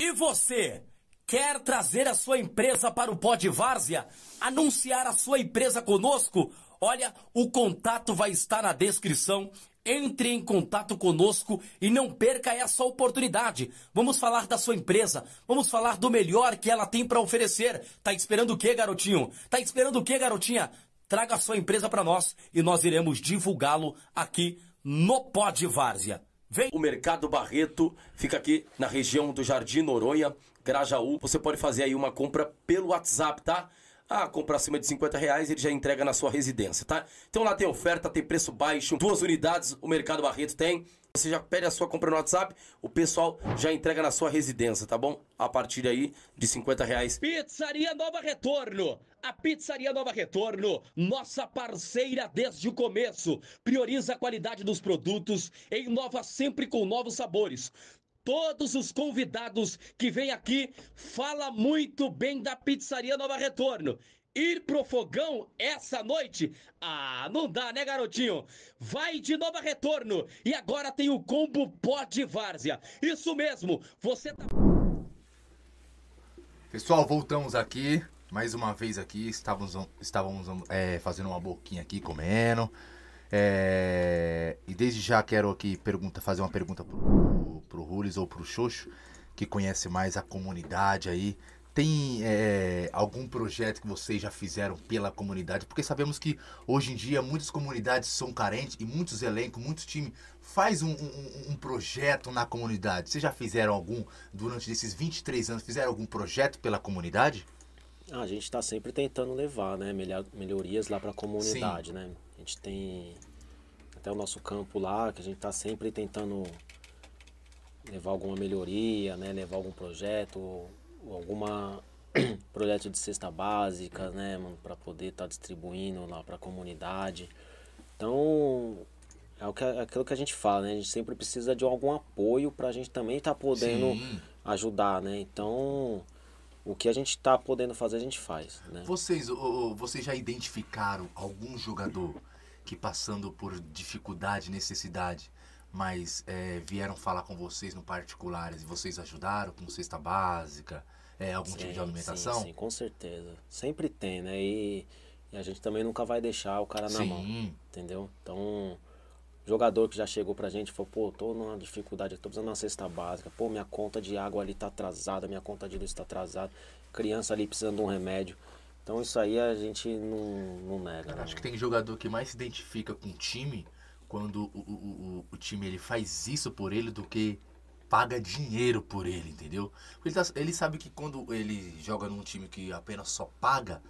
E você? Quer trazer a sua empresa para o Pod Várzea? Anunciar a sua empresa conosco? Olha, o contato vai estar na descrição. Entre em contato conosco e não perca essa oportunidade. Vamos falar da sua empresa, vamos falar do melhor que ela tem para oferecer. Tá esperando o quê, garotinho? Tá esperando o quê, garotinha? Traga a sua empresa para nós e nós iremos divulgá-lo aqui no Pod Várzea. Vem! O Mercado Barreto fica aqui na região do Jardim Noronha, Grajaú. Você pode fazer aí uma compra pelo WhatsApp, tá? Ah, compra acima de 50 reais, ele já entrega na sua residência, tá? Então lá tem oferta, tem preço baixo, duas unidades o Mercado Barreto tem. Você já pede a sua compra no WhatsApp, o pessoal já entrega na sua residência, tá bom? A partir aí de 50 reais. Pizzaria Nova Retorno. A Pizzaria Nova Retorno, nossa parceira desde o começo, prioriza a qualidade dos produtos inova sempre com novos sabores. Todos os convidados que vêm aqui fala muito bem da Pizzaria Nova Retorno. Ir pro fogão essa noite? Ah, não dá, né, garotinho? Vai de Nova Retorno e agora tem o combo pó de várzea. Isso mesmo, você tá. Pessoal, voltamos aqui. Mais uma vez aqui. Estávamos, estávamos é, fazendo uma boquinha aqui, comendo. É, e desde já quero aqui pergunta, fazer uma pergunta pro, pro Rules ou pro Xoxo, que conhece mais a comunidade aí. Tem é, algum projeto que vocês já fizeram pela comunidade? Porque sabemos que hoje em dia muitas comunidades são carentes e muitos elencos, muitos times faz um, um, um, projeto na comunidade. Vocês já fizeram algum, durante esses 23 anos, fizeram algum projeto pela comunidade? Ah, a gente está sempre tentando levar né, melhorias lá para a comunidade, Sim. né? A gente tem até o nosso campo lá, que a gente está sempre tentando levar alguma melhoria, né? Levar algum projeto, ou alguma [CLEARS THROAT] projeto de cesta básica, né, para poder estar tá distribuindo lá para a comunidade. Então, é, o que, é aquilo que a gente fala, né? A gente sempre precisa de algum apoio para a gente também estar tá podendo Sim. ajudar, né? Então, o que a gente está podendo fazer, a gente faz, né? Vocês, vocês já identificaram algum jogador que passando por dificuldade, necessidade, mas é, vieram falar com vocês no particular e vocês ajudaram com cesta básica, é, algum sim, tipo de alimentação? Sim, sim, com certeza. Sempre tem, né? E, e, a gente também nunca vai deixar o cara na sim. mão, entendeu? Então, Jogador que já chegou pra gente e falou, pô, tô numa dificuldade, tô precisando de uma cesta básica, pô, minha conta de água ali tá atrasada, minha conta de luz tá atrasada, criança ali precisando de um remédio. Então isso aí a gente não, não nega. Né? acho que tem jogador que mais se identifica com o time quando o, o, o, o time ele faz isso por ele do que paga dinheiro por ele, entendeu? Ele, tá- ele sabe que quando ele joga num time que apenas só paga,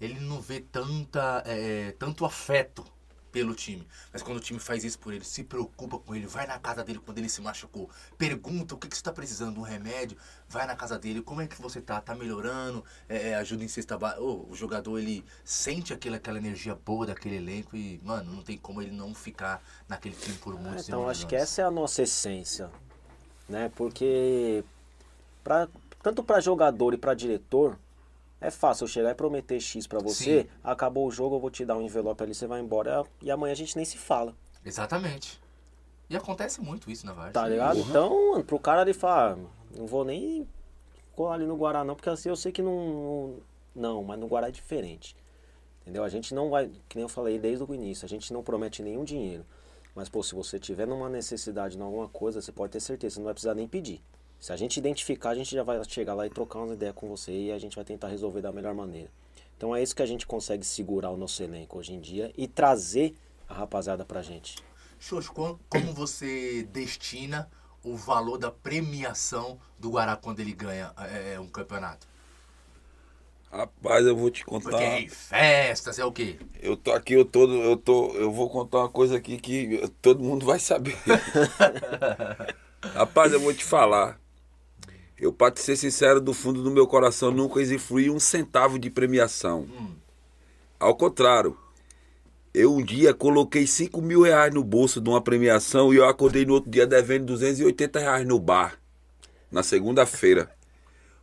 ele não vê tanta, é, tanto afeto pelo time. Mas quando o time faz isso por ele, se preocupa com ele, vai na casa dele quando ele se machucou, pergunta o que, que você está precisando, um remédio, vai na casa dele, como é que você tá? Tá melhorando? É, é, ajuda em cesta básica. Ô, o jogador, ele sente aquela, aquela energia boa daquele elenco e, mano, não tem como ele não ficar naquele time por É, muitos e então acho que essa é a nossa essência, né? Porque pra, tanto para jogador e para diretor é fácil eu chegar e prometer X pra você, Sim. acabou o jogo, eu vou te dar um envelope ali, você vai embora e amanhã a gente nem se fala, Exatamente. E acontece muito isso na Varsa. tá ligado? Então, mano, pro cara ali falar, "Ah, não vou nem colar ali no Guará não, porque assim eu sei que não, não, não, mas no Guará é diferente. Entendeu? A gente não vai, que nem eu falei desde o início, a gente não promete nenhum dinheiro. Mas, pô, se você tiver numa necessidade em alguma coisa, você pode ter certeza, você não vai precisar nem pedir. Se a gente identificar, a gente já vai chegar lá e trocar uma ideia com você e a gente vai tentar resolver da melhor maneira. Então é isso que a gente consegue segurar o nosso elenco hoje em dia e trazer a rapaziada pra gente. Xoxo, co- como você destina o valor da premiação do Guará quando ele ganha é, um campeonato? Rapaz, eu vou te contar. Porque aí, festas, é o quê? Eu tô aqui, eu tô, eu tô, eu vou contar uma coisa aqui que todo mundo vai saber. [LAUGHS] Rapaz, eu vou te falar. Eu, pra te ser sincero, do fundo do meu coração, nunca usufruí um centavo de premiação. Ao contrário, eu um dia coloquei 5 mil reais no bolso de uma premiação e eu acordei no outro dia devendo 280 reais no bar. Na segunda-feira.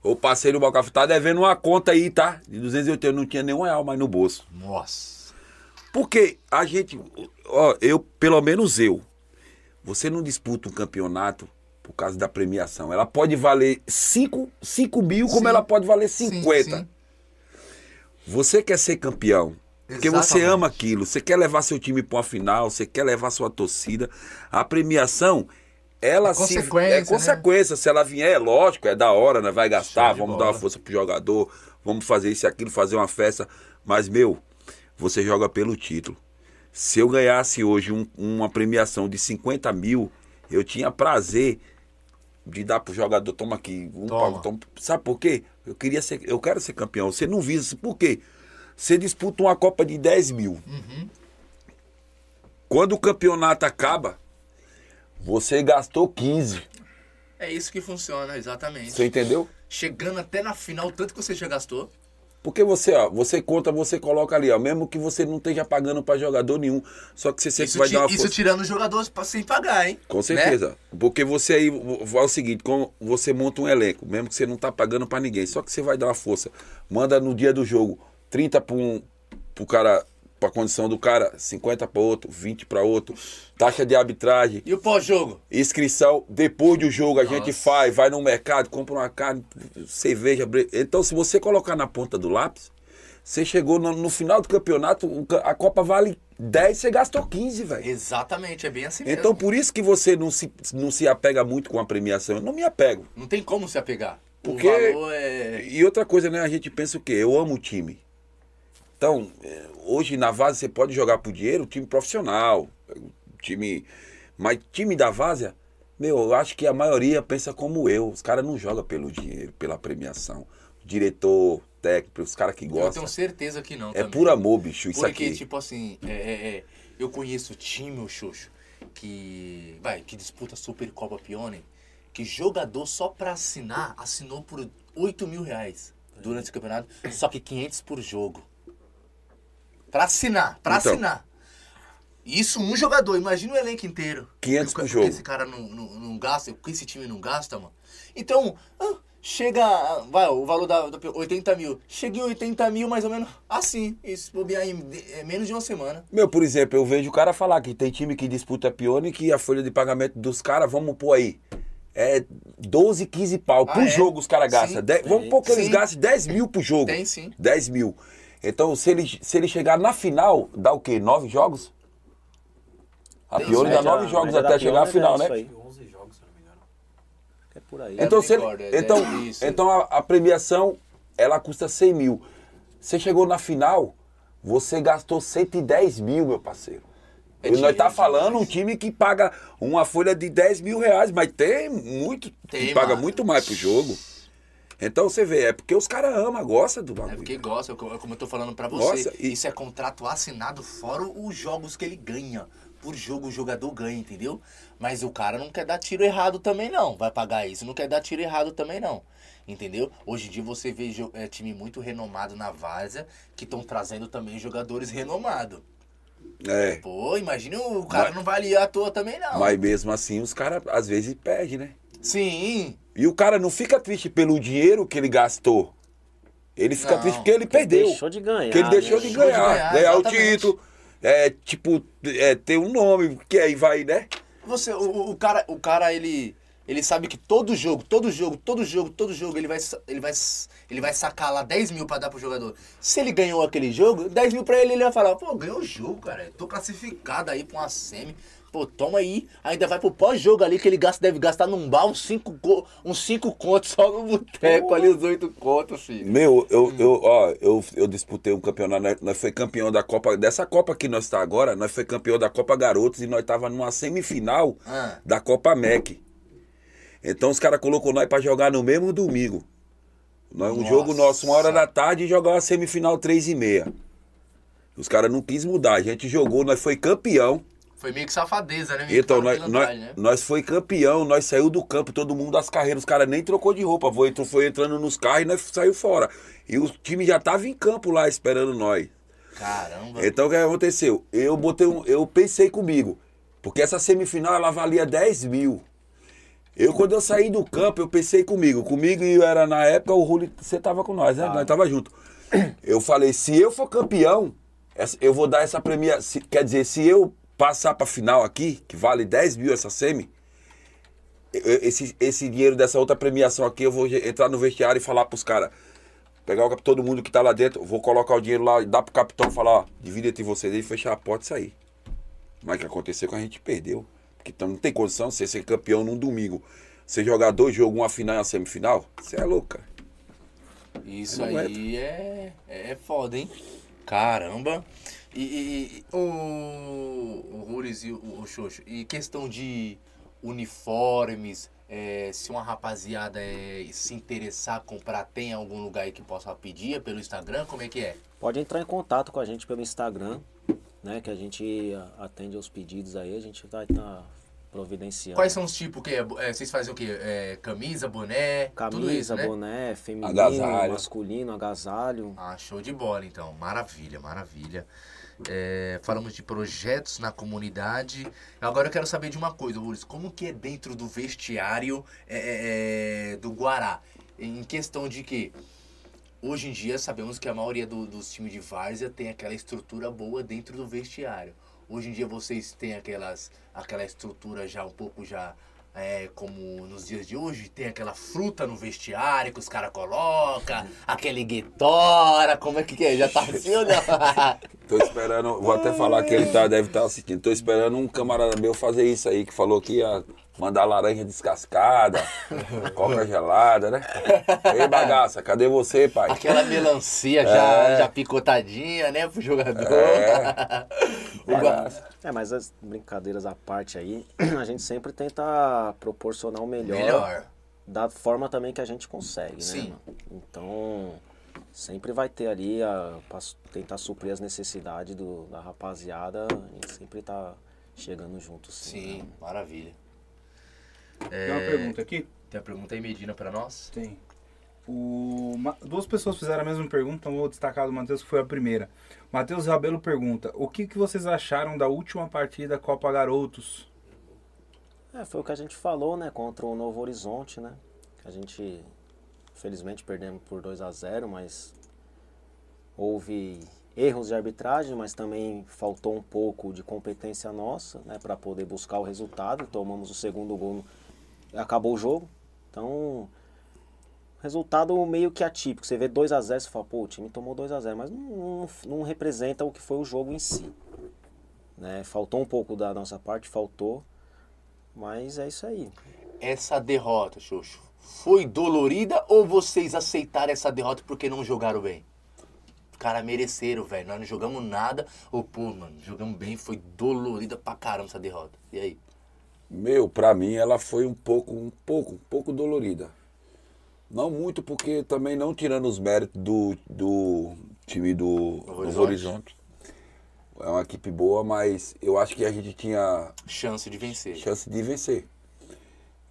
Eu passei no balcão, tá devendo uma conta aí, tá? De 280, eu não tinha nenhum real mais no bolso. Nossa. Porque a gente, ó, eu, pelo menos eu, você não disputa um campeonato por causa da premiação. Ela pode valer 5 mil, como Sim. ela pode valer Sim, 50. sim. Você quer ser campeão. Porque você ama aquilo, você quer levar seu time para uma final, você quer levar sua torcida. A premiação, ela É se consequência, é né? consequência. Se ela vier, é lógico, é da hora, né? Vai gastar, vamos dar bola. uma força pro jogador, vamos fazer isso e aquilo, fazer uma festa. Mas, meu, você joga pelo título. Se eu ganhasse hoje um- uma premiação de 50 mil, eu tinha prazer de dar pro jogador, toma aqui, um Toma. pau, toma. Sabe por quê? Eu queria ser, eu quero ser campeão. Você não visa, por quê? Você disputa uma Copa de 10 mil. Quando o campeonato acaba, você gastou 15. É isso que funciona, exatamente. Você entendeu? Chegando até na final, tanto que você já gastou. Porque você, ó, você conta, você coloca ali, ó, mesmo que você não esteja pagando pra jogador nenhum, só que você sempre Isso, vai dar uma isso força. tirando os jogadores sem pagar, hein? Com Né? certeza. Porque você aí vai o seguinte, como você monta um elenco, mesmo que você não tá pagando pra ninguém, só que você vai dar uma força. Manda no dia do jogo 30 pra um pro cara pra condição do cara, 50 pra outro, 20 pra outro. Taxa de arbitragem, E o pós-jogo? inscrição, depois do jogo a gente Nossa. faz, vai no mercado, compra uma carne, cerveja, então se você colocar na ponta do lápis, você chegou no, no final do campeonato, a Copa vale 10, você gastou 15, velho. Exatamente, é bem assim mesmo. Então por isso que você não se, não se apega muito com a premiação. Eu não me apego. Não tem como se apegar. Porque- é... E outra coisa, né? A gente pensa o quê? Eu amo o time. Então, eh, hoje na Várzea você pode jogar por dinheiro, time profissional, time. Mas time da Várzea, meu, eu acho que a maioria pensa como eu. Os caras não jogam pelo dinheiro, pela premiação. Diretor, técnico, os caras que Eu gostam. tenho certeza que não É também. por amor, bicho, isso Porque, aqui. tipo assim, é, é, é, eu conheço time, o Xuxo, que, vai, que disputa Supercopa Pione, que jogador só pra assinar, assinou por 8 mil reais durante o campeonato, só que 500 por jogo. Pra assinar, pra Então. assinar. Isso um jogador, imagina o elenco inteiro. 500 Porque por jogo. esse cara não, não, não gasta, porque esse time não gasta, mano. Então, ah, chega, ah, vai, o valor da, da 80 mil. Chega em 80 mil mais ou menos assim, isso, bobear em é menos de uma semana. Meu, por exemplo, eu vejo o cara falar que tem time que disputa pione que a folha de pagamento dos caras, vamos pôr aí, é 12, 15 pau Ah, por é? jogo os caras gastam. Vamos pôr que eles gastem 10 mil por jogo. Tem, sim. 10 mil. Então, se ele, se ele chegar na final, dá o quê? Nove jogos? A Pione dá nove jogos até chegar à Pione é final, né? aí. 11 jogos, se não me engano. É por aí. Então, se ele- é, então, é então a, a premiação, ela custa 100 mil. Você chegou na final, você gastou 110 mil, meu parceiro. É e nós tá falando demais. um time que paga uma folha de 10 mil reais, mas tem muito, Tem, que paga muito mais pro jogo. Então você vê, é porque os caras amam, gostam do É bagulho. porque gosta, co- como eu tô falando pra você. Nossa, e- Isso é contrato assinado fora os jogos que ele ganha. Por jogo o jogador ganha, entendeu? Mas o cara não quer dar tiro errado também não. Vai pagar isso. Não quer dar tiro errado também não. Entendeu? Hoje em dia você vê é, time muito renomado na Várzea que estão trazendo também jogadores renomados. É. Pô, imagina o cara Mas- não valia à toa também não. Mas mesmo assim, os caras às vezes perdem, né? Sim. E o cara não fica triste pelo dinheiro que ele gastou. Ele fica Não, triste porque ele perdeu. Deixou de ganhar. Que ele deixou de Deixou de ganhar. ganhar, ganhar o título. É, tipo, é, ter um nome, que aí vai, né? Você, o, o cara, o cara ele, ele sabe que todo jogo, todo jogo, todo jogo, todo jogo ele vai, ele vai, ele vai sacar lá 10 mil pra dar pro jogador. Se ele ganhou aquele jogo, 10 mil pra ele, ele vai falar, pô, ganhou o jogo, cara, tô classificado aí pra uma semi. Pô, toma aí, ainda vai pro pós-jogo ali que ele gasta, deve gastar num bar uns 5 uns cinco contos só no boteco ali, os 8 contos, filho. Meu, eu, eu, ó, eu, eu disputei um campeonato, nós, nós foi campeão da Copa, dessa Copa que nós tá agora, nós foi campeão da Copa Garotos e nós tava numa semifinal Ah. da Copa MEC. Então os caras colocou nós pra jogar no mesmo domingo. Nós, um jogo nosso, uma hora da tarde, e jogar uma semifinal três e meia. Os caras não quis mudar, a gente jogou, nós foi campeão. Foi meio que safadeza, né? Meio Então, nós, nós, né? nós foi campeão, nós saiu do campo, todo mundo das carreiras, os caras nem trocou de roupa, foi, foi entrando nos carros e nós saiu fora. E o time já tava em campo lá esperando nós. Caramba. Então o que aconteceu? Eu botei um, eu pensei comigo, porque essa semifinal ela valia 10 mil. Eu, quando eu saí do campo, eu pensei comigo. Comigo e era na época, o Ruli, você tava com nós, né? Nós tava junto. Eu falei, se eu for campeão, eu vou dar essa premia. se- Quer dizer, se eu passar pra final aqui, que vale 10 mil essa semi, esse, esse dinheiro dessa outra premiação aqui, eu vou entrar no vestiário e falar pros caras. Pegar o todo mundo que tá lá dentro, vou colocar o dinheiro lá e dar pro capitão falar, ó, divide entre vocês aí, fechar a porta e sair. Mas o que aconteceu é que a gente perdeu. Porque então não tem condição você ser campeão num domingo. Você jogar dois jogos, uma final e uma semifinal, você é louco, cara. Isso aí é, é foda, hein? Caramba. E, e- e- o, o Ruris e o, o Xoxo, e questão de uniformes, é, se uma rapaziada é, se interessar, comprar, tem algum lugar aí que possa pedir é pelo Instagram? Como é que é? Pode entrar em contato com a gente pelo Instagram, né? Que a gente atende aos pedidos aí, a gente vai estar providenciando. Quais são os tipos que é, é, vocês fazem o quê? É, camisa, boné, tudo Camisa, isso, né? boné, feminino, Agasalho. masculino, agasalho. Ah, show de bola, então. Maravilha, maravilha. É, falamos de projetos na comunidade. Agora eu quero saber de uma coisa, Luiz. Como que é dentro do vestiário é, é, é, do Guará? Em questão de que hoje em dia sabemos que a maioria do- dos times de várzea tem aquela estrutura boa dentro do vestiário. Hoje em dia vocês têm aquelas, aquela estrutura já um pouco já é, como nos dias de hoje, tem aquela fruta no vestiário que os caras colocam, aquele guitora, como é que é? Já tá [LAUGHS] assim ou não? Tô esperando, vou até falar que ele tá, deve estar assistindo. Tô esperando um camarada meu fazer isso aí, que falou que ia mandar laranja descascada, [LAUGHS] coca gelada, né? Ei, bagaça, cadê você, pai? Aquela melancia já, já picotadinha, né, pro jogador. É. [LAUGHS] É, mas as brincadeiras à parte aí, [CLEARS THROAT] a gente sempre tenta proporcionar o melhor, Melhor. da forma também que a gente consegue, Sim. né? mano? Então, sempre vai ter ali a pra tentar suprir as necessidades do, da rapaziada, a gente sempre tá chegando junto, sim. Sim, né? maravilha. Tem uma pergunta aqui? Tem a pergunta aí, Medina, pra nós? Tem. O, duas pessoas fizeram a mesma pergunta, então vou destacar do Matheus, que foi a primeira. Matheus Rabelo pergunta: O que, que vocês acharam da última partida Copa Garotos? É, foi o que a gente falou, né, contra o Novo Horizonte, né? A gente, infelizmente, perdemos por 2 a 0 mas houve erros de arbitragem, mas também faltou um pouco de competência nossa, né, para poder buscar o resultado. Tomamos o segundo gol, acabou o jogo. Então, resultado meio que atípico. Você vê 2 a 0 você fala, pô, o time tomou 2 a 0 mas não, não, representa o que foi o jogo em si. Né? Faltou um pouco da nossa parte, faltou. Mas é isso aí. Essa derrota, Xoxo, foi dolorida ou vocês aceitaram essa derrota porque não jogaram bem? Os caras mereceram, velho. Nós não jogamos nada. Ô, pô, mano, jogamos bem. Foi dolorida pra caramba essa derrota. E aí? Meu, pra mim ela foi um pouco, um pouco, um pouco dolorida. Não muito, porque também não tirando os méritos do, do time do Novo Novo Horizonte. Horizonte. É uma equipe boa, mas eu acho que a gente tinha Chance de vencer. chance de vencer.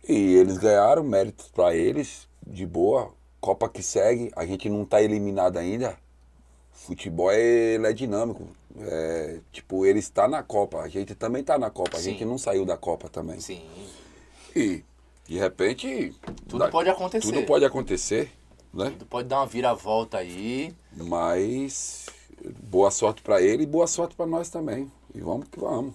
E eles ganharam, méritos pra eles, de boa. Copa que segue, a gente não tá eliminado ainda. Futebol é, ele é dinâmico. É, tipo, ele está na Copa, a gente também tá na Copa, a Sim. gente não saiu da Copa também. Sim. E de repente. Tudo pode acontecer. Tudo pode acontecer, né? Tu pode dar uma viravolta aí. Mas boa sorte pra ele e boa sorte pra nós também. E vamos que vamos.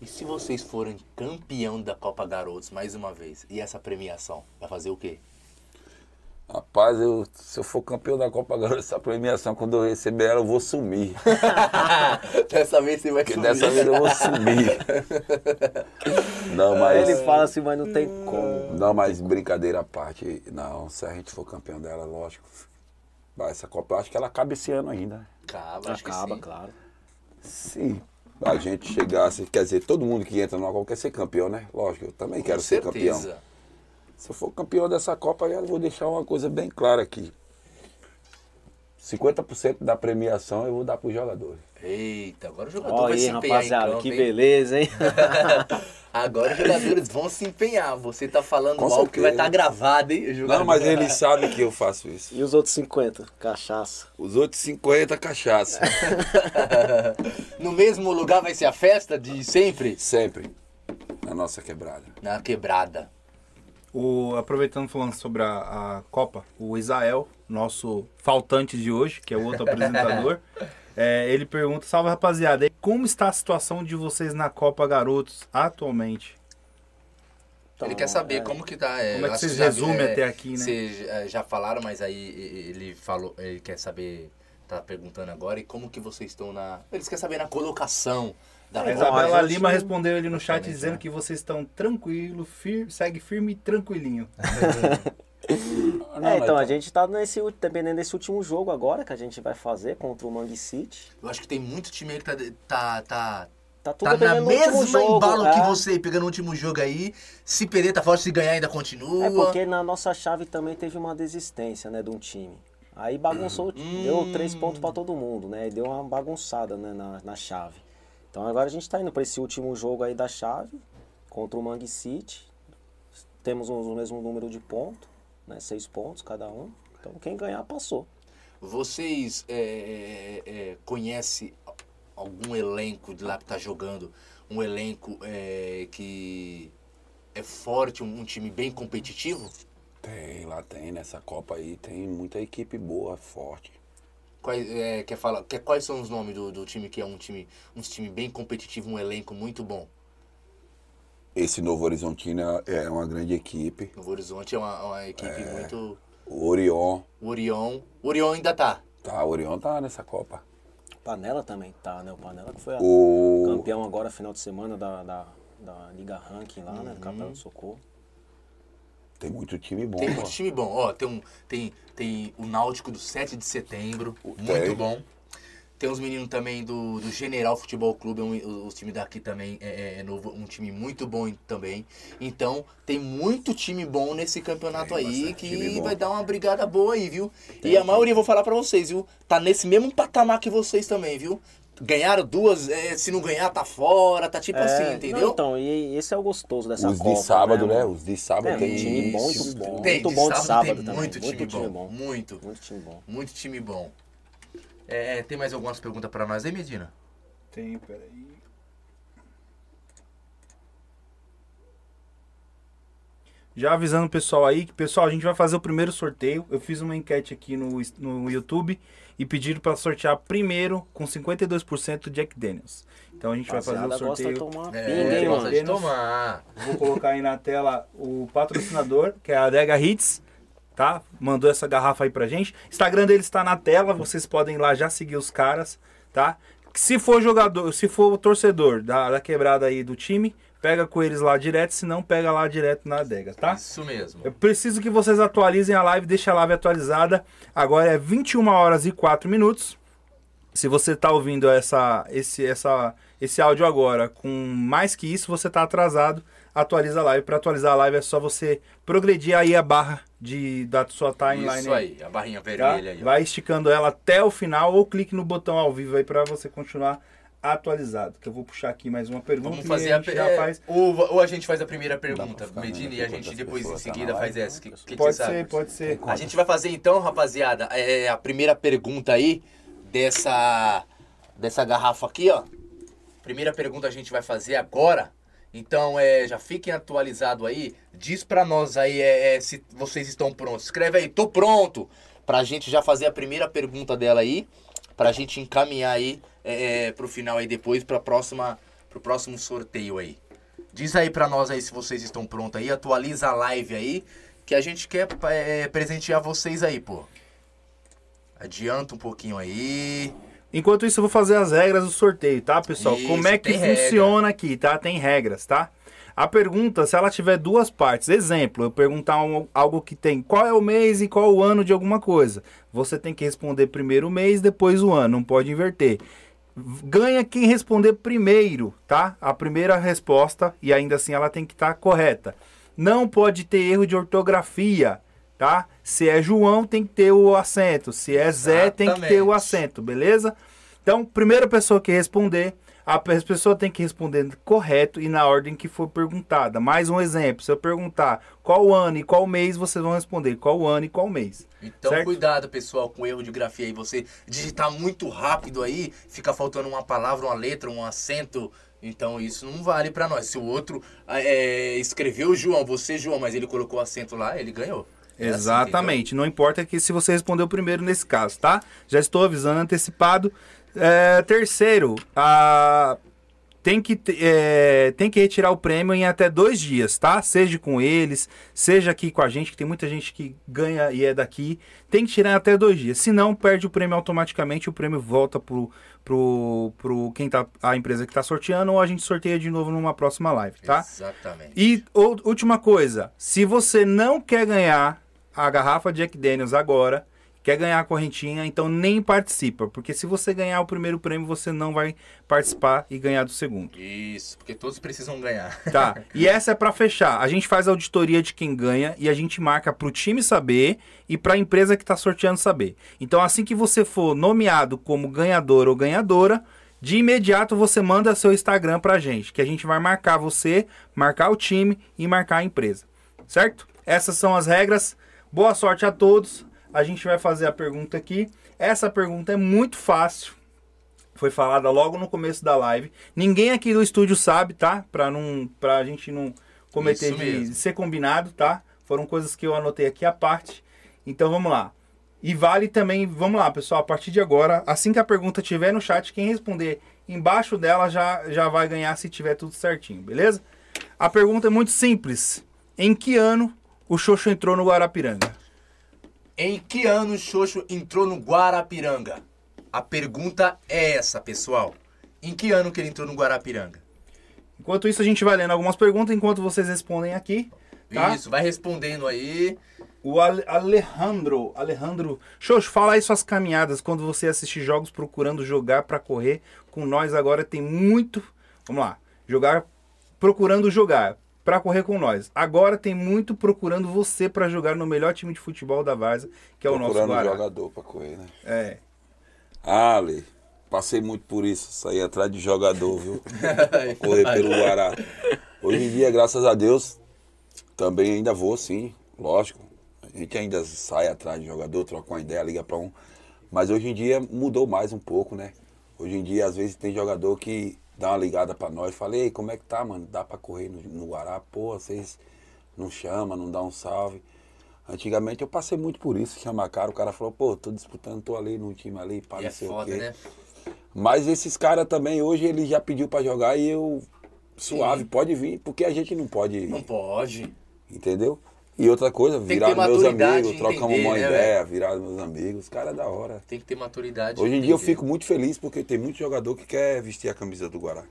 E se vocês forem campeão da Copa Garotos mais uma vez, e essa premiação? Vai fazer o quê? Rapaz, eu, se eu for campeão da Copa Garoto, essa premiação, quando eu receber ela, eu vou sumir. [LAUGHS] dessa vez você vai Porque sumir. dessa vez eu vou sumir. [LAUGHS] Não, mas. Ele fala assim, mas não tem como. Não, mas brincadeira à parte. Não, se a gente for campeão dela, lógico. Vai, essa Copa, eu acho que ela cabe esse ano ainda. né? Acaba, acho que Acaba, sim. claro. Se a gente chegasse, quer dizer, todo mundo que entra numa Copa quer ser campeão, né? Lógico, eu também quero Com ser certeza. campeão. Se eu for campeão dessa Copa, eu vou deixar uma coisa bem clara aqui. 50% da premiação eu vou dar para os jogadores. Eita, agora o jogador Olha vai aí, se empenhar rapaziada, em campo, que hein? beleza, hein? [LAUGHS] Agora os jogadores vão se empenhar. Você tá falando Com algo que vai estar certeza. gravado, hein? Não, mas eles sabem que eu faço isso. E os outros 50? Cachaça. Os outros 50 cachaça. [LAUGHS] no mesmo lugar vai ser a festa de sempre? Sempre. Na nossa quebrada. Na quebrada. O, aproveitando falando sobre a, a Copa, o Isael, nosso faltante de hoje, que é o outro apresentador, [LAUGHS] é, ele pergunta: Salve rapaziada, como está a situação de vocês na Copa Garotos atualmente? Então, ele quer saber é, como que tá. é, Como é que vocês resumem é, até aqui, né? Vocês é, já falaram, mas aí ele falou, ele quer saber, tá perguntando agora, e como que vocês estão na. Eles querem saber na colocação da A Então, Isabela a gente- Lima respondeu ele no chat Exatamente, dizendo né? que vocês estão tranquilo, fir, segue firme e tranquilinho. [LAUGHS] É, então a gente tá nesse, dependendo desse último jogo agora que a gente vai fazer contra o Mangue City. Eu acho que tem muito time aí que tá. tá, tá Tá tudo Tá na mesma jogo. embalo é. que você, pegando o último jogo aí. Se perder, tá forte, se ganhar ainda continua. É porque na nossa chave também teve uma desistência, né, de um time. Aí bagunçou, Hum. deu três pontos pra todo mundo, né? Deu uma bagunçada né, na, na chave. Então agora a gente tá indo pra esse último jogo aí da chave, contra o Mangue City. Temos o mesmo número de pontos, né? Seis pontos cada um. Então quem ganhar passou. Vocês é, é, é, conhecem algum elenco de lá que tá jogando? Um elenco é, que é forte, um, um time bem competitivo? Tem, lá tem, nessa Copa aí tem muita equipe boa, forte. Quais, é, quer falar, quer, quais são os nomes do, do time que é um time, um time bem competitivo, um elenco muito bom? Esse Novo Horizontino é uma grande equipe. Novo Horizonte é uma, uma equipe muito. O Orion, O Orion. O Orion ainda tá. tá, o Orion tá nessa Copa. Panela também tá, né? O Panela que foi O campeão agora final de semana da, da, da Liga Ranking lá, né? Do Campeonato do Socorro. Tem muito time bom. Tem muito time bom. Ó, tem, um, tem, tem o Náutico do 7 de setembro, muito Tem. bom. Tem os meninos também do, do General Futebol Clube, é um, os times daqui também é, é novo, um time muito bom também. Então, tem muito time bom nesse campeonato Tem aí que vai dar uma brigada boa aí, viu? e a maioria, vou falar pra vocês, viu? Tá nesse mesmo patamar que vocês também, viu? Ganharam duas, é, se não ganhar, tá fora, tá tipo assim, É, entendeu? não, então, e esse é o gostoso dessa Os Copa. de sábado, né? mano? Os de sábado É, tem time bom, muito bom. Tem, muito de bom de sábado sábado tem também. muito time muito time bom, bom. muito. Muito time bom. Muito time bom. É, tem mais algumas perguntas pra nós aí, Medina? Tem, peraí. Já avisando o pessoal aí que, pessoal, a gente vai fazer o primeiro sorteio. Eu fiz uma enquete aqui no, no YouTube e pediram para sortear primeiro com 52% Jack Daniels. Então a gente vai fazer o Rapaziada gosta de sorteio. tomar uma É, pinga, hein, gosta de tomar. Vou colocar aí na tela o patrocinador, que é a Adega Hits, tá? Mandou essa garrafa aí pra gente. Instagram deles está na tela, vocês podem ir lá já seguir os caras, tá? Se for jogador, se for o torcedor da, da quebrada aí do time, pega com eles lá direto, se não, pega lá direto na adega, tá? Isso mesmo. Eu preciso que vocês atualizem a live, deixa a live atualizada. Agora é 21 horas e 4 minutos. Se você está ouvindo essa, esse, essa, esse áudio agora com mais que isso, você está atrasado. Atualiza a live. Para atualizar a live é só você progredir aí a barra de, da sua timeline. Isso aí, a barrinha tá? vermelha aí. ó. Vai esticando ela até o final ou clique no botão ao vivo aí para você continuar atualizado. Que eu vou puxar aqui mais uma pergunta Vamos e fazer a a, já é, faz. ou, ou a gente faz a primeira pergunta, Medina, e a gente depois em tá seguida faz essa. O que, que, Pode ser, sabe? pode ser. A gente vai fazer então, rapaziada, é, a primeira pergunta aí dessa, dessa garrafa aqui, ó. Primeira pergunta a gente vai fazer agora. Então, é, já fiquem atualizados aí. Diz pra nós aí é, é, se vocês estão prontos. Escreve aí, tô pronto. Pra gente já fazer a primeira pergunta dela aí. Pra gente encaminhar aí é, é, pro final aí depois, pra próxima, pro próximo sorteio aí. Diz aí pra nós aí se vocês estão prontos aí. Atualiza a live aí. Que a gente quer é, presentear vocês aí, pô. Adianta um pouquinho aí. Enquanto isso, eu vou fazer as regras do sorteio, tá, pessoal? Isso, Como é que tem regra. funciona aqui, tá? Tem regras, tá? A pergunta, se ela tiver duas partes, exemplo, eu perguntar um- algo que tem qual é o mês e qual o ano de alguma coisa. Você tem que responder primeiro o mês, depois o ano, não pode inverter. Ganha quem responder primeiro, tá? A primeira resposta, e ainda assim ela tem que estar correta. Não pode ter erro de ortografia, tá? Se é João, tem que ter o acento. Se é Zé, tem que ter o Exatamente. acento, beleza? Então, primeira pessoa que responder, a pe- pessoa tem que responder correto e na ordem que for perguntada. Mais um exemplo, se eu perguntar qual ano e qual mês, vocês vão responder qual ano e qual mês. Então certo? cuidado, pessoal, com erro de grafia aí. Você digitar muito rápido aí, fica faltando uma palavra, uma letra, um acento. Então isso não vale pra nós. Se o outro é, escreveu João, você João, mas ele colocou acento lá, ele ganhou. É assim, Exatamente. não importa que se você respondeu primeiro nesse caso, tá? Já estou avisando antecipado. É, terceiro, a... tem, que, é, tem que retirar o prêmio em até dois dias, tá? Seja com eles, seja aqui com a gente, que tem muita gente que ganha e é daqui. Tem que tirar em até dois dias. Se não, perde o prêmio automaticamente, o prêmio volta pro, pro, pro quem tá, a empresa que tá sorteando, ou a gente sorteia de novo numa próxima live, tá? Exatamente. E ou- última coisa, se você não quer ganhar a garrafa Jack Daniels agora, quer ganhar a correntinha, então nem participa, porque se você ganhar o primeiro prêmio, você não vai participar e ganhar do segundo. Isso, porque todos precisam ganhar. Tá. [LAUGHS] E essa é pra fechar. A gente faz a auditoria de quem ganha e a gente marca pro time saber e pra empresa que tá sorteando saber. Então, assim que você for nomeado como ganhador ou ganhadora, de imediato você manda seu Instagram pra gente, que a gente vai marcar você, marcar o time e marcar a empresa. Certo? Essas são as regras. Boa sorte a todos. A gente vai fazer a pergunta aqui. Essa pergunta é muito fácil foi falada logo no começo da live. Ninguém aqui do estúdio sabe, tá? Pra, não, pra gente não cometer de, de ser combinado, tá? Foram coisas que eu anotei aqui à parte. Então vamos lá. E vale também, vamos lá, pessoal, a partir de agora, assim que a pergunta estiver no chat, quem responder embaixo dela já, já vai ganhar se tiver tudo certinho, beleza? A pergunta é muito simples. Em que ano o Xoxo entrou no Guarapiranga? Em que ano o Xoxo entrou no Guarapiranga? A pergunta é essa, pessoal. Em que ano que ele entrou no Guarapiranga? Enquanto isso, a gente vai lendo algumas perguntas enquanto vocês respondem aqui. Tá? Isso, vai respondendo aí. O Ale- Alejandro, Alejandro, Xoxo, fala aí suas caminhadas quando você assistir jogos procurando jogar pra correr com nós agora tem muito, vamos lá, jogar procurando jogar pra correr com nós. Agora tem muito procurando você pra jogar no melhor time de futebol da Varsa, que é o nosso Procurando Guará. jogador pra correr, né? É. Ale, passei muito por isso, saí atrás de jogador, viu? Pra [LAUGHS] correr pelo Guará. Hoje em dia, graças a Deus, também ainda vou, sim, lógico. A gente ainda sai atrás de jogador, troca uma ideia, liga pra um. Mas hoje em dia mudou mais um pouco, né? Hoje em dia, às vezes, tem jogador que dá uma ligada pra nós e fala, ei, como é que tá, mano? Dá pra correr no, no Guará? Pô, vocês não chamam, não dá um salve. Antigamente eu passei muito por isso, chamar cara, o cara falou, pô, tô disputando, tô ali num time ali, pá, não é sei o foda, quê. né? Mas esses caras também, hoje ele já pediu pra jogar e eu, suave, pode vir, porque a gente não pode, Não pode. entendeu? E outra coisa, virar meus amigos, trocamos entender, uma né, ideia, virar meus amigos, cara é da hora. Tem que ter maturidade. Hoje em dia eu entender. fico muito feliz porque tem muito jogador que quer vestir a camisa do Guará.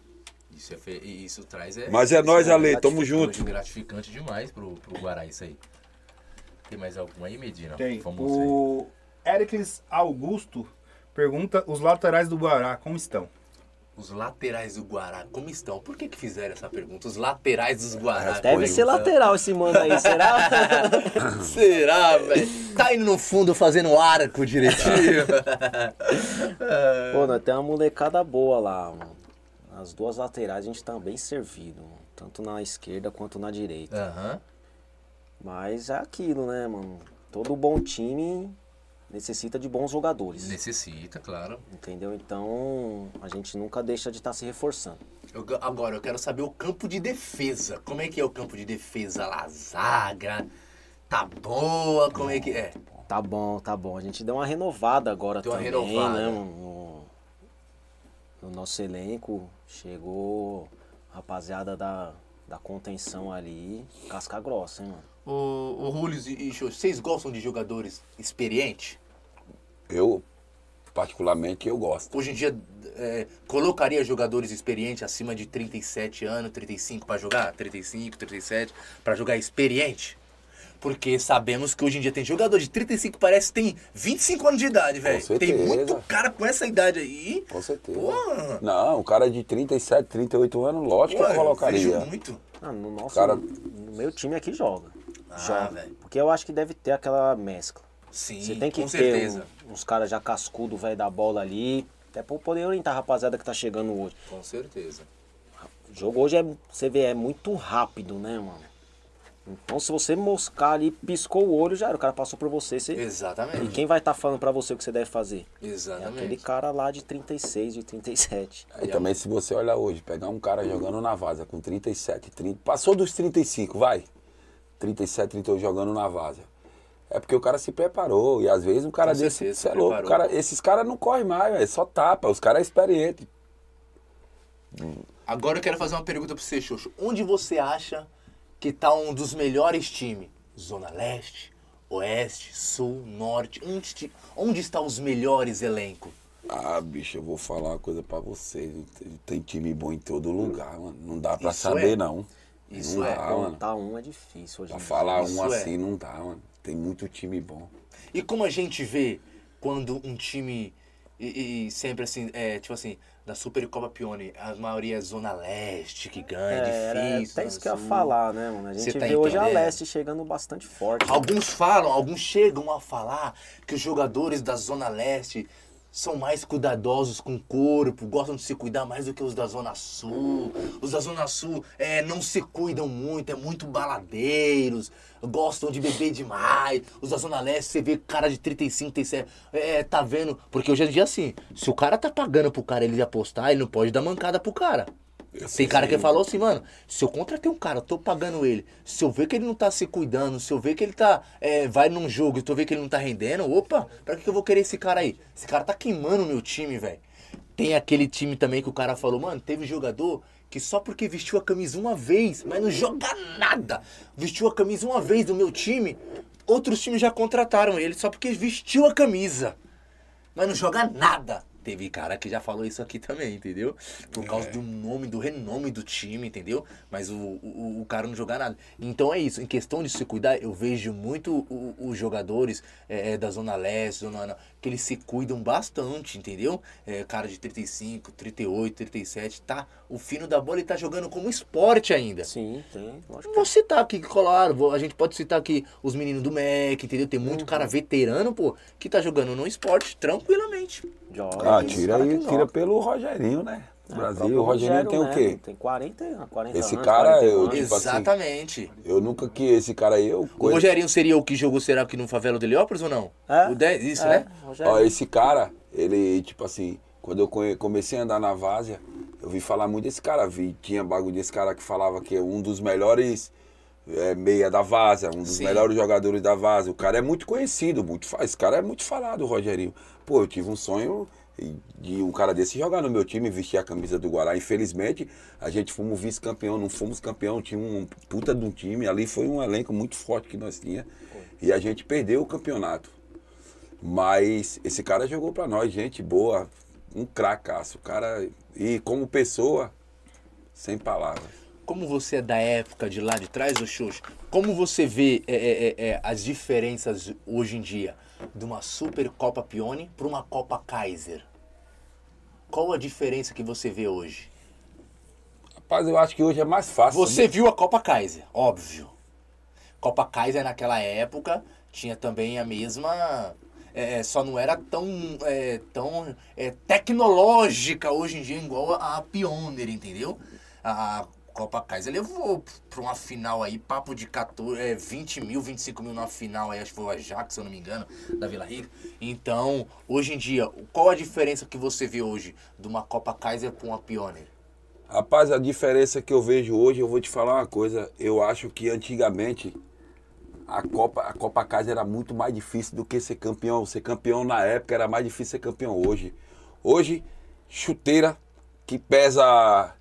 Isso, é fe... isso traz. É... Mas é nós, isso Ale, tamo junto. gratificante demais pro, pro Guará isso aí. Tem mais algum aí, Medina? Tem. Vamos ver. O Ericles Augusto pergunta: os laterais do Guará, como estão? Os laterais do Guará, como estão? Por que, que fizeram essa pergunta? Os laterais dos Guará. Deve ser lateral esse mano aí, será? [LAUGHS] Será, velho? Tá indo no fundo fazendo arco direitinho. Pô, nós temos uma molecada boa lá, mano. As duas laterais a gente tá bem servido, mano. tanto na esquerda quanto na direita. Aham. Mas é aquilo, né, mano? Todo bom time necessita de bons jogadores. Necessita, claro. Entendeu? Então a gente nunca deixa de estar se reforçando. Eu- agora, eu quero saber o campo de defesa. Como é que é o campo de defesa lá? Zaga? Tá boa? Como é que é? Tá bom, tá bom. A gente deu uma renovada agora Deu uma também, renovada. né? No, no nosso elenco. Chegou a rapaziada da, da contenção ali. Casca grossa, hein, mano? Ô, ô Julius e Xô, vocês gostam de jogadores experientes? Eu, particularmente, eu gosto. Hoje em dia, é, colocaria jogadores experientes acima de 37 anos, 35 pra jogar? 35, 37, pra jogar experiente? Porque sabemos que hoje em dia tem jogador de 35 que parece que tem 25 anos de idade, velho. Tem certeza. muito cara com essa idade aí. Com certeza. Pô, Não, o cara de 37, 38 anos, lógico pô, que eu eu colocaria. vejo muito. Ah, no nosso. Cara- No meu time aqui joga. Ah, joga. velho. Porque eu acho que deve ter aquela mescla. Sim, Você tem que com ter certeza. um- uns caras já cascudo, velho, da bola ali. Até pra eu poder orientar a rapaziada que tá chegando hoje. Com certeza. O jogo hoje é, você vê, é muito rápido, né, mano? Então se você moscar ali, piscou o olho, já era. O cara passou por você. você... E Exatamente. quem vai estar falando pra você o que você deve fazer? É Exatamente. aquele cara lá de 36, de 37. E também se você olhar hoje, pegar um cara jogando na vaza com 37, 30, passou dos 35, vai. 37, 38 jogando na vaza. É porque o cara se preparou. E às vezes um cara Com desse, certeza, é louco. o. Cara, esses caras não correm mais, véio, só tapa. Os caras é experiente. Agora eu quero fazer uma pergunta pra você, Xoxo. Onde você acha que tá um dos melhores times? Zona Leste, Oeste, Sul, Norte? Onde, onde estão os melhores elencos? Ah, bicho, eu vou falar uma coisa pra vocês. Tem- time bom em todo lugar, mano. Não dá pra Isso saber, é. não. Isso não é. dá, mano. Contar um é difícil hoje Pra falar Isso um é. assim não dá, mano. Tem muito time bom. E como a gente vê quando um time. E, e sempre assim, é, tipo assim, da Supercopa Pione, a maioria é Zona Leste que ganha, É, era difícil. até Zona isso que eu ia falar, né, mano? A gente Cê tá vê hoje a? Leste chegando bastante forte. Alguns falam, alguns chegam a falar que os jogadores da Zona Leste são mais cuidadosos com o corpo, gostam de se cuidar mais do que os da Zona Sul. Os da Zona Sul é, não se cuidam muito, é muito baladeiros, gostam de beber demais. Os da Zona Leste, você vê cara de 35, 37, é, tá vendo? Porque hoje em dia, assim, se o cara tá pagando pro cara ele apostar, ele não pode dar mancada pro cara. Tem cara que falou assim, mano, se eu contratei um cara, eu tô pagando ele, se eu ver que ele não tá se cuidando, se eu ver que ele tá, é, vai num jogo e tu vê que ele não tá rendendo, opa, pra que que eu vou querer esse cara aí? Esse cara tá queimando o meu time, velho. Tem aquele time também que o cara falou, mano, teve jogador que só porque vestiu a camisa uma vez, mas não joga nada, vestiu a camisa uma vez no meu time, outros times já contrataram ele só porque vestiu a camisa mas não joga nada. Teve cara que já falou isso aqui [LAUGHS] também, entendeu? Por causa do nome, do renome do time, entendeu? Mas o, o, o cara não joga nada. Então é isso, em questão de se cuidar, eu vejo muito os jogadores é, é, da Zona Leste, Zona que eles se cuidam bastante, entendeu? É, cara de 35, 38, 37, tá? O fino da bola ele tá jogando como esporte ainda. Sim, tem. Lógico Vou citar aqui, claro, a gente pode citar aqui os meninos do MEC, entendeu? Tem Uhum. muito cara veterano, pô, que tá jogando no esporte tranquilamente. que joga. Ah, tira aí, tira pelo Rogerinho, né? É, Brasil, o Rogerinho tem o né? quê? Tem 40, 40 Esse anos. cara, 40 eu- anos. Tipo assim, Exatamente. Eu nunca que esse cara aí, eu O conheço. Rogerinho seria o que jogou, será que no Favela do Heliópolis ou não? É, O 10, isso, é, né? Ó, esse cara, ele, tipo assim, quando eu comecei a andar na Várzea, eu vi falar muito desse cara. Vi, tinha bagulho desse cara que falava que é um dos melhores é, meia da Várzea, um dos Sim. melhores jogadores da Várzea. O cara é muito conhecido, muito, esse cara é muito falado, o Rogerinho. Pô, eu tive um sonho, de um cara desse jogar no meu time, vestir a camisa do Guará. Infelizmente, a gente fomos vice-campeão, não fomos campeão, tinha um puta de um time. Ali foi um elenco muito forte que nós tinha. E a gente perdeu o campeonato. Mas esse cara jogou pra nós, gente boa, um cracaço. O cara, e como pessoa, sem palavras. Como você é da época de lá de trás, ô Xuxa, como você vê é, é, é, é, as diferenças hoje em dia de uma Super Copa Pione para uma Copa Kaiser? Qual a diferença que você vê hoje? Rapaz, eu acho que hoje é mais fácil. Você viu a Copa Kaiser, óbvio. Copa Kaiser naquela época tinha também a mesma. é, só não era tão, é, tão é, tecnológica hoje em dia igual a, a Pioneer, entendeu? A Copa Kaiser levou para uma final aí, papo de 14, é, 20 mil, 25 mil na final aí, acho que foi o Ajax, se eu não me engano, da Vila Rica. Então, hoje em dia, qual a diferença que você vê hoje de uma Copa Kaiser para uma Pioneer? Rapaz, a diferença que eu vejo hoje, eu vou te falar uma coisa. Eu acho que antigamente a Copa, a Copa Casa era muito mais difícil do que ser campeão. Ser campeão na época era mais difícil ser campeão hoje. Hoje, chuteira que pesa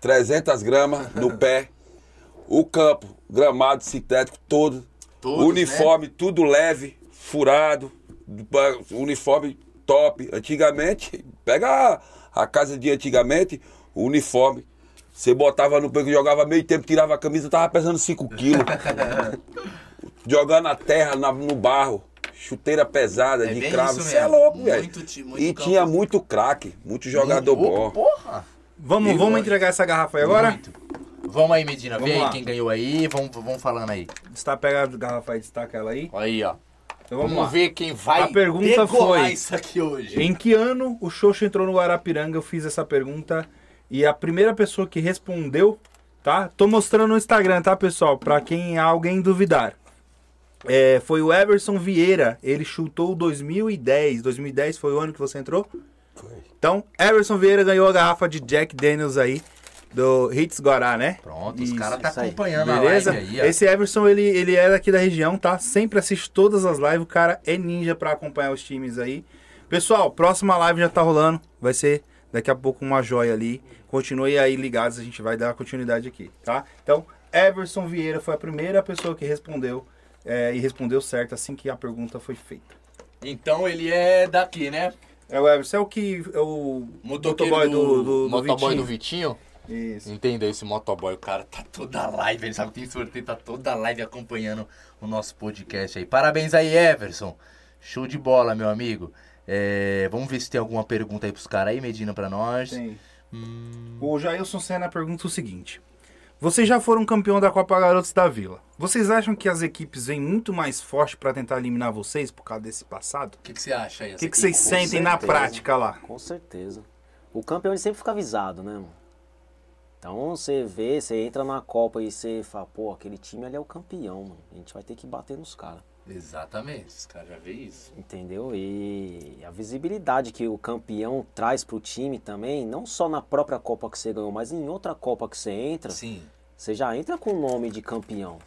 300 gramas no pé, o campo, gramado sintético todo, Todos, uniforme tudo leve, furado, uniforme top. Antigamente, pega a, a casa de antigamente, o uniforme. Você botava no peito, jogava meio tempo, tirava a camisa, tava pesando 5 quilos. [LAUGHS] Jogando na terra, na- no barro. Chuteira pesada, É de cravo. isso é louco, velho. E campo. tinha muito craque, muito jogador Muito- bom. Porra! Vamos, Eu vamos entregar essa garrafa aí agora? Muito. Vamos aí, Medina. Vamos Vem lá. aí quem ganhou aí. Vamos, vamos falando aí. Está pega a garrafa aí, destaca ela aí. Aí, ó. Então Vamos, vamos, ver quem vai A pergunta foi- isso aqui hoje. Em que ano o Xoxo entrou no Guarapiranga? Eu fiz essa pergunta e a primeira pessoa que respondeu, tá? Tô mostrando no Instagram, tá, pessoal? Pra quem alguém duvidar. É, foi o Everson Vieira. Ele chutou 2010. 2010 foi o ano que você entrou? Foi. Então, Everson Vieira ganhou a garrafa de Jack Daniels aí do Hits Guará, né? Pronto, os caras tá acompanhando Beleza? a live aí, ó. Esse Everson, ele, ele é daqui da região, tá? Sempre assiste todas as lives. O cara é ninja pra acompanhar os times aí. Pessoal, próxima live já tá rolando. Vai ser daqui a pouco uma joia ali. Continue aí ligados, a gente vai dar continuidade aqui, tá? Então, Everson Vieira foi a primeira pessoa que respondeu. é, e respondeu certo assim que a pergunta foi feita. Então ele é daqui, né? É o Everson, é o que. É o motoboy do, do, do, motoboy Vitinho. do Vitinho. Isso. Entendeu? Esse motoboy, o cara tá toda live, ele sabe que tem sorteio, tá toda live acompanhando o nosso podcast aí. Parabéns aí, Everson. Show de bola, meu amigo. É, vamos ver se tem alguma pergunta aí pros caras aí, Medina, pra nós. Tem. Hum, O Jailson Senna pergunta o seguinte: Vocês já foram campeão da Copa Garotos da Vila. Vocês acham que as equipes vêm muito mais forte para tentar eliminar vocês por causa desse passado? O que, que você acha aí? O que, que vocês sentem na certeza. prática lá? Com certeza. O campeão ele sempre fica avisado, né, mano? Então você vê, você entra na Copa e você fala, pô, aquele time ali é o campeão, mano. A gente vai ter que bater nos caras. Exatamente, os caras já vê isso. Entendeu? E a visibilidade que o campeão traz pro time também, não só na própria Copa que você ganhou, mas em outra Copa que você entra, Sim. você já entra com o nome de campeão.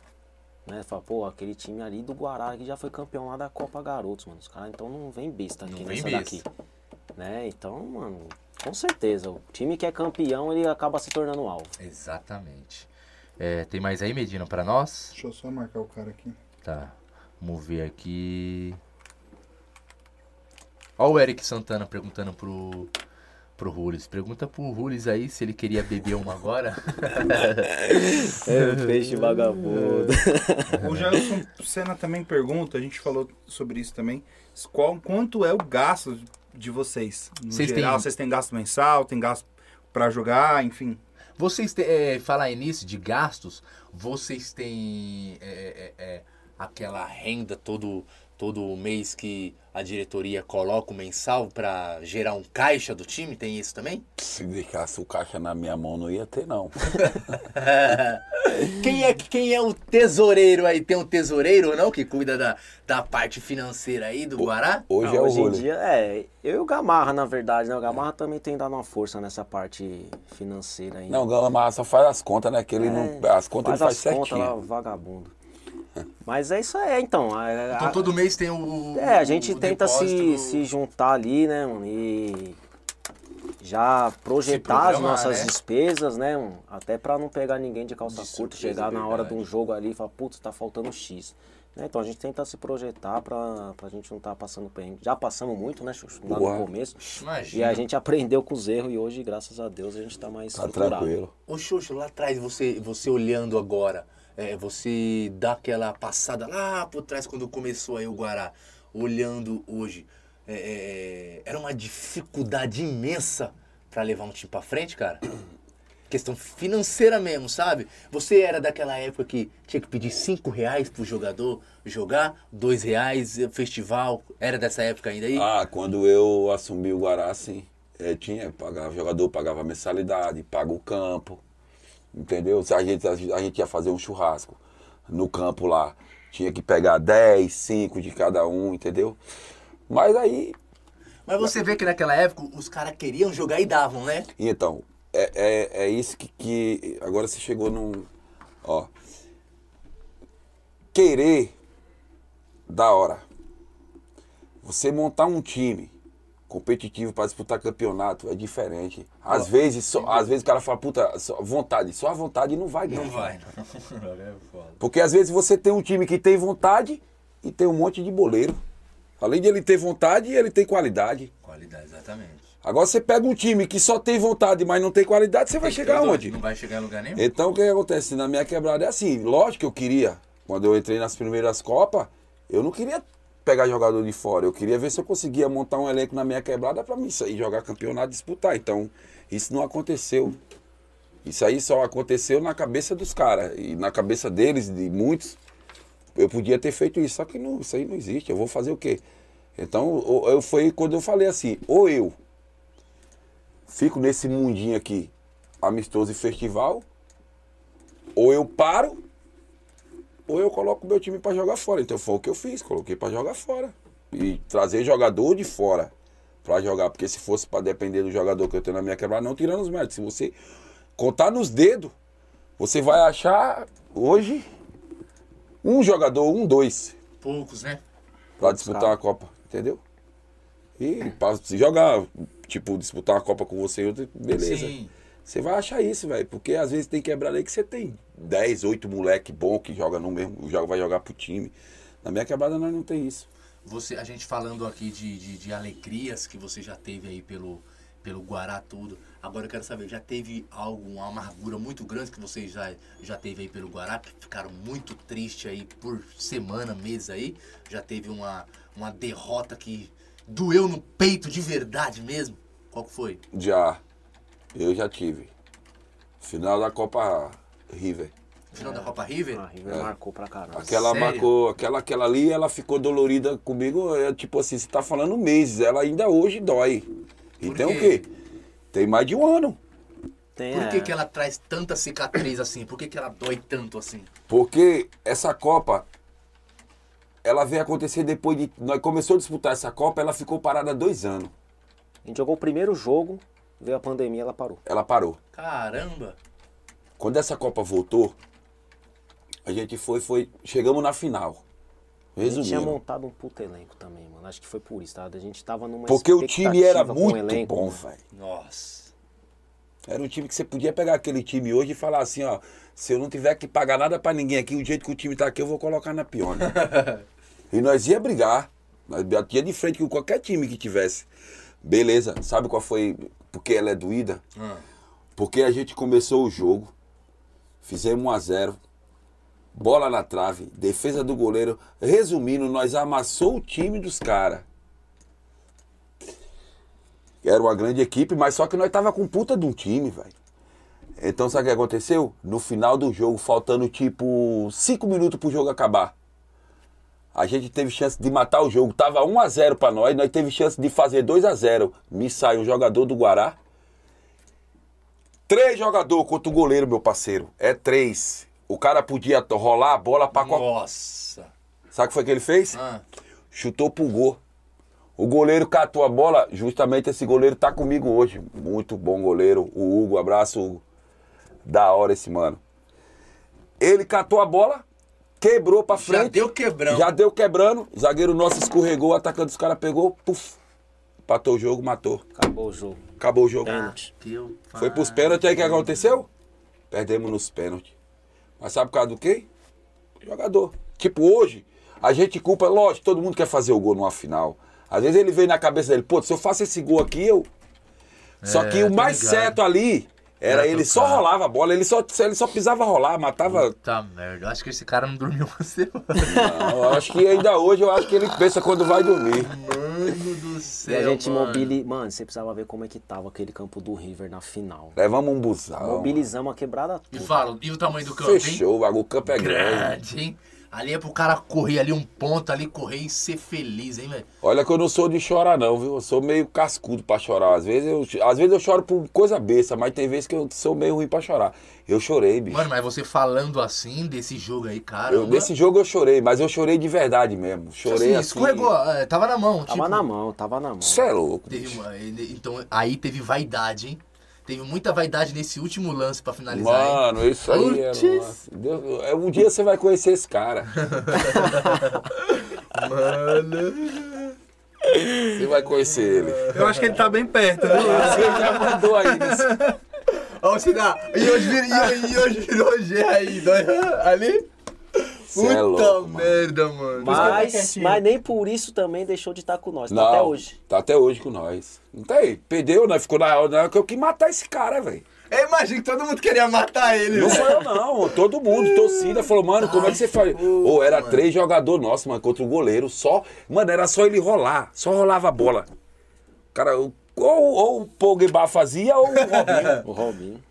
Né? Fala, pô, aquele time ali do Guará que já foi campeão lá da Copa Garotos, mano. Os caras então não vem besta aqui Não vem nessa besta. daqui. Né? Então, mano, com certeza. O time que é campeão, ele acaba se tornando alvo. Exatamente. É, tem mais aí, Medina, pra nós? Deixa eu só marcar o cara aqui. Tá. Vamos ver aqui. Ó o Eric Santana perguntando pro, pro Rules. Pergunta pro Rules aí se ele queria beber uma agora. [LAUGHS] É, peixe vagabundo. [LAUGHS] O Jailson Senna também pergunta, a gente falou sobre isso também, qual, quanto é o gasto de vocês? No Vocês geral, têm- vocês têm gasto mensal, tem gasto para jogar, enfim. Vocês têm, é, falar nisso de gastos, vocês têm é, é, é, aquela renda todo, todo mês que a diretoria coloca o mensal pra gerar um caixa do time? Tem isso também? Se deixasse o caixa na minha mão, não ia ter, não. [LAUGHS] Quem é, quem é o tesoureiro aí? Tem um tesoureiro ou não que cuida da, da parte financeira aí do Guará? Hoje Ah, é o hoje em dia, é, eu e o Gamarra, na verdade, né? O Gamarra também tem dado uma força nessa parte financeira aí. Não, o Gama só faz as contas, né? Que ele É, não. As contas ele faz as contas certinho. lá, vagabundo. Mas é isso aí, então. a- a- Então todo mês tem o. É, a gente tenta se, depósito- se juntar ali, né, mano, e já projetar as nossas né? despesas, né, mano, até pra não pegar ninguém de calça De curta, chegar na hora de um jogo ali e falar, putz, tá faltando X. Né, Então a gente tenta se projetar pra, pra gente não estar passando perrengue. Já passamos muito, né, Xuxo, lá Boa. no começo. Imagina. E a gente aprendeu com os erros e hoje, graças a Deus, a gente tá mais Tá estruturado. tranquilo. Ô Xuxo, lá atrás, você, você olhando agora, é, você dá aquela passada lá por trás quando começou aí o Guará, olhando hoje, é, é, era uma dificuldade imensa pra levar um time pra frente, cara? [COUGHS] Questão financeira mesmo, sabe? Você era daquela época que tinha que pedir cinco reais pro jogador jogar, dois reais, eh, festival, era dessa época ainda aí? Ah, quando eu assumi o Guará, sim. É, tinha, pagava, o jogador pagava mensalidade, paga o campo. Entendeu? Se a gente, a gente ia fazer um churrasco no campo lá, tinha que pegar 10, 5 de cada um, entendeu? Mas aí, Mas você vê que naquela época os caras queriam jogar e davam, né? então, é, é, é isso que, que. Agora você chegou num. Ó. Querer da hora. Você montar um time competitivo para disputar campeonato é diferente. Às vezes, só, às vezes o cara fala, puta, só vontade, só a vontade não vai ganhar. Não vai, não. [LAUGHS] É. Porque às vezes você tem um time que tem vontade e tem um monte de boleiro. Além de ele ter vontade, ele tem qualidade. Qualidade, exatamente. Agora você pega um time que só tem vontade, mas não tem qualidade, você vai chegar aonde? Não vai chegar em lugar nenhum. Então o que acontece? Na minha quebrada é assim, lógico que eu queria, quando eu entrei nas primeiras Copas, eu não queria pegar jogador de fora, eu queria ver se eu conseguia montar um elenco na minha quebrada pra mim sair jogar campeonato, disputar. Então, isso não aconteceu. Isso aí só aconteceu na cabeça dos caras. E na cabeça deles, de muitos, eu podia ter feito isso. Só que não, isso aí não existe. Eu vou fazer o quê? Então, eu, foi quando eu falei assim, ou eu fico nesse mundinho aqui, amistoso e festival, ou eu paro, ou eu coloco meu time pra jogar fora. Então foi o que eu fiz, coloquei pra jogar fora. E trazer jogador de fora pra jogar, porque se fosse pra depender do jogador que eu tenho na minha quebrada, não tirando os méritos. Se você contar nos dedos, você vai achar hoje um jogador, um, dois, Poucos, né? pra disputar uma Copa, entendeu? E pra se jogar, tipo, disputar uma Copa com você, outra, beleza. Sim. Você vai achar isso, velho. Porque às vezes tem quebrada aí que você tem 10, 8 moleque bom que joga no mesmo, joga, vai jogar pro time. Na minha quebrada nós não tem isso. Você, a gente falando aqui de, de, de alegrias que você já teve aí pelo, pelo Guará tudo. Agora eu quero saber, já teve alguma amargura muito grande que você já, já teve aí pelo Guará, que ficaram muito tristes aí por semana, mês aí? Já teve uma, uma derrota que doeu no peito de verdade mesmo? Qual que foi? Já. Eu já tive. Final da Copa River. Final da Copa River? A River marcou pra caramba. Aquela Sério? marcou, aquela, aquela ali, ela ficou dolorida comigo. É tipo assim, você tá falando meses, ela ainda hoje dói. E Por tem o quê? Tem mais de um ano. Tem, Por que, é, que ela traz tanta cicatriz assim? Por que, que ela dói tanto assim? Porque essa Copa, ela veio acontecer depois de. Nós começou a disputar essa Copa, ela ficou parada dois anos. A gente jogou o primeiro jogo, veio a pandemia, ela parou. Ela parou. Caramba! Quando essa Copa voltou, a gente foi, foi. Chegamos na final. A gente tinha Resumindo. montado um puto elenco também, mano. Acho que foi por isso, tá? A gente tava numa Porque o time era muito elenco, bom, velho. Nossa! Era um time que você podia pegar aquele time hoje e falar assim, ó, se eu não tiver que pagar nada pra ninguém aqui, o jeito que o time tá aqui, eu vou colocar na pione. [LAUGHS] e nós ia brigar. Nós batia de frente com qualquer time que tivesse. Beleza, sabe qual foi? Porque ela é doída? Ah. Porque a gente começou o jogo, fizemos 1 a 0 bola na trave, defesa do goleiro. Resumindo, nós amassou o time dos caras. Era uma grande equipe, mas só que nós tava com puta de um time, velho. Então sabe o que aconteceu? No final do jogo, faltando tipo 5 minutos pro jogo acabar. A gente teve chance de matar o jogo. Tava 1 a 0 pra nós, nós teve chance de fazer 2 a 0. Me sai um jogador do Guará. Três jogadores contra o goleiro, meu parceiro. É três. O cara podia rolar a bola pra qualquer. Nossa! Sabe o que foi que ele fez? Ah. Chutou pro gol. O goleiro catou a bola, justamente esse goleiro tá comigo hoje. Muito bom goleiro. O Hugo, abraço, Hugo. Da hora esse mano. Ele catou a bola, quebrou pra Já frente. deu quebrão. Já deu quebrando. Zagueiro nosso escorregou, o atacante dos caras pegou, puf. Empatou o jogo, matou. Acabou o jogo. Acabou o jogo. Pênalti. Teu Foi pros pênaltis aí que aconteceu? Perdemos nos pênaltis. Mas sabe por causa do quê? Jogador. Tipo, hoje, a gente culpa, lógico, todo mundo quer fazer o gol numa final. Às vezes ele vem na cabeça dele, pô, se eu faço esse gol aqui, eu. Só que É, o mais ligado. certo ali era ele só rolava a bola, ele só, ele só pisava rolar, matava. Puta merda, eu acho que esse cara não dormiu uma [LAUGHS] semana. Não, eu acho que ainda hoje eu acho que ele pensa quando vai dormir. Mano do E céu. a gente mano. mobili... Mano, você precisava ver como é que tava aquele campo do River na final. Levamos um busão. Mobilizamos a quebrada toda. fala, e o tamanho do campo, hein? Fechou, o bagulho, o campo é grande. Grande, hein? Ali é pro cara correr ali um ponto ali, correr e ser feliz, hein, velho? Olha que eu não sou de chorar não, viu? Eu sou meio cascudo pra chorar. Às vezes eu, às vezes eu choro por coisa besta, mas tem vezes que eu sou meio ruim pra chorar. Eu chorei, bicho. Mano, mas você falando assim desse jogo aí, cara. Eu, nesse jogo eu chorei, mas eu chorei de verdade mesmo. Chorei assim. escorregou, é, tava na mão. Tava tipo, na mão, tava na mão. Cê é louco. Teve então aí teve vaidade, hein? Teve muita vaidade nesse último lance pra finalizar, hein? Mano, isso aí é. Putz. é, Um dia você vai conhecer esse cara. [LAUGHS] Mano. Você vai conhecer ele. Eu acho que ele tá bem perto, viu? Você já mandou aí. nesse- Ó, o Sinal. E hoje, vir- hoje- hoje virou G aí, dois- ali. Cê é Puta louco, mano. merda, mano. Mas, mas nem por isso também deixou de estar com nós. Tá Não, até hoje. Tá até hoje com nós. Não tem? Perdeu, né? Ficou na hora que eu quis matar esse cara, velho. Eu imagino que todo mundo queria matar ele, Não sou eu, não. Todo mundo, torcida, falou, mano, como é que você faz? Ou era três jogadores nossos, mano, contra o goleiro. Só. Mano, era só ele rolar. Só rolava a bola. Cara, ou, ou o Pogba fazia ou o Robinho. [LAUGHS] O Robinho.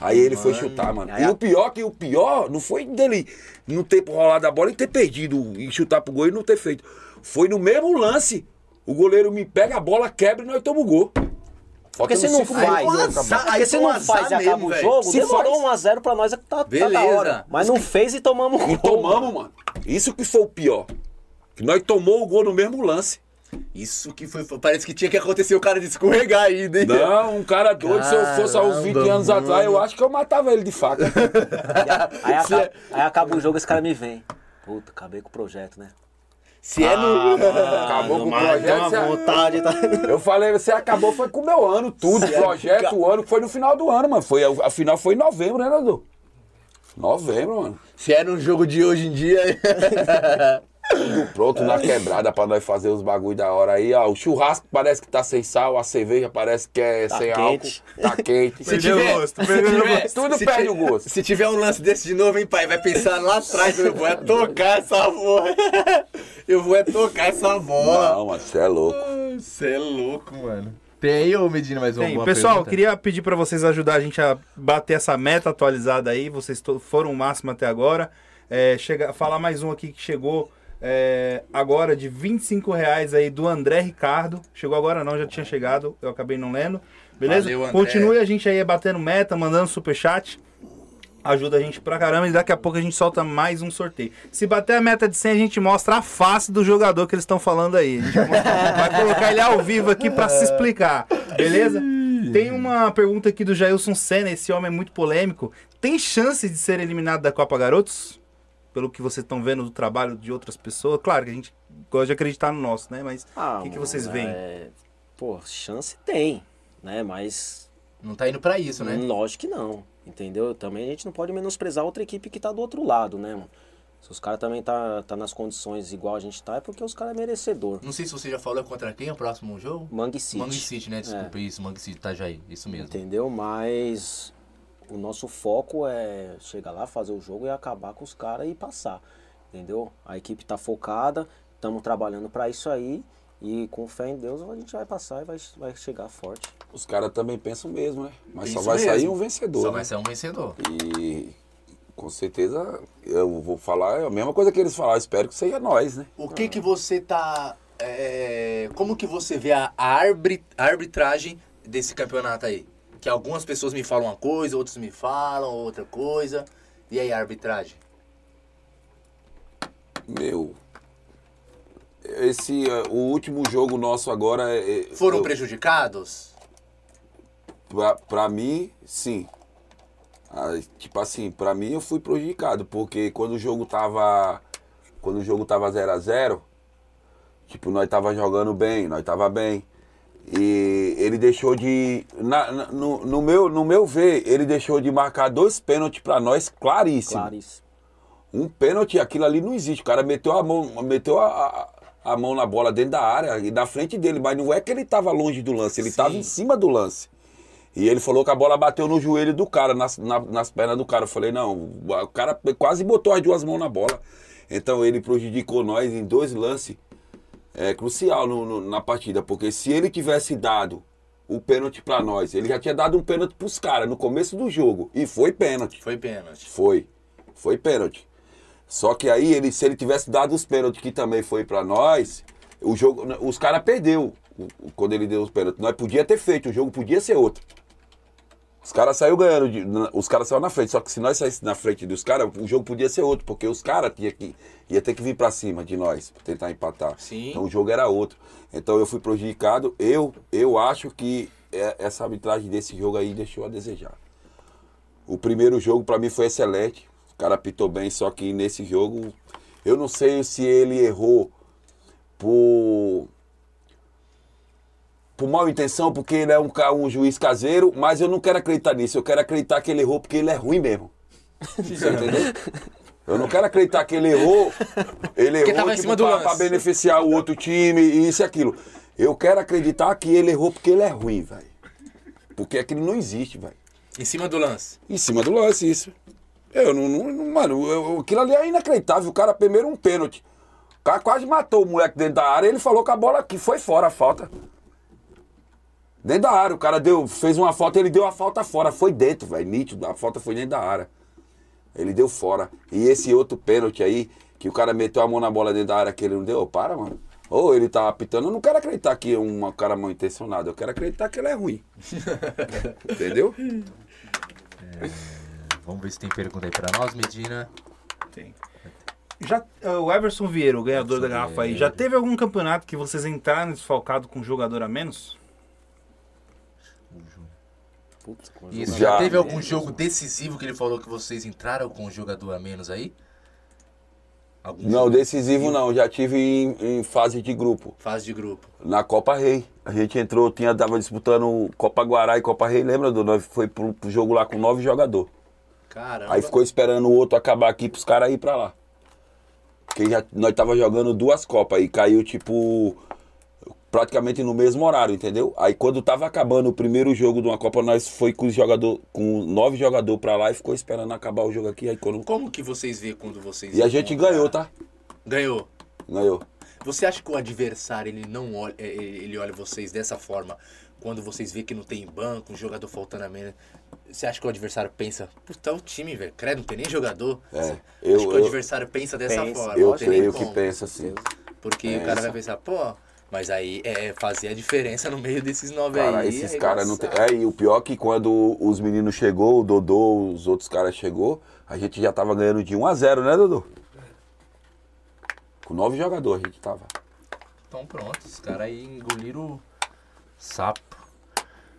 Aí ele foi chutar, mano. Aí E a- o pior que o pior não foi dele não ter rolado a bola e ter perdido e chutar pro gol e não ter feito. Foi no mesmo lance. O goleiro me pega a bola, quebra e nós tomamos o gol. Porque se não faz, Aí, foi não faz e acaba mesmo, o velho. jogo, Se demorou faz. 1x0 pra nós, é que tá, tá da hora. Mas não fez e tomamos E gol. tomamos, mano. Isso que foi o pior. Que nós tomou o gol no mesmo lance. Isso que foi. Parece que tinha que acontecer o cara de escorregar ainda, hein? Não, um cara doido, se eu fosse há uns 20 Caramba, anos atrás, eu acho que eu matava ele de faca. [LAUGHS] Aí, acaba, aí acaba o jogo, esse cara me vem. Puta, acabei com o projeto, né? Se é no. [LAUGHS] Acabou com o projeto. uma você- vontade, tá? [LAUGHS] Eu falei, você acabou, foi com o meu ano, tudo. Projeto, o ano, foi no final do ano, mano. Foi, a final foi em novembro, né, Nadu? Novembro, mano. Se é no jogo de hoje em dia. Tudo pronto na quebrada pra nós fazer os bagulho da hora aí. Ó, o churrasco parece que tá sem sal, a cerveja parece que é Tá sem quente. álcool. Tá quente. Se [LAUGHS] Perdeu tiver- o gosto, se perdeu o tiver- gosto. Tudo se perde ti- o gosto. Se tiver um lance desse de novo, hein, pai? Vai pensar lá atrás, eu vou é tocar essa porra. [LAUGHS] Eu vou é tocar essa bola. Não, mano, você é louco. Você é louco, mano. Tem aí, ô Medina, mais uma Tem. boa Pessoal, pergunta? queria pedir pra vocês ajudar a gente a bater essa meta atualizada aí. Vocês foram o máximo até agora. É, chega, falar mais um aqui que chegou é, agora de 25 reais aí do André Ricardo. Chegou agora não, já tinha chegado, eu acabei não lendo. Beleza? Valeu. Continue a gente aí batendo meta, mandando superchat. Ajuda a gente pra caramba e daqui a pouco a gente solta mais um sorteio. Se bater a meta de 100, a gente mostra a face do jogador que eles estão falando aí. [LAUGHS] Vai colocar ele ao vivo aqui pra se explicar, beleza? Tem uma pergunta aqui do Jailson Senna, esse homem é muito polêmico. Tem chance de ser eliminado da Copa Garotos? Pelo que vocês estão vendo do trabalho de outras pessoas. Claro que a gente gosta de acreditar no nosso, né? Mas Ah, o que, que mano, vocês veem? é, Pô, chance tem, né? Mas Não tá indo pra isso, né? lógico que não, entendeu? Também a gente não pode menosprezar outra equipe que tá do outro lado, né, mano? Se os caras também tá, tá nas condições igual a gente tá, é porque os caras é merecedor. Não sei se você já falou contra quem é o próximo jogo. Mangue City. Mangue City, né? Desculpa, isso, Mangue City, Itajaí. Isso mesmo. Entendeu? Mas o nosso foco é chegar lá, fazer o jogo e acabar com os caras e passar. Entendeu? A equipe tá focada, estamos trabalhando para isso aí. E com fé em Deus a gente vai passar e vai, vai chegar forte. Os caras também pensam mesmo, né? Mas só vai sair mesmo. um vencedor. Só né? vai ser um vencedor. E com certeza eu vou falar a mesma coisa que eles falaram. Espero que seja nós, né? O que que você tá... é, como que você vê a arbitragem desse campeonato aí? Que algumas pessoas me falam uma coisa, outros me falam outra coisa. E aí, a arbitragem? Meu. Esse, eh, o último jogo nosso agora é. Foram eu- prejudicados? Pra, pra mim, sim. Ah, tipo assim, pra mim eu fui prejudicado, porque quando o jogo tava. Quando o jogo tava 0 a 0 tipo, nós tava jogando bem, nós tava bem. E ele deixou de. na- na- no, no meu, no meu ver, ele deixou de marcar dois pênaltis pra nós claríssimos. Claríssimo. Um pênalti, aquilo ali não existe. O cara meteu a mão, meteu a, a, a mão na bola dentro da área e na frente dele, mas não é que ele tava longe do lance, ele tava em cima do lance. E ele falou que a bola bateu no joelho do cara, nas, na- nas pernas do cara. Eu falei, não, o cara quase botou as duas mãos na bola. Então ele prejudicou nós em dois lances é, crucial no- no- na partida, porque se ele tivesse dado o pênalti pra nós, ele já tinha dado um pênalti pros caras no começo do jogo. E foi pênalti. Foi pênalti. Foi. Foi pênalti. Só que aí, ele, se ele tivesse dado os pênaltis que também foi pra nós, o jogo, os caras perdeu quando ele deu os pênaltis. Nós podia ter feito, o jogo podia ser outro. Os caras saíram ganhando, de- os caras saíram na frente. Só que se nós saíssemos na frente dos caras, o jogo podia ser outro, porque os caras tinha que, ia ter que vir pra cima de nós, pra tentar empatar. Sim. Então o jogo era outro. Então eu fui prejudicado. Eu, eu acho que é- essa arbitragem desse jogo aí deixou a desejar. O primeiro jogo pra mim foi excelente. O cara apitou bem, só que nesse jogo eu não sei se ele errou por por mal intenção, porque ele é um, um juiz caseiro, mas eu não quero acreditar nisso. Eu quero acreditar que ele errou porque ele é ruim mesmo. [LAUGHS] Você entendeu? Eu não quero acreditar que ele errou. Ele errou tava em tipo, pra beneficiar o outro time e isso e aquilo. Eu quero acreditar que ele errou porque ele é ruim, velho. Porque aquilo não existe, velho. Em cima do lance. Em cima do lance, isso. Eu não. não- mano, eu- aquilo ali é inacreditável. O cara, primeiro, um pênalti. O cara quase matou o moleque dentro da área e ele falou que a bola aqui foi fora a falta. Dentro da área. O cara deu, fez uma falta, ele deu a falta fora. Foi dentro, velho. Nítido. A falta foi dentro da área. Ele deu fora. E esse outro pênalti aí, que o cara meteu a mão na bola dentro da área que ele não deu, Ô, para, mano. Ou ele tá apitando, eu não quero acreditar que é um cara mal intencionado, eu quero acreditar que ele é ruim. [LAUGHS] Entendeu? Vamos ver se tem pergunta aí pra nós, Medina. Tem. Já, eh, o Everson Vieira, o ganhador da garrafa aí, já teve algum campeonato que vocês entraram desfalcado com um jogador a menos? Putz, com Isso, já, Já. teve algum jogo decisivo que ele falou que vocês entraram com um jogador a menos aí? Algum Não, jogo decisivo não. Já tive em, em fase de grupo. Fase de grupo. Na Copa Rei. A gente entrou, tinha, tava disputando Copa Guará e Copa Rei, lembra, do Nós foi pro, pro jogo lá com nove jogadores. Caramba. Aí ficou esperando o outro acabar aqui pros caras ir pra lá. Porque já, nós tava jogando duas Copas e caiu, tipo, praticamente no mesmo horário, entendeu? Aí quando tava acabando o primeiro jogo de uma Copa, nós foi com os jogador, com nove jogadores pra lá e ficou esperando acabar o jogo aqui. Aí quando... Como que vocês vê quando vocês. E a gente ganhou, tá? Ganhou. Ganhou. Você acha que o adversário ele não olha, é, ele ele olha vocês dessa forma quando vocês vê que não tem banco, um jogador faltando a menos? Você acha que o adversário pensa, puta, é o time, velho, credo, não tem nem jogador? É, Você- eu- acho que o eu- adversário pensa dessa Pensa. forma. Eu creio que como. pensa assim. Porque o cara vai pensar, pô, mas aí é fazer a diferença no meio desses nove Cara, aí. esses é caras não tem. É, e o pior é que quando os meninos chegou, o Dodô, os outros caras chegou, a gente já tava ganhando de 1 a 0 né, Dodô? Com nove jogadores a gente tava. Então pronto, os caras aí engoliram o sapo.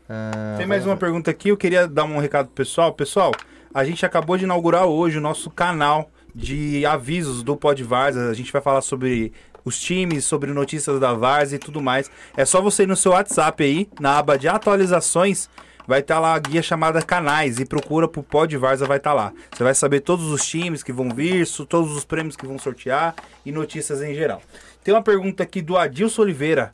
Ah, Tem mais uma pergunta aqui, eu queria dar um recado pro pessoal. Pessoal, a gente acabou de inaugurar hoje o nosso canal de avisos do Pod Varsa. A gente vai falar sobre os times, sobre notícias da Varsa e tudo mais. É só você ir no seu WhatsApp aí, na aba de atualizações, vai estar lá a guia chamada canais e procura pro Pod Varsa, vai estar lá. Você vai saber todos os times que vão vir, todos os prêmios que vão sortear e notícias em geral. Tem uma pergunta aqui do Adilson Oliveira.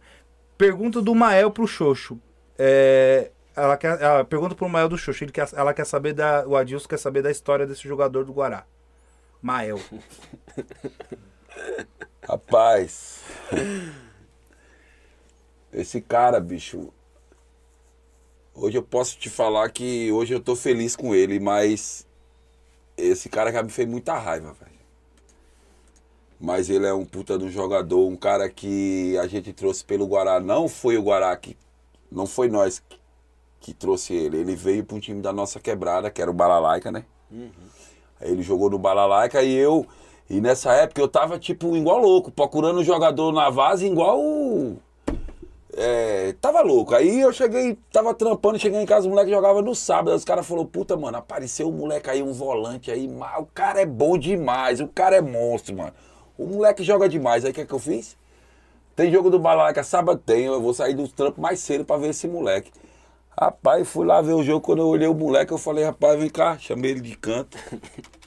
Pergunta do Mael pro Xoxo. É, ela, quer, ela pergunta pro Mael do Xoxo. Ele quer, ela quer saber da. O Adilson quer saber da história desse jogador do Guará. Mael. [LAUGHS] Rapaz. Esse cara, bicho. Hoje eu posso te falar que hoje eu tô feliz com ele, mas esse cara já me fez muita raiva, velho. Mas ele é um puta de um jogador, um cara que a gente trouxe pelo Guará. Não foi o Guará que. Não foi nós que, que trouxe ele. Ele veio para um time da nossa quebrada, que era o Balalaica, né? Aí ele jogou no Balalaica e eu. E nessa época eu tava, tipo, igual louco, procurando jogador na base igual. É, tava louco. Aí eu cheguei, tava trampando, cheguei em casa, o moleque jogava no sábado. Aí os caras falaram, puta, mano, apareceu um moleque aí, um volante aí, o cara é bom demais, o cara é monstro, mano. O moleque joga demais. Aí o que, é que eu fiz? Tem jogo do Balalaika sábado? Tem, eu vou sair dos trampos mais cedo pra ver esse moleque. Rapaz, fui lá ver o jogo, quando eu olhei o moleque, eu falei, rapaz, vem cá, chamei ele de canto. [LAUGHS]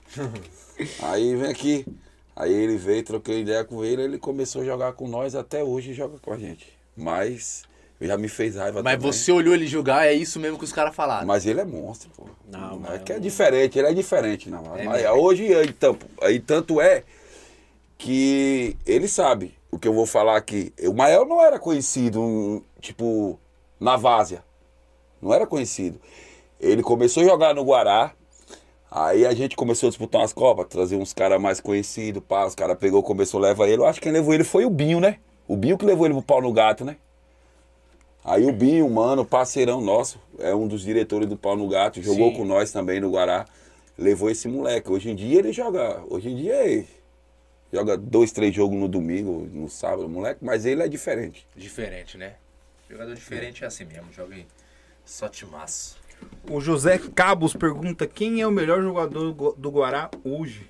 aí vem aqui. Aí ele veio, troquei ideia com ele, ele começou a jogar com nós, até hoje joga com a gente. Mas já me fez raiva Mas também. você olhou ele jogar, é isso mesmo que os caras falaram. Mas ele é monstro, pô. Não, é que é diferente, ele é diferente, não. É mas mesmo. hoje, aí, tanto, aí tanto é que ele sabe o que eu vou falar aqui. O Mael não era conhecido, tipo, na várzea. Não era conhecido. Ele começou a jogar no Guará, aí a gente começou a disputar umas copas, trazer uns caras mais conhecidos, pá, os caras pegou, começou a levar ele. Eu acho que quem levou ele foi o Binho, né? O Binho que levou ele pro pau no gato, né? Aí o Binho, mano, parceirão nosso, é um dos diretores do Pau no Gato, jogou Sim. com nós também no Guará. Levou esse moleque. Hoje em dia ele joga. Hoje em dia ele joga dois, três jogos no domingo, no sábado, moleque, mas ele é diferente. Diferente, né? Jogador diferente é assim mesmo, joga em só timaço. O José Cabos pergunta quem é o melhor jogador do- Guará hoje.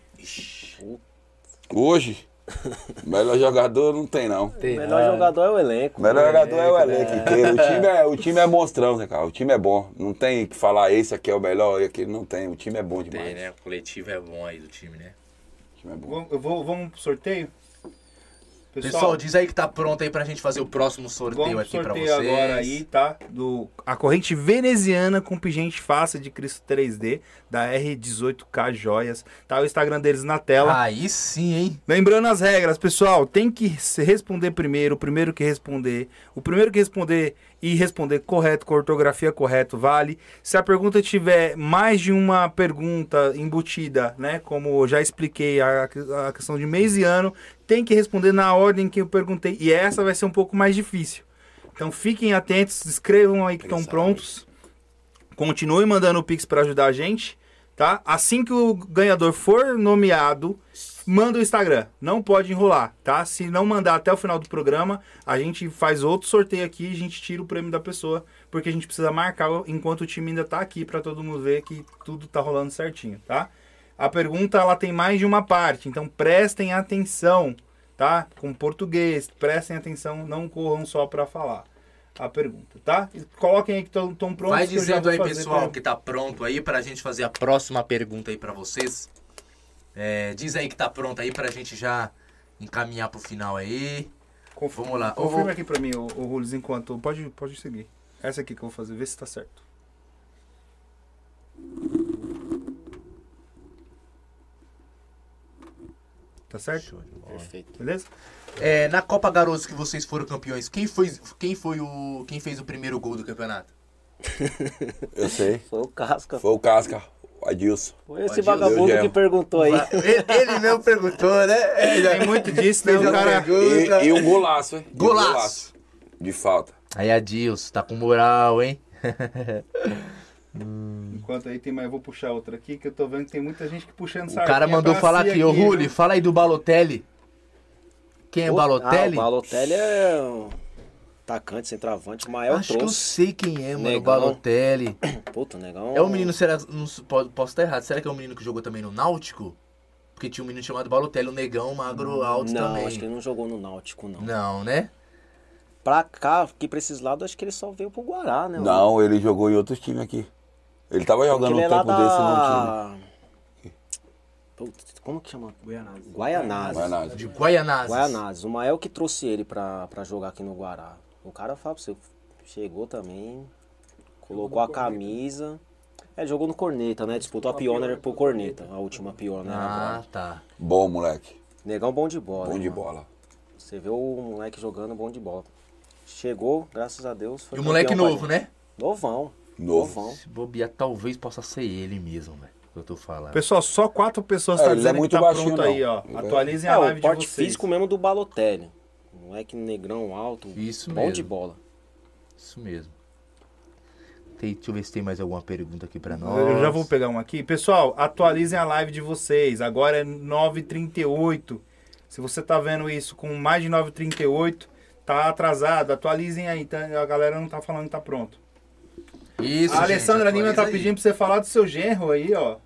Hoje, [LAUGHS] melhor jogador não tem não. O melhor jogador é o elenco. O melhor jogador é o elenco inteiro. O time é, [LAUGHS] o time é monstrão, né, cara? O time é bom. Não tem que falar esse aqui é o melhor e aquele não tem. O time é bom demais. Tem, né? O coletivo é bom aí do time, né? O time é bom. Vamos, eu vou- vamos pro sorteio? Pessoal, diz aí que tá pronto aí pra gente fazer o próximo sorteio Vamos aqui pra sorteio vocês. agora aí, tá? Do, a corrente veneziana com pingente face de Cristo 3D, da R18K Joias. Tá o Instagram deles na tela. Aí sim, hein? Lembrando as regras, pessoal, tem que se responder primeiro, o primeiro que responder, o primeiro que responder e responder correto, com a ortografia correto, vale. Se a pergunta tiver mais de uma pergunta embutida, né, como já expliquei a, a questão de mês e ano, tem que responder na ordem que eu perguntei, e essa vai ser um pouco mais difícil. Então fiquem atentos, escrevam aí que estão prontos. Continue mandando o Pix para ajudar a gente, tá? Assim que o ganhador for nomeado, manda o Instagram. Não pode enrolar, tá? Se não mandar até o final do programa, a gente faz outro sorteio aqui e a gente tira o prêmio da pessoa, porque a gente precisa marcar enquanto o time ainda tá aqui para todo mundo ver que tudo tá rolando certinho, tá? A pergunta ela tem mais de uma parte, então prestem atenção, tá? Com português, prestem atenção, não corram só para falar a pergunta, tá? E Coloquem aí que estão prontos. Vai dizendo aí, pessoal, pra- que tá pronto aí pra gente fazer a próxima pergunta aí pra vocês. É, diz aí que tá pronto aí pra gente já encaminhar pro final aí. Conf- Vamos lá. Confirma aqui pra mim, o, o Rules, enquanto. Pode, pode seguir. Essa aqui que eu vou fazer, vê se tá certo. Tá certo? Perfeito. Beleza? É, na Copa Garotos que vocês foram campeões, quem foi, quem foi o. Quem fez o primeiro gol do campeonato? [LAUGHS] Eu sei. Foi o Casca. Foi o Casca, Adilson. Foi esse Adilson. vagabundo que perguntou aí. Ele, ele mesmo perguntou, né? Tem muito disso, né? O a cara. E, e um golaço, hein? E um Golaço. De falta. Aí, Adilson, tá com moral, hein? [LAUGHS] Enquanto aí tem mais, eu vou puxar outra aqui, que eu tô vendo que tem muita gente que puxando O sardinha cara mandou falar aqui, ô? Ruli, fala aí do Balotelli. Quem é Ah, Balotelli? o Balotelli é atacante, centroavante. O Mael Acho que eu trouxe. sei quem é, mano. O Negão. Balotelli. [CLEARS THROAT] Puta, negão. É o menino, será. Não, posso estar errado. Será que é o menino que jogou também no Náutico? Porque tinha um menino chamado Balotelli, um negão, magro, alto Não, também. acho que ele não jogou no Náutico, não. Não, né? Pra cá, aqui pra esses lados, acho que ele só veio pro Guará, né? Não, ele jogou em outros times aqui. Ele tava jogando um é tempo desse num time. da... Putz, como que chama? Guianazes. Guaianazes. Nada. De Guaianazes. Guaianazes. O Mael que trouxe ele pra, pra jogar aqui no Guará. O cara fala pra você, chegou também, colocou a camisa. É, jogou no Corneta, né? Disputou a Pioneer pro Corneta, a última Pioneer Ah, agora. tá. Bom, moleque. Negão bom de bola. Bom de mano? bola. Você vê o moleque jogando bom de bola. Chegou, graças a Deus. Foi E o moleque novo, né? Novão. Novo. Novão. Se bobear, talvez possa ser ele mesmo, velho. Que eu tô falando. Pessoal, só quatro pessoas É, tá ele dizendo é muito que tá baixinho, pronto não. aí, ó. É- Atualizem É, a o live de porte vocês. físico mesmo do Balotelli. Moleque negrão alto. Isso bom mesmo. de bola. Isso mesmo. Tem, deixa eu ver se tem mais alguma pergunta aqui pra nós. Eu já vou pegar um aqui. Pessoal, atualizem a live de vocês. Agora é 9h38. Se você tá vendo isso com mais de 9h38, tá atrasado, atualizem aí, tá? a galera não tá falando que tá pronto. Isso, a Alessandra gente, Lima tá aí. pedindo pra você falar do seu genro aí, ó.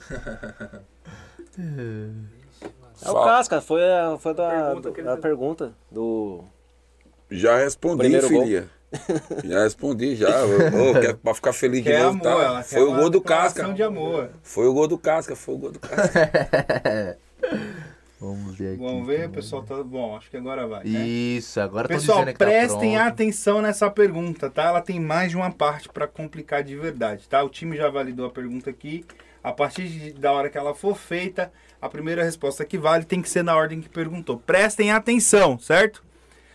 [LAUGHS] É o Fala. Casca, foi a, foi da Pergunta ele da pergunta do. Já respondi, Primeiro gol. filha. Já respondi, já. [LAUGHS] Quer, pra ficar feliz de Quer novo, amor, tá? Foi o gol do Casca. de amor. Foi o gol do Casca, foi o gol do Casca. [LAUGHS] Vamos ver aqui. Vamos ver, o pessoal tá. Bom, acho que agora vai. né? Isso, agora tô Pessoal, dizendo que tá prestem pronto. atenção nessa pergunta, tá? Ela tem mais de uma parte pra complicar de verdade, tá? O time já validou a pergunta aqui. A partir de- da hora que ela for feita, a primeira resposta que vale tem que ser na ordem que perguntou. Prestem atenção, certo?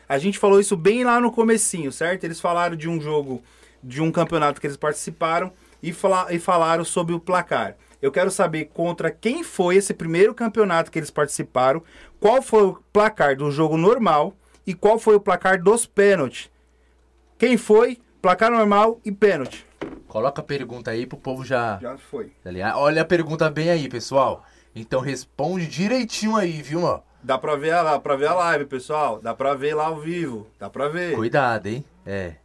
A gente falou isso bem lá no comecinho, certo? Eles falaram de um jogo, de um campeonato que eles participaram e, fala- e falaram sobre o placar. Eu quero saber contra quem foi esse primeiro campeonato que eles participaram, qual foi o placar do jogo normal e qual foi o placar dos pênaltis. Quem foi, placar normal e pênalti. Coloca a pergunta aí pro povo já. Já foi. Aliás, Olha a pergunta bem aí, pessoal. Então responde direitinho aí, viu, mano? Dá pra ver lá, pra ver a live, pessoal. Dá pra ver lá ao vivo. Dá pra ver. Cuidado, hein? É.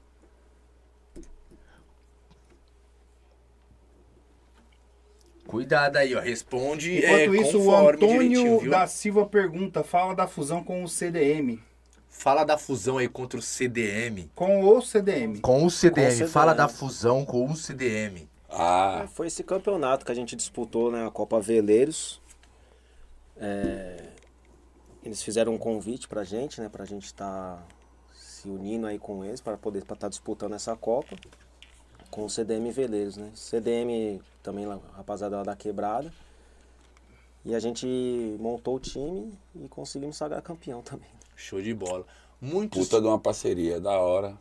Cuidado aí, ó. Responde Enquanto é, isso, o conforme Antônio da Silva pergunta: fala da fusão com o CDM. Fala da fusão aí contra o CDM. Com o CDM. Com o CDM. Com o Fala CDM. da fusão com o CDM. Ah, Foi esse campeonato que a gente disputou, né? A Copa Veleiros. É, eles fizeram um convite pra gente, né? Pra gente estar se unindo aí com eles para poder estar disputando essa Copa com o CDM Veleiros, né? CDM também, rapaziada lá da quebrada. E a gente montou o time e conseguimos sagrar campeão também. Show de bola. Muitos. puta de uma parceria, da hora.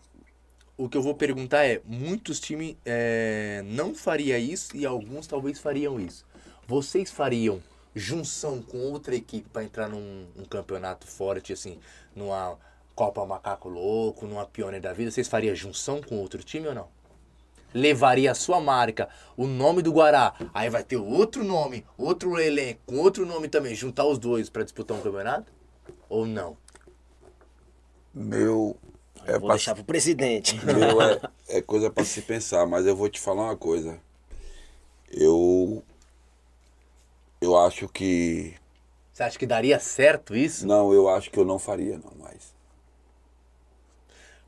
O que eu vou perguntar é: muitos times é, não faria isso e alguns talvez fariam isso. Vocês fariam junção com outra equipe para entrar num, num campeonato forte, assim, numa Copa Macaco Louco, numa Pioneer da Vida? Vocês fariam junção com outro time ou não? Levaria a sua marca, o nome do Guará, aí vai ter outro nome, outro elenco, outro nome também, juntar os dois para disputar um campeonato? Ou não? Meu. É vou pra- deixar pro presidente. Meu, é, [LAUGHS] é coisa pra se pensar, mas eu vou te falar uma coisa. Eu. Eu acho que. Você acha que daria certo isso? Não, eu acho que eu não faria, não, mas.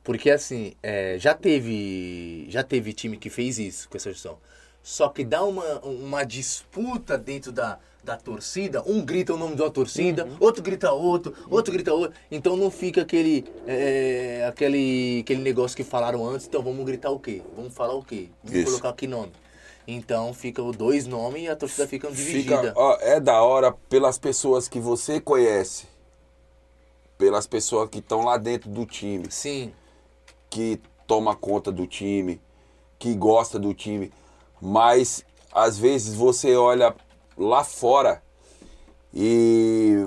Porque assim, é, já teve já teve time que fez isso com essa gestão. Só que dá uma, uma disputa dentro da, da torcida, um grita o nome de uma torcida, outro grita outro, outro grita outro. Então não fica aquele, é, aquele, aquele negócio que falaram antes, então vamos gritar o quê? Vamos falar o quê? Vamos Isso. colocar que nome? Então fica os dois nomes e a torcida fica dividida. Fica, ó, é da hora pelas pessoas que você conhece. Pelas pessoas que estão lá dentro do time. Sim, que toma conta do time, que gosta do time, mas às vezes você olha lá fora e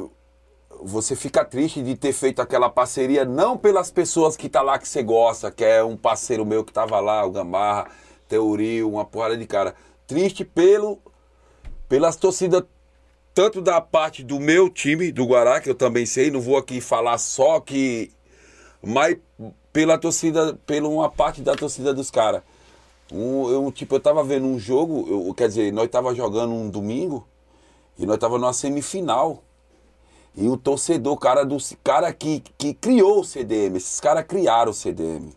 você fica triste de ter feito aquela parceria não pelas pessoas que tá lá que você gosta, que é um parceiro meu que tava lá, o Gamarra, Teorio, uma porrada de cara. Triste pelo pelas torcidas tanto da parte do meu time, do Guará, que eu também sei, não vou aqui falar só que mas pela torcida, pela uma parte da torcida dos caras. Um, eu, tipo, eu tava vendo um jogo, eu, quer dizer, nós tava jogando um domingo e nós tava numa semifinal. E o torcedor, cara do cara que, que criou o CDM, esses caras criaram o CDM.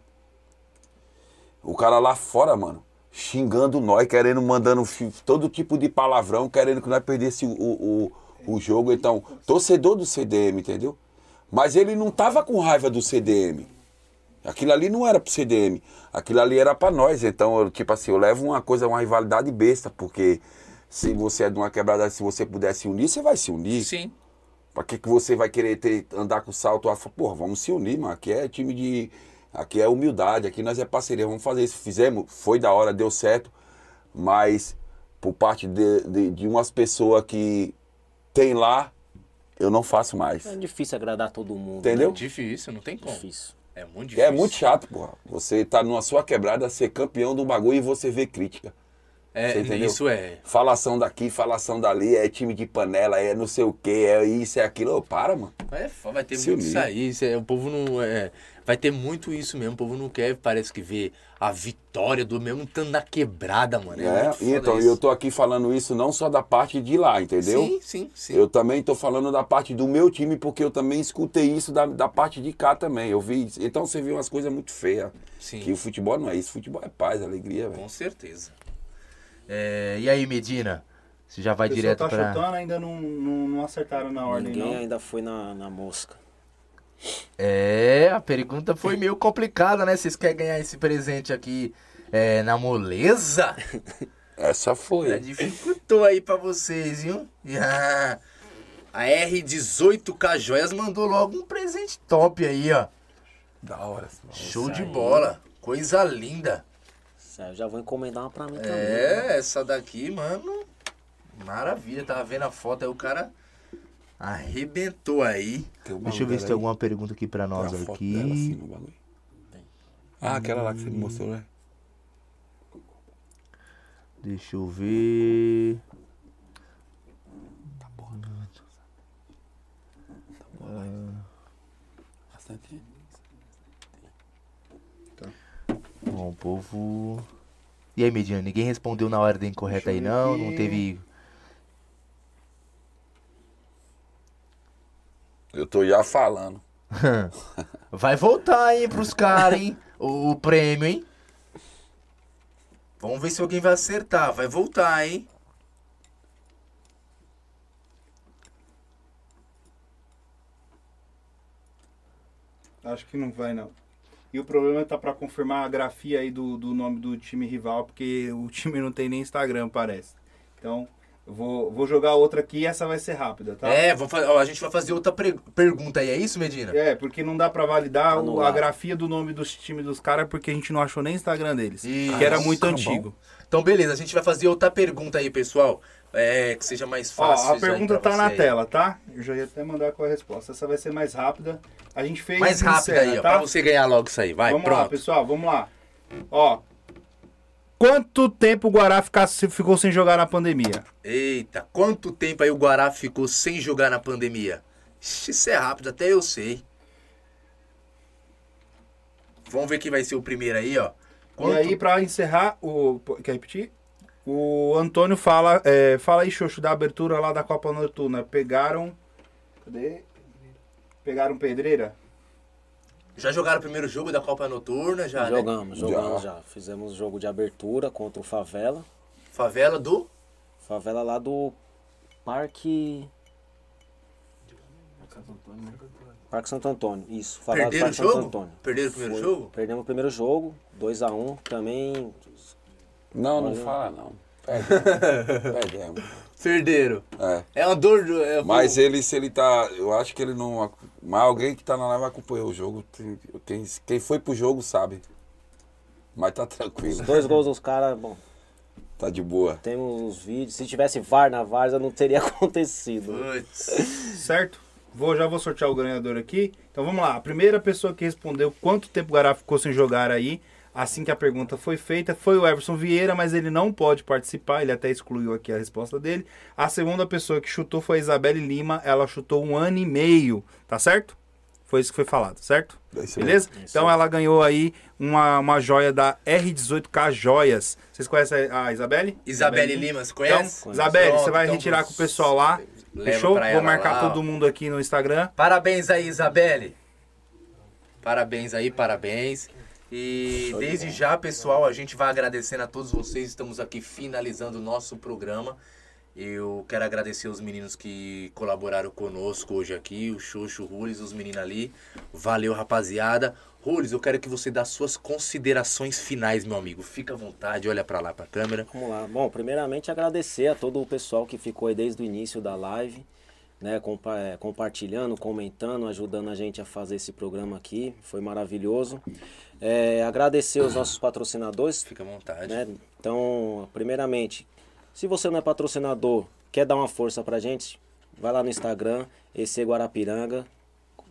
O cara lá fora, mano, xingando nós, querendo, mandando todo tipo de palavrão, querendo que nós perdesse o, o, o jogo. Então, torcedor do CDM, entendeu? Mas ele não tava com raiva do CDM. Aquilo ali não era pro CDM. Aquilo ali era pra nós. Então, eu, tipo assim, eu levo uma coisa, uma rivalidade besta, porque se você é de uma quebrada, se você puder se unir, você vai se unir. sim. Pra que, que você vai querer ter, andar com salto? alfa? Porra, vamos se unir, mano. Aqui é time de. Aqui é humildade, aqui nós é parceria, vamos fazer isso. Fizemos, foi da hora, deu certo. Mas por parte de, de, de umas pessoas que tem lá, eu não faço mais. É difícil agradar todo mundo. Entendeu? Né? Difícil, não tem como. Difícil. É muito difícil. É muito chato, porra. Você tá numa sua quebrada, ser campeão do bagulho e você vê crítica. É, isso é. Falação daqui, falação dali, é time de panela, é não sei o que, é isso, é aquilo. Ô, para, mano. É, vai ter Se muito isso aí. é- o povo não. É, vai ter muito isso mesmo. O povo não quer, parece que ver a vitória do mesmo estando na quebrada, mano. É, É, então, isso. eu tô aqui falando isso não só da parte de lá, entendeu? Sim, sim, sim. Eu também tô falando da parte do meu time, porque eu também escutei isso da, da parte de cá também. Eu vi. isso. Então você viu umas coisas muito feias. Sim. Que o futebol não é isso, futebol é paz, alegria, velho. Com certeza. É, e aí, Medina? Você já vai direto tá pra. chutando, ainda não, não, não acertaram na ordem, Ninguém não. ainda foi na, na mosca. É, a pergunta foi meio complicada, né? Vocês querem ganhar esse presente aqui é, na moleza? [LAUGHS] Essa foi. Já dificultou aí pra vocês, viu? Ah, a R18K Joias mandou logo um presente top aí, ó. Da hora. Show de bola. Coisa linda. Sério, já vou encomendar uma pra mim também. É, essa daqui, mano. Maravilha. Tava vendo a foto aí, o cara arrebentou aí. Um Deixa eu ver se tem alguma pergunta aqui pra aí. nós Tem uma foto dela assim aqui. Ah, aquela lá que você me mostrou, né? Deixa eu ver. Bastante. Bom, o povo. E aí, Medina, ninguém respondeu na ordem correta aí, Deixa eu ver não? Não aqui. teve. Eu tô já falando. [LAUGHS] Vai voltar, hein, pros caras, hein? O, o prêmio, hein? Vamos ver se alguém vai acertar. Vai voltar, hein? Acho que não vai, não. E o problema tá pra confirmar a grafia aí do, do nome do time rival, porque o time não tem nem Instagram, parece. Então, eu vou, vou jogar outra aqui e essa vai ser rápida, tá? É, ó, a gente vai fazer outra pergunta aí, é isso, Medina? É, porque não dá pra validar o- a grafia do nome dos times dos caras, porque a gente não achou nem Instagram deles. Isso. Que era muito tá bom. antigo. Então, beleza, a gente vai fazer outra pergunta aí, pessoal. É, que seja mais Ó, fácil. a já pergunta tá na aí. tela, tá? Eu já ia até mandar com a resposta. Essa vai ser mais rápida. A gente fez Mais encerra, aí, ó, tá? pra você ganhar logo isso aí. Vai, vamos lá, pronto. pessoal, vamos lá. Ó. Quanto tempo o Guará ficou sem jogar na pandemia? Eita, quanto tempo aí o Guará ficou sem jogar na pandemia? Isso é rápido, até eu sei. Vamos ver quem vai ser o primeiro aí, ó. Quanto... E aí, pra encerrar, o. Quer repetir? O Antônio fala. é, fala aí, Xoxo, da abertura lá da Copa Noturna. Pegaram. Cadê? Pegaram pedreira? Já jogaram o primeiro jogo da Copa Noturna, já, né? Jogamos, jogamos já. Fizemos jogo de abertura contra o Favela. Favela do... Favela lá do Parque. Parque Santo Antônio, isso. Favela do Perderam o Parque Santo jogo? Antônio. Perderam o primeiro Foi. jogo? Perdemos o primeiro jogo, 2x1. Também. Não, não Olha. fala não. [LAUGHS] Perdemos. Perdemos. Perderam. É. É uma dor... do- É, Mas ele, se ele tá. Eu acho que ele não. Mas alguém que tá na live acompanhou o jogo. Tem- Quem, quem foi pro jogo sabe. Mas tá tranquilo. Os dois gols dos caras, bom, Tá de boa. temos os vídeos. Se tivesse VAR na Varsa, não teria [LAUGHS] acontecido. Certo? Vou, já vou sortear o ganhador aqui. Então vamos lá. A primeira pessoa que respondeu quanto tempo o Guará ficou sem jogar aí, assim que a pergunta foi feita, foi o Everson Vieira, mas ele não pode participar, ele até excluiu aqui a resposta dele. A segunda pessoa que chutou foi a Isabelle Lima, ela chutou um ano e meio, tá certo? Foi isso que foi falado, certo? É isso. Beleza? Isso Então ela ganhou aí uma, uma joia da R18K Joias. Vocês conhecem a Isabelle? Isabelle Lima, você conhece? Então, Isabelle, Pronto, você vai então retirar com o pessoal lá. Fechou? Vou marcar lá, todo mundo aqui no Instagram. Parabéns aí, Isabelle. Parabéns aí, parabéns. E Show desde já, pessoal, a gente vai agradecendo a todos vocês. Estamos aqui finalizando o nosso programa. Eu quero agradecer os meninos que colaboraram conosco hoje aqui, o Xoxo, o Rules, os meninos ali. Valeu, rapaziada. Rules, eu quero que você dê as suas considerações finais, meu amigo. Fica à vontade, olha pra lá pra câmera. Vamos lá. Bom, primeiramente agradecer a todo o pessoal que ficou aí desde o início da live, né, eh, compartilhando, comentando, ajudando a gente a fazer esse programa aqui. Foi maravilhoso. É, agradecer os nossos patrocinadores, Fica à vontade. né? Então, primeiramente, se você não é patrocinador, quer dar uma força pra gente, vai lá no Instagram, EC Guarapiranga,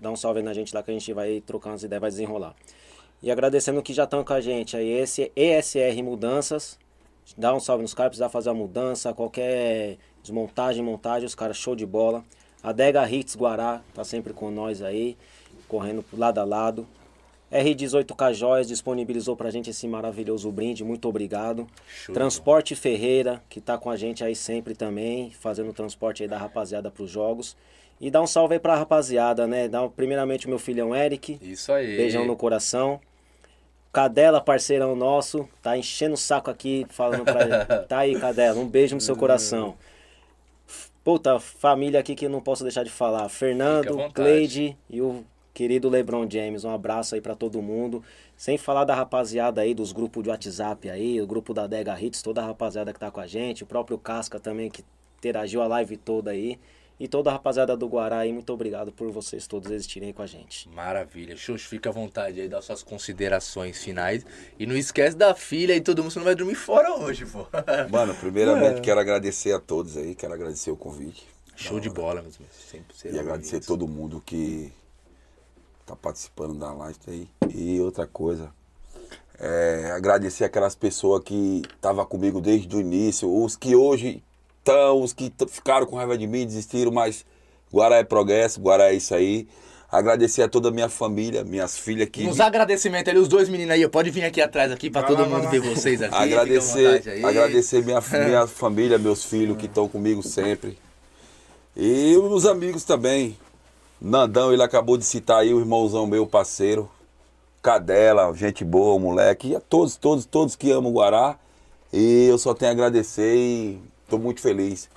dá um salve aí na gente lá que a gente vai trocar umas ideias, vai desenrolar. E agradecendo que já estão com a gente aí, esse ESR Mudanças, Dá um salve nos caras, precisar fazer a mudança, qualquer desmontagem, montagem, os caras show de bola. A Dega Hits Guará tá sempre com nós aí, correndo lado a lado. R18K Joias disponibilizou pra gente esse maravilhoso brinde, muito obrigado. Show. Transporte Ferreira, que tá com a gente aí sempre também, fazendo o transporte aí da rapaziada pros jogos. E dá um salve aí pra rapaziada, né? Dá primeiramente o meu filhão Eric, Isso aí. beijão no coração. Cadela, parceirão nosso, tá enchendo o saco aqui, falando pra [LAUGHS] Tá aí, Cadela, um beijo no seu coração. Puta, família aqui que eu não posso deixar de falar. Fernando. Cleide e o querido LeBron James. Um abraço aí pra todo mundo. Sem falar da rapaziada aí, dos grupos de WhatsApp aí, o grupo da Dega Hits, toda a rapaziada que tá com a gente, o próprio Casca também que interagiu a live toda aí. E toda a rapaziada do Guará aí, muito obrigado por vocês todos existirem aí com a gente. Maravilha. Xuxa, fica à vontade aí, dá suas considerações finais. E não esquece da filha e todo mundo, você não vai dormir fora hoje, pô. [LAUGHS] Mano, primeiramente quero agradecer a todos aí, quero agradecer o convite. Show de bola, meus amigos. Sempre E agradecer bem-vindos. todo mundo que tá participando da live aí. E outra coisa, é, agradecer aquelas pessoas que estavam comigo desde o início, os que hoje estão, os que ficaram com raiva de mim, desistiram, mas Guará é progresso, Guará é isso aí. Agradecer a toda a minha família, minhas filhas que. Nos agradecimentos ali, os dois meninos aí, pode vir aqui atrás aqui pra Vai todo lá, mundo vai ver vocês aqui. Agradecer, agradecer minha, [LAUGHS] minha família, meus filhos que estão comigo sempre. E os amigos também. Nandão, ele acabou de citar aí o irmãozão meu, parceiro. Cadela, gente boa, moleque. E a todos, todos, todos que amam o Guará. E eu só tenho a agradecer e tô muito feliz.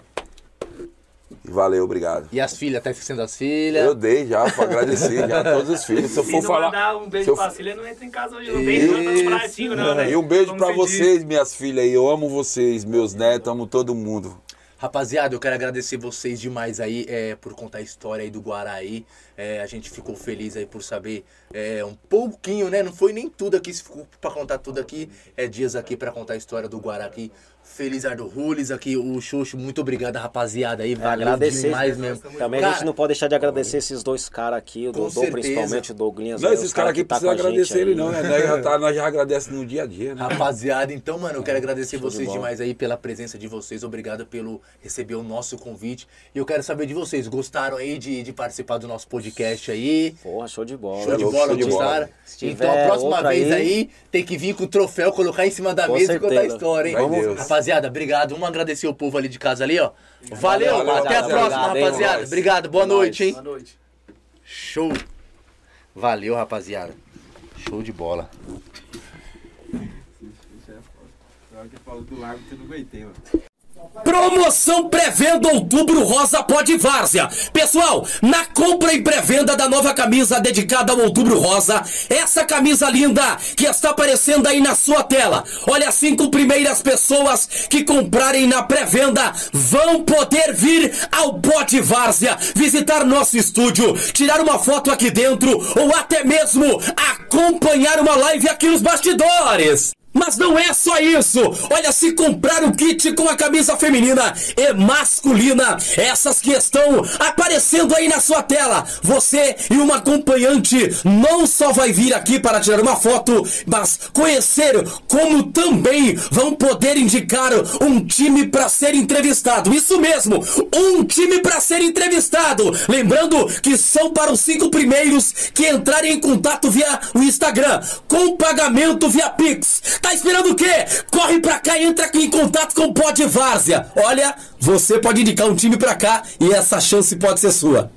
E valeu, obrigado. E as filhas, tá esquecendo as filhas? Eu dei já pra agradecer já a todos os filhos. Se eu Se for não falar. mandar um se beijo eu pra filha, não entra em casa hoje. Não beijo Isso. pra bracinho, não, né? E um beijo Vamos pra pedir. vocês, minhas filhas aí. Eu amo vocês, meus netos, amo todo mundo. Rapaziada, eu quero agradecer vocês demais aí é, por contar a história aí do Guaraí. É, a gente ficou feliz aí por saber é, um pouquinho, né? Não foi nem tudo aqui, se ficou pra contar tudo aqui. É dias aqui pra contar a história do Guará aqui. Feliz Ardo Rules aqui, o Xuxo, muito obrigado, rapaziada aí. Valeu agradecer, demais mesmo. Também a Cara, gente não pode deixar de agradecer esses dois caras aqui, o Dodô, certeza. principalmente o Douglinhas. Não, esses caras aqui que tá precisam a agradecer ele aí. não, né? Nós já, tá, nós já agradecemos no dia a dia, né? Rapaziada, então, mano, eu quero agradecer Show de vocês bola. demais aí pela presença de vocês. Obrigado pelo receber o nosso convite. E eu quero saber de vocês. Gostaram aí de, de participar do nosso podcast aí? Porra, show de bola. Show de bola, show de bola. Então a próxima vez aí, aí- tem que vir com o troféu, colocar em cima da Com mesa e contar a certeza. história, hein? Vai Deus. Rapaziada, obrigado. Vamos agradecer o povo ali de casa ali, ó. Valeu, Valeu, até a rapaziada. próxima, Obrigado, hein, rapaziada. nós. Obrigado, boa Nós. noite, hein? Boa noite. Show. Valeu, rapaziada. Show de bola. Na hora que falou do lago, você não aguentei, mano. Promoção pré-venda Outubro Rosa Pode Várzea. Pessoal, na compra e pré-venda da nova camisa dedicada ao Outubro Rosa, essa camisa linda que está aparecendo aí na sua tela. Olha, as cinco primeiras pessoas que comprarem na pré-venda vão poder vir ao Pode Várzea, visitar nosso estúdio, tirar uma foto aqui dentro ou até mesmo acompanhar uma live aqui nos bastidores. Mas não é só isso! Olha, se comprar o kit com a camisa feminina e masculina, essas que estão aparecendo aí na sua tela, você e uma acompanhante não só vai vir aqui para tirar uma foto, mas conhecer como também vão poder indicar um time para ser entrevistado. Isso mesmo, um time para ser entrevistado. Lembrando que são para os cinco primeiros que entrarem em contato via o Instagram, com pagamento via Pix. Tá esperando o quê? Corre pra cá e entra aqui em contato com o Pod Várzea. Olha, você pode indicar um time pra cá e essa chance pode ser sua.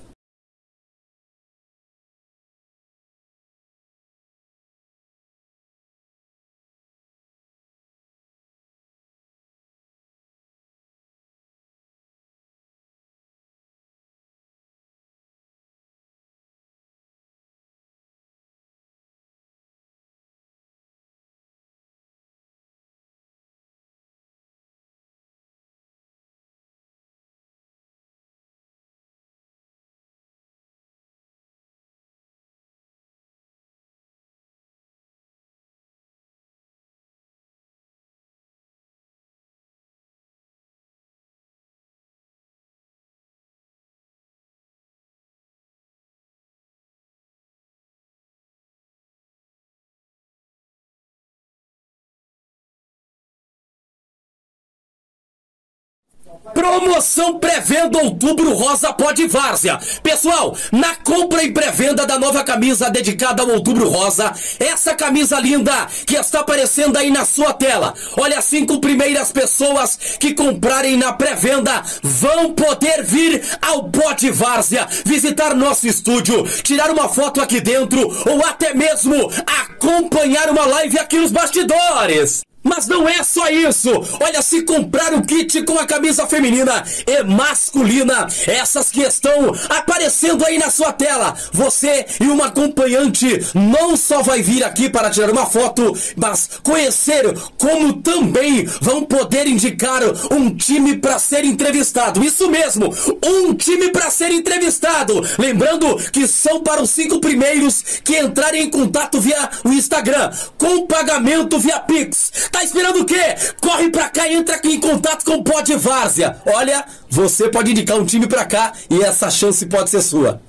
Promoção pré-venda Outubro Rosa Pode Várzea. Pessoal, na compra e pré-venda da nova camisa dedicada ao Outubro Rosa, essa camisa linda que está aparecendo aí na sua tela. Olha, as cinco primeiras pessoas que comprarem na pré-venda vão poder vir ao Pode Várzea, visitar nosso estúdio, tirar uma foto aqui dentro ou até mesmo acompanhar uma live aqui nos bastidores. Mas não é só isso! Olha, se comprar o kit com a camisa feminina e masculina, essas que estão aparecendo aí na sua tela, você e uma acompanhante não só vai vir aqui para tirar uma foto, mas conhecer como também vão poder indicar um time para ser entrevistado. Isso mesmo, um time para ser entrevistado. Lembrando que são para os cinco primeiros que entrarem em contato via o Instagram, com pagamento via Pix. Tá esperando o quê? Corre pra cá e entra aqui em contato com o Pod Várzea. Olha, você pode indicar um time pra cá e essa chance pode ser sua.